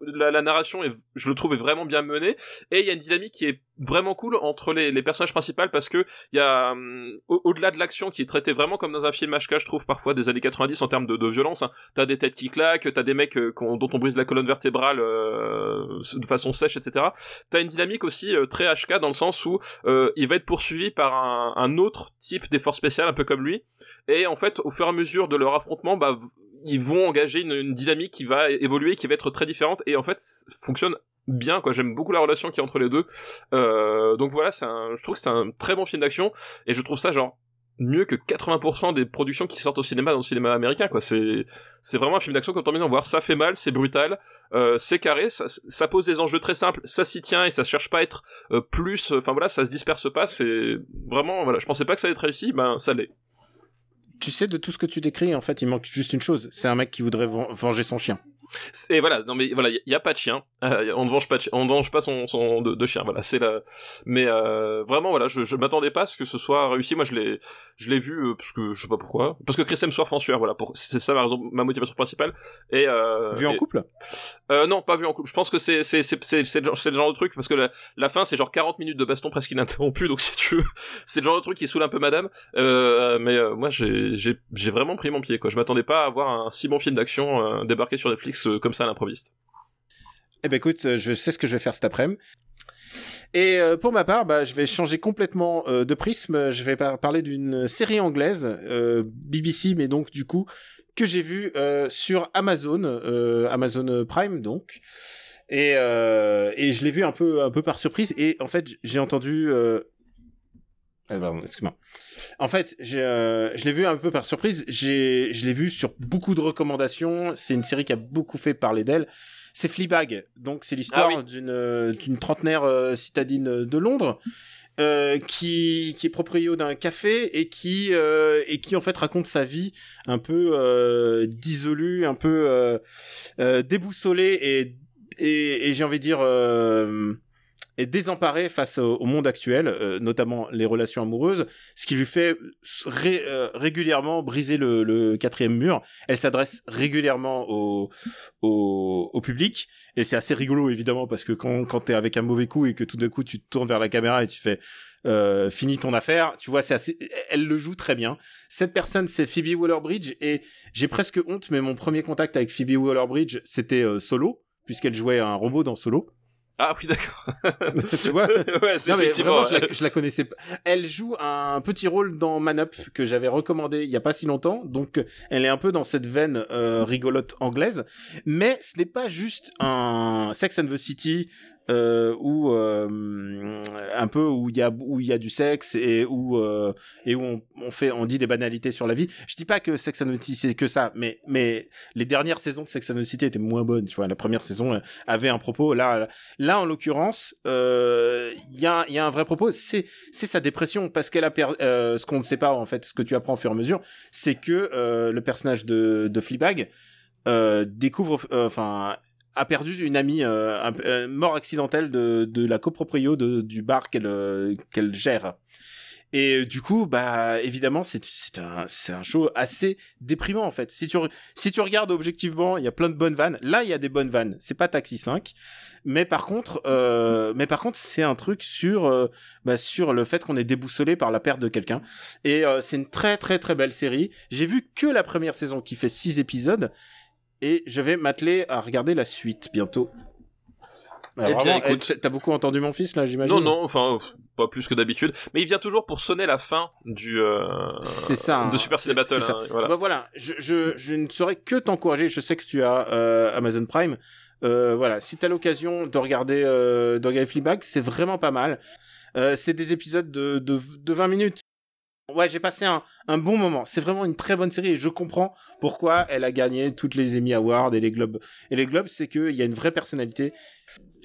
la narration est, je le trouve est vraiment bien menée et il y a une dynamique qui est vraiment cool entre les, les personnages principaux parce que il y a hum, au- au-delà de l'action qui est traitée vraiment comme dans un film HK je trouve parfois des années 90 en termes de, de violence hein. t'as des têtes qui claquent t'as des mecs euh, dont on brise la colonne vertébrale euh, de façon sèche etc t'as une dynamique aussi euh, très HK dans le sens où euh, il va être poursuivi par un, un autre type d'effort spécial un peu comme lui. Et en fait au fur et à mesure de leur affrontement bah ils vont engager une, une dynamique qui va évoluer qui va être très différente. Et en fait fonctionne bien quoi. J'aime beaucoup la relation qui est entre les deux. Euh, donc voilà c'est un je trouve que c'est un très bon film d'action. Et je trouve ça genre mieux que 80% des productions qui sortent au cinéma dans le cinéma américain quoi. C'est c'est vraiment un film d'action quand on vient d'en voir. Ça fait mal c'est brutal euh, c'est carré ça, ça pose des enjeux très simples ça s'y tient et ça cherche pas à être euh, plus enfin voilà ça se disperse pas. C'est vraiment voilà je pensais pas que ça allait être réussi ben ça l'est. Tu sais, de tout ce que tu décris, en fait, il manque juste une chose. C'est un mec qui voudrait ven- venger son chien. Et voilà, non mais voilà, il y, a pas de chien. Euh, on ne venge pas, de, on ne venge pas son, son de, de chien. Voilà, c'est la. Mais euh, vraiment, voilà, je, je m'attendais pas à ce que ce soit réussi. Moi, je l'ai, je l'ai vu euh, parce que je sais pas pourquoi, parce que Chris Hemsworth en sueur. Voilà, pour c'est ça ma raison, ma motivation principale. Et euh, Vu en et- couple? Euh, non, pas vu en couple. Je pense que c'est c'est c'est c'est c'est le, genre- c'est le genre de truc parce que la, la fin c'est genre 40 minutes de baston presque ininterrompu. Donc si tu veux, c'est le genre de truc qui saoule un peu Madame. Euh, mais euh, moi j'ai j'ai j'ai vraiment pris mon pied quoi. Je m'attendais pas à voir un si bon film d'action euh, débarquer sur Netflix euh, comme ça à l'improviste. Eh ben écoute, euh, je sais ce que je vais faire cet après-midi. Et euh, pour ma part, bah, je vais changer complètement de prisme. Je vais par- parler d'une série anglaise, BBC, mais donc du coup que j'ai vue sur Amazon, Amazon Prime donc. Et, et je l'ai vu un peu un peu par surprise. Et en fait, j'ai entendu. Euh... Pardon, excuse-moi. En fait, euh, je l'ai vu un peu par surprise. J'ai, je l'ai vu sur beaucoup de recommandations. C'est une série qui a beaucoup fait parler d'elle. C'est Fleabag. Donc, c'est l'histoire Ah oui. d'une, euh, d'une trentenaire euh, citadine de Londres. euh, qui qui est proprio d'un café et qui euh, et qui en fait raconte sa vie un peu euh, dissolue, un peu déboussolée et et, et j'ai envie de dire est désemparée face au, au monde actuel, euh, notamment les relations amoureuses, ce qui lui fait ré- euh, régulièrement briser le, le quatrième mur. Elle s'adresse régulièrement au, au, au public, et c'est assez rigolo évidemment parce que quand, quand t'es avec un mauvais coup et que tout d'un coup tu te tournes vers la caméra et tu fais euh, finis ton affaire, tu vois, c'est assez, elle le joue très bien. Cette personne, c'est Phoebe Waller-Bridge, et j'ai presque honte, mais mon premier contact avec Phoebe Waller-Bridge, c'était euh, Solo, puisqu'elle jouait un robot dans Solo. Ah oui d'accord. tu vois ouais c'est non mais effectivement. vraiment, je la, je la connaissais pas. Elle joue un petit rôle dans Man Up que j'avais recommandé il y a pas si longtemps, donc elle est un peu dans cette veine euh, rigolote anglaise. Mais ce n'est pas juste un Sex and the City euh, où euh, un peu où il y a où il y a du sexe et où euh, et où on, fait on dit des banalités sur la vie. Je dis pas que Sex and the City c'est que ça, mais mais les dernières saisons de Sex and the City étaient moins bonnes. Tu vois, la première saison euh, avait un propos. Là là en l'occurrence, euh, il y a il y a un vrai propos. C'est c'est sa dépression parce qu'elle a perdu. euh, ce qu'on ne sait pas en fait, ce que tu apprends au fur et à mesure, c'est que le personnage de de Fleabag découvre enfin a perdu une amie euh, euh, mort accidentelle de, de la coproprio de, du bar qu'elle euh, qu'elle gère Et euh, du coup, bah évidemment, c'est c'est un c'est un show assez déprimant en fait. Si tu si tu regardes objectivement, il y a plein de bonnes vannes. Là, il y a des bonnes vannes. C'est pas Taxi 5, mais par contre, euh, mais par contre, c'est un truc sur euh, bah, sur le fait qu'on est déboussolé par la perte de quelqu'un. Et euh, c'est une très très très belle série. J'ai vu que la première saison qui fait six épisodes et je vais m'atteler à regarder la suite bientôt. Eh bien, vraiment, écoute. eh, t'as beaucoup entendu mon fils là, j'imagine. Non, non, enfin, pas plus que d'habitude. Mais il vient toujours pour sonner la fin du, euh, C'est ça, de Super Ciné Battle. hein, voilà. Bah voilà, je, je, je ne saurais que t'encourager. Je sais que tu as euh, Amazon Prime. Euh, voilà, si t'as l'occasion de regarder euh, de regarder Fleabag, c'est vraiment pas mal. C'est des épisodes de, de, de 20 minutes. Ouais, j'ai passé un, bon moment. C'est vraiment une très bonne série et je comprends pourquoi elle a gagné toutes les Emmy Awards et les Globes. Et les Globes, c'est qu'il y a une vraie personnalité.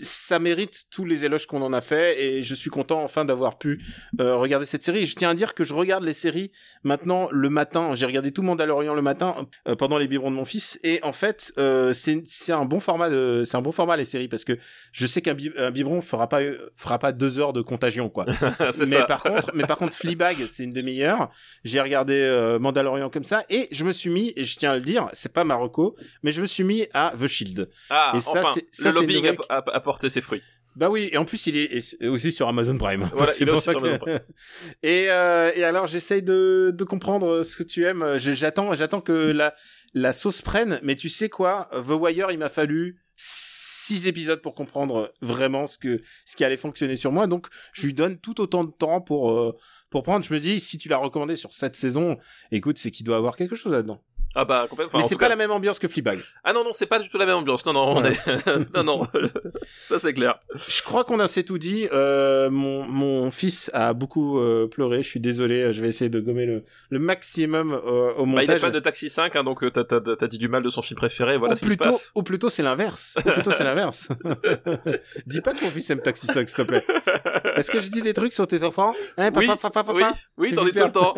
Ça mérite tous les éloges qu'on en a fait et je suis content enfin d'avoir pu euh, regarder cette série. Je tiens à dire que je regarde les séries maintenant le matin. J'ai regardé tout Mandalorian le matin euh, pendant les biberons de mon fils et en fait euh, c'est c'est un bon format de c'est un bon format les séries parce que je sais qu'un bi- un biberon fera pas fera pas deux heures de contagion quoi. mais ça. par contre mais par contre Fleabag c'est une demi-heure. J'ai regardé euh, Mandalorian comme ça et je me suis mis et je tiens à le dire c'est pas Marocco mais je me suis mis à The Shield. Ah, et ça, enfin, c'est- ça, le lobbying nouvelle a, a- a porté ses fruits. Bah oui, et en plus il est aussi sur Amazon Prime. Voilà, c'est pour ça que- Amazon Prime. et euh, et alors j'essaye de de comprendre ce que tu aimes. J'attends j'attends que la la sauce prenne, mais tu sais quoi, The Wire il m'a fallu six épisodes pour comprendre vraiment ce que ce qui allait fonctionner sur moi. Donc je lui donne tout autant de temps pour euh, pour prendre. Je me dis si tu l'as recommandé sur cette saison, écoute c'est qu'il doit avoir quelque chose là-dedans. Ah bah complètement. mais en c'est pas cas- la même ambiance que Fleabag. Ah non non, c'est pas du tout la même ambiance. Non non, on Ouais. est non non, ça c'est clair. Je crois qu'on a assez tout dit. Euh, mon, mon fils a beaucoup euh, pleuré. Je suis désolé. Je vais essayer de gommer le, le maximum euh, au Bah, il est montage. fan de Taxi 5, hein, donc euh, t'as t'as- t'as dit du mal de son film préféré. Voilà ou ce qui se plutôt, passe. ou plutôt c'est l'inverse. Ou plutôt c'est l'inverse. dis pas que mon fils aime Taxi 5, s'il te plaît. Est-ce que je dis des trucs sur tes enfants? Hein, papa, Oui, papa, papa, oui, oui, t'en dis tout le temps.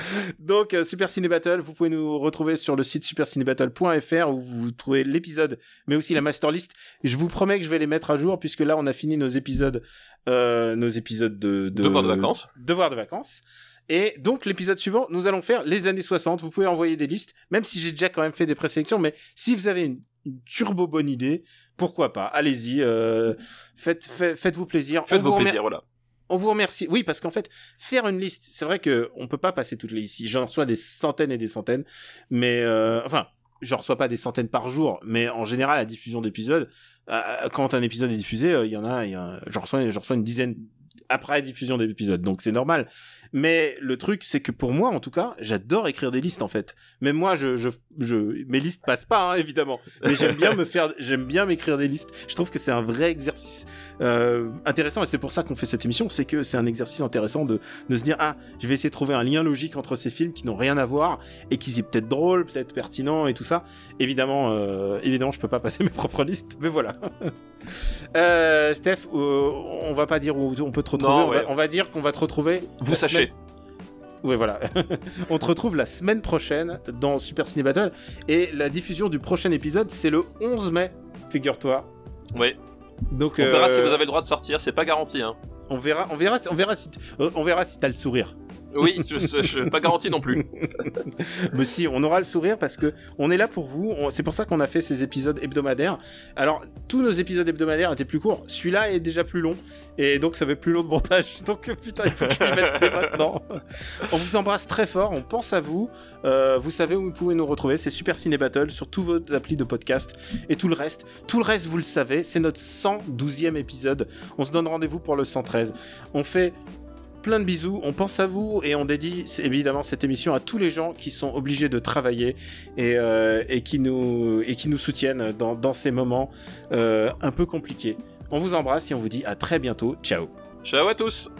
Donc euh, Super Ciné Battle, vous pouvez nous retrouver sur le site supercinébattle.fr où vous trouvez l'épisode, mais aussi la master list. Je vous promets que je vais les mettre à jour puisque là on a fini nos épisodes, euh, nos épisodes de, de Devoir de vacances. devoirs de vacances. Et donc l'épisode suivant, nous allons faire les années 60. Vous pouvez envoyer des listes, même si j'ai déjà quand même fait des présélections, mais si vous avez une, une turbo bonne idée, pourquoi pas? Allez-y, euh, faites, faites, faites-vous plaisir. Faites On vos vous remer- plaisirs, voilà. On vous remercie. Oui, parce qu'en fait, faire une liste, c'est vrai que on peut pas passer toutes les listes. J'en reçois des centaines et des centaines, mais euh, enfin, j'en reçois pas des centaines par jour, mais en général, la diffusion d'épisodes, euh, quand un épisode est diffusé, euh, il y en a, a j'en reçois, j'en reçois une dizaine après la diffusion des épisodes, donc c'est normal. Mais le truc, c'est que pour moi, en tout cas, j'adore écrire des listes en fait. Même moi, mes listes passent pas, hein, évidemment. Mais j'aime bien me faire, j'aime bien m'écrire des listes. Je trouve que c'est un vrai exercice euh, intéressant et c'est pour ça qu'on fait cette émission. C'est que c'est un exercice intéressant de, de se dire ah, je vais essayer de trouver un lien logique entre ces films qui n'ont rien à voir et qui est peut-être drôle, peut-être pertinent et tout ça. Évidemment, euh, évidemment, je peux pas passer mes propres listes, mais voilà. euh, Steph, euh, on va pas dire où on peut te retrouver. Non, on, va, on va dire qu'on va te retrouver. Vous sachez. semaine- Ouais, voilà. on te retrouve la semaine prochaine dans Super Ciné Battle. Et la diffusion du prochain épisode, c'est le 11 mai, figure-toi. Oui. Donc, On verra euh, si vous avez le droit de sortir, c'est pas garanti. Hein. on verra, on verra, on verra si, euh, on verra si t'as le sourire. Oui, je, pas garanti non plus. Mais si, on aura le sourire parce que on est là pour vous. C'est pour ça qu'on a fait ces épisodes hebdomadaires. Alors, tous nos épisodes hebdomadaires étaient plus courts. Celui-là est déjà plus long. Et donc, ça fait plus long de montage. Donc, putain, il faut que je mette dès maintenant. On vous embrasse très fort. On pense à vous. Euh, vous savez où vous pouvez nous retrouver. C'est Super Ciné Battle sur tous vos applis de podcast et tout le reste. Tout le reste, vous le savez. C'est notre 112e épisode. On se donne rendez-vous pour le 113. On fait plein de bisous, on pense à vous et on dédie évidemment cette émission à tous les gens qui sont obligés de travailler et, euh, qui, nous, soutiennent dans, dans ces moments euh, un peu compliqués. On vous embrasse et on vous dit à très bientôt. Ciao Ciao à tous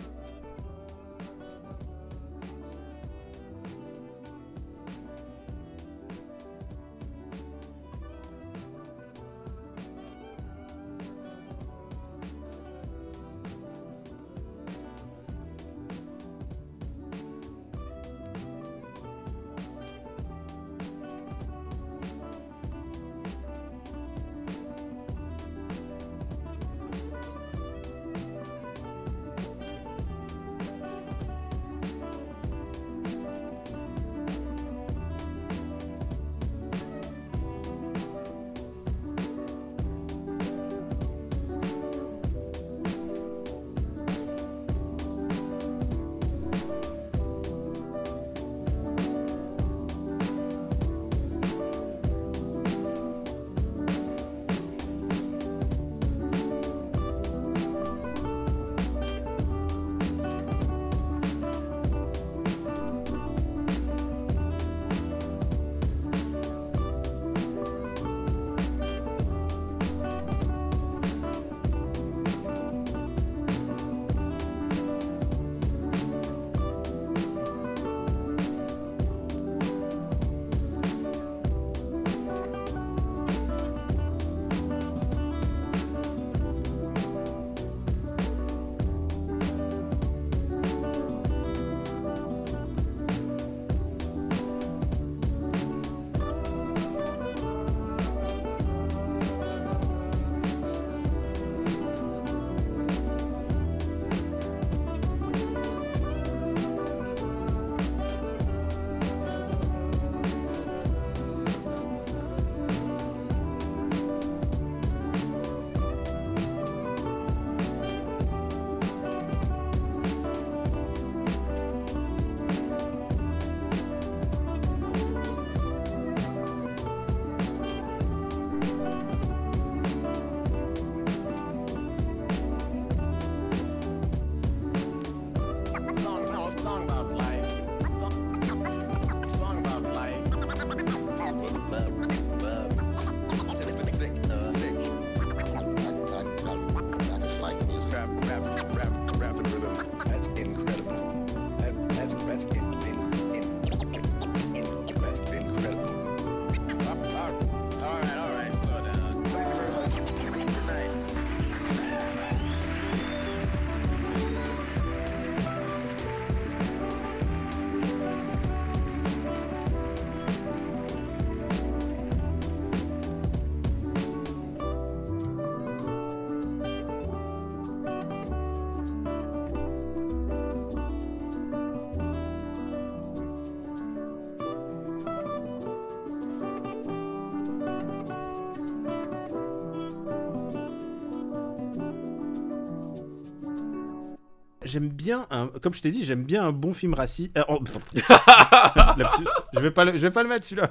bien, un, comme je t'ai dit, j'aime bien un bon film raciste. Euh, oh, lapsus. Je vais pas le, je vais pas le mettre celui-là.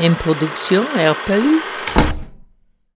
Une production RPU.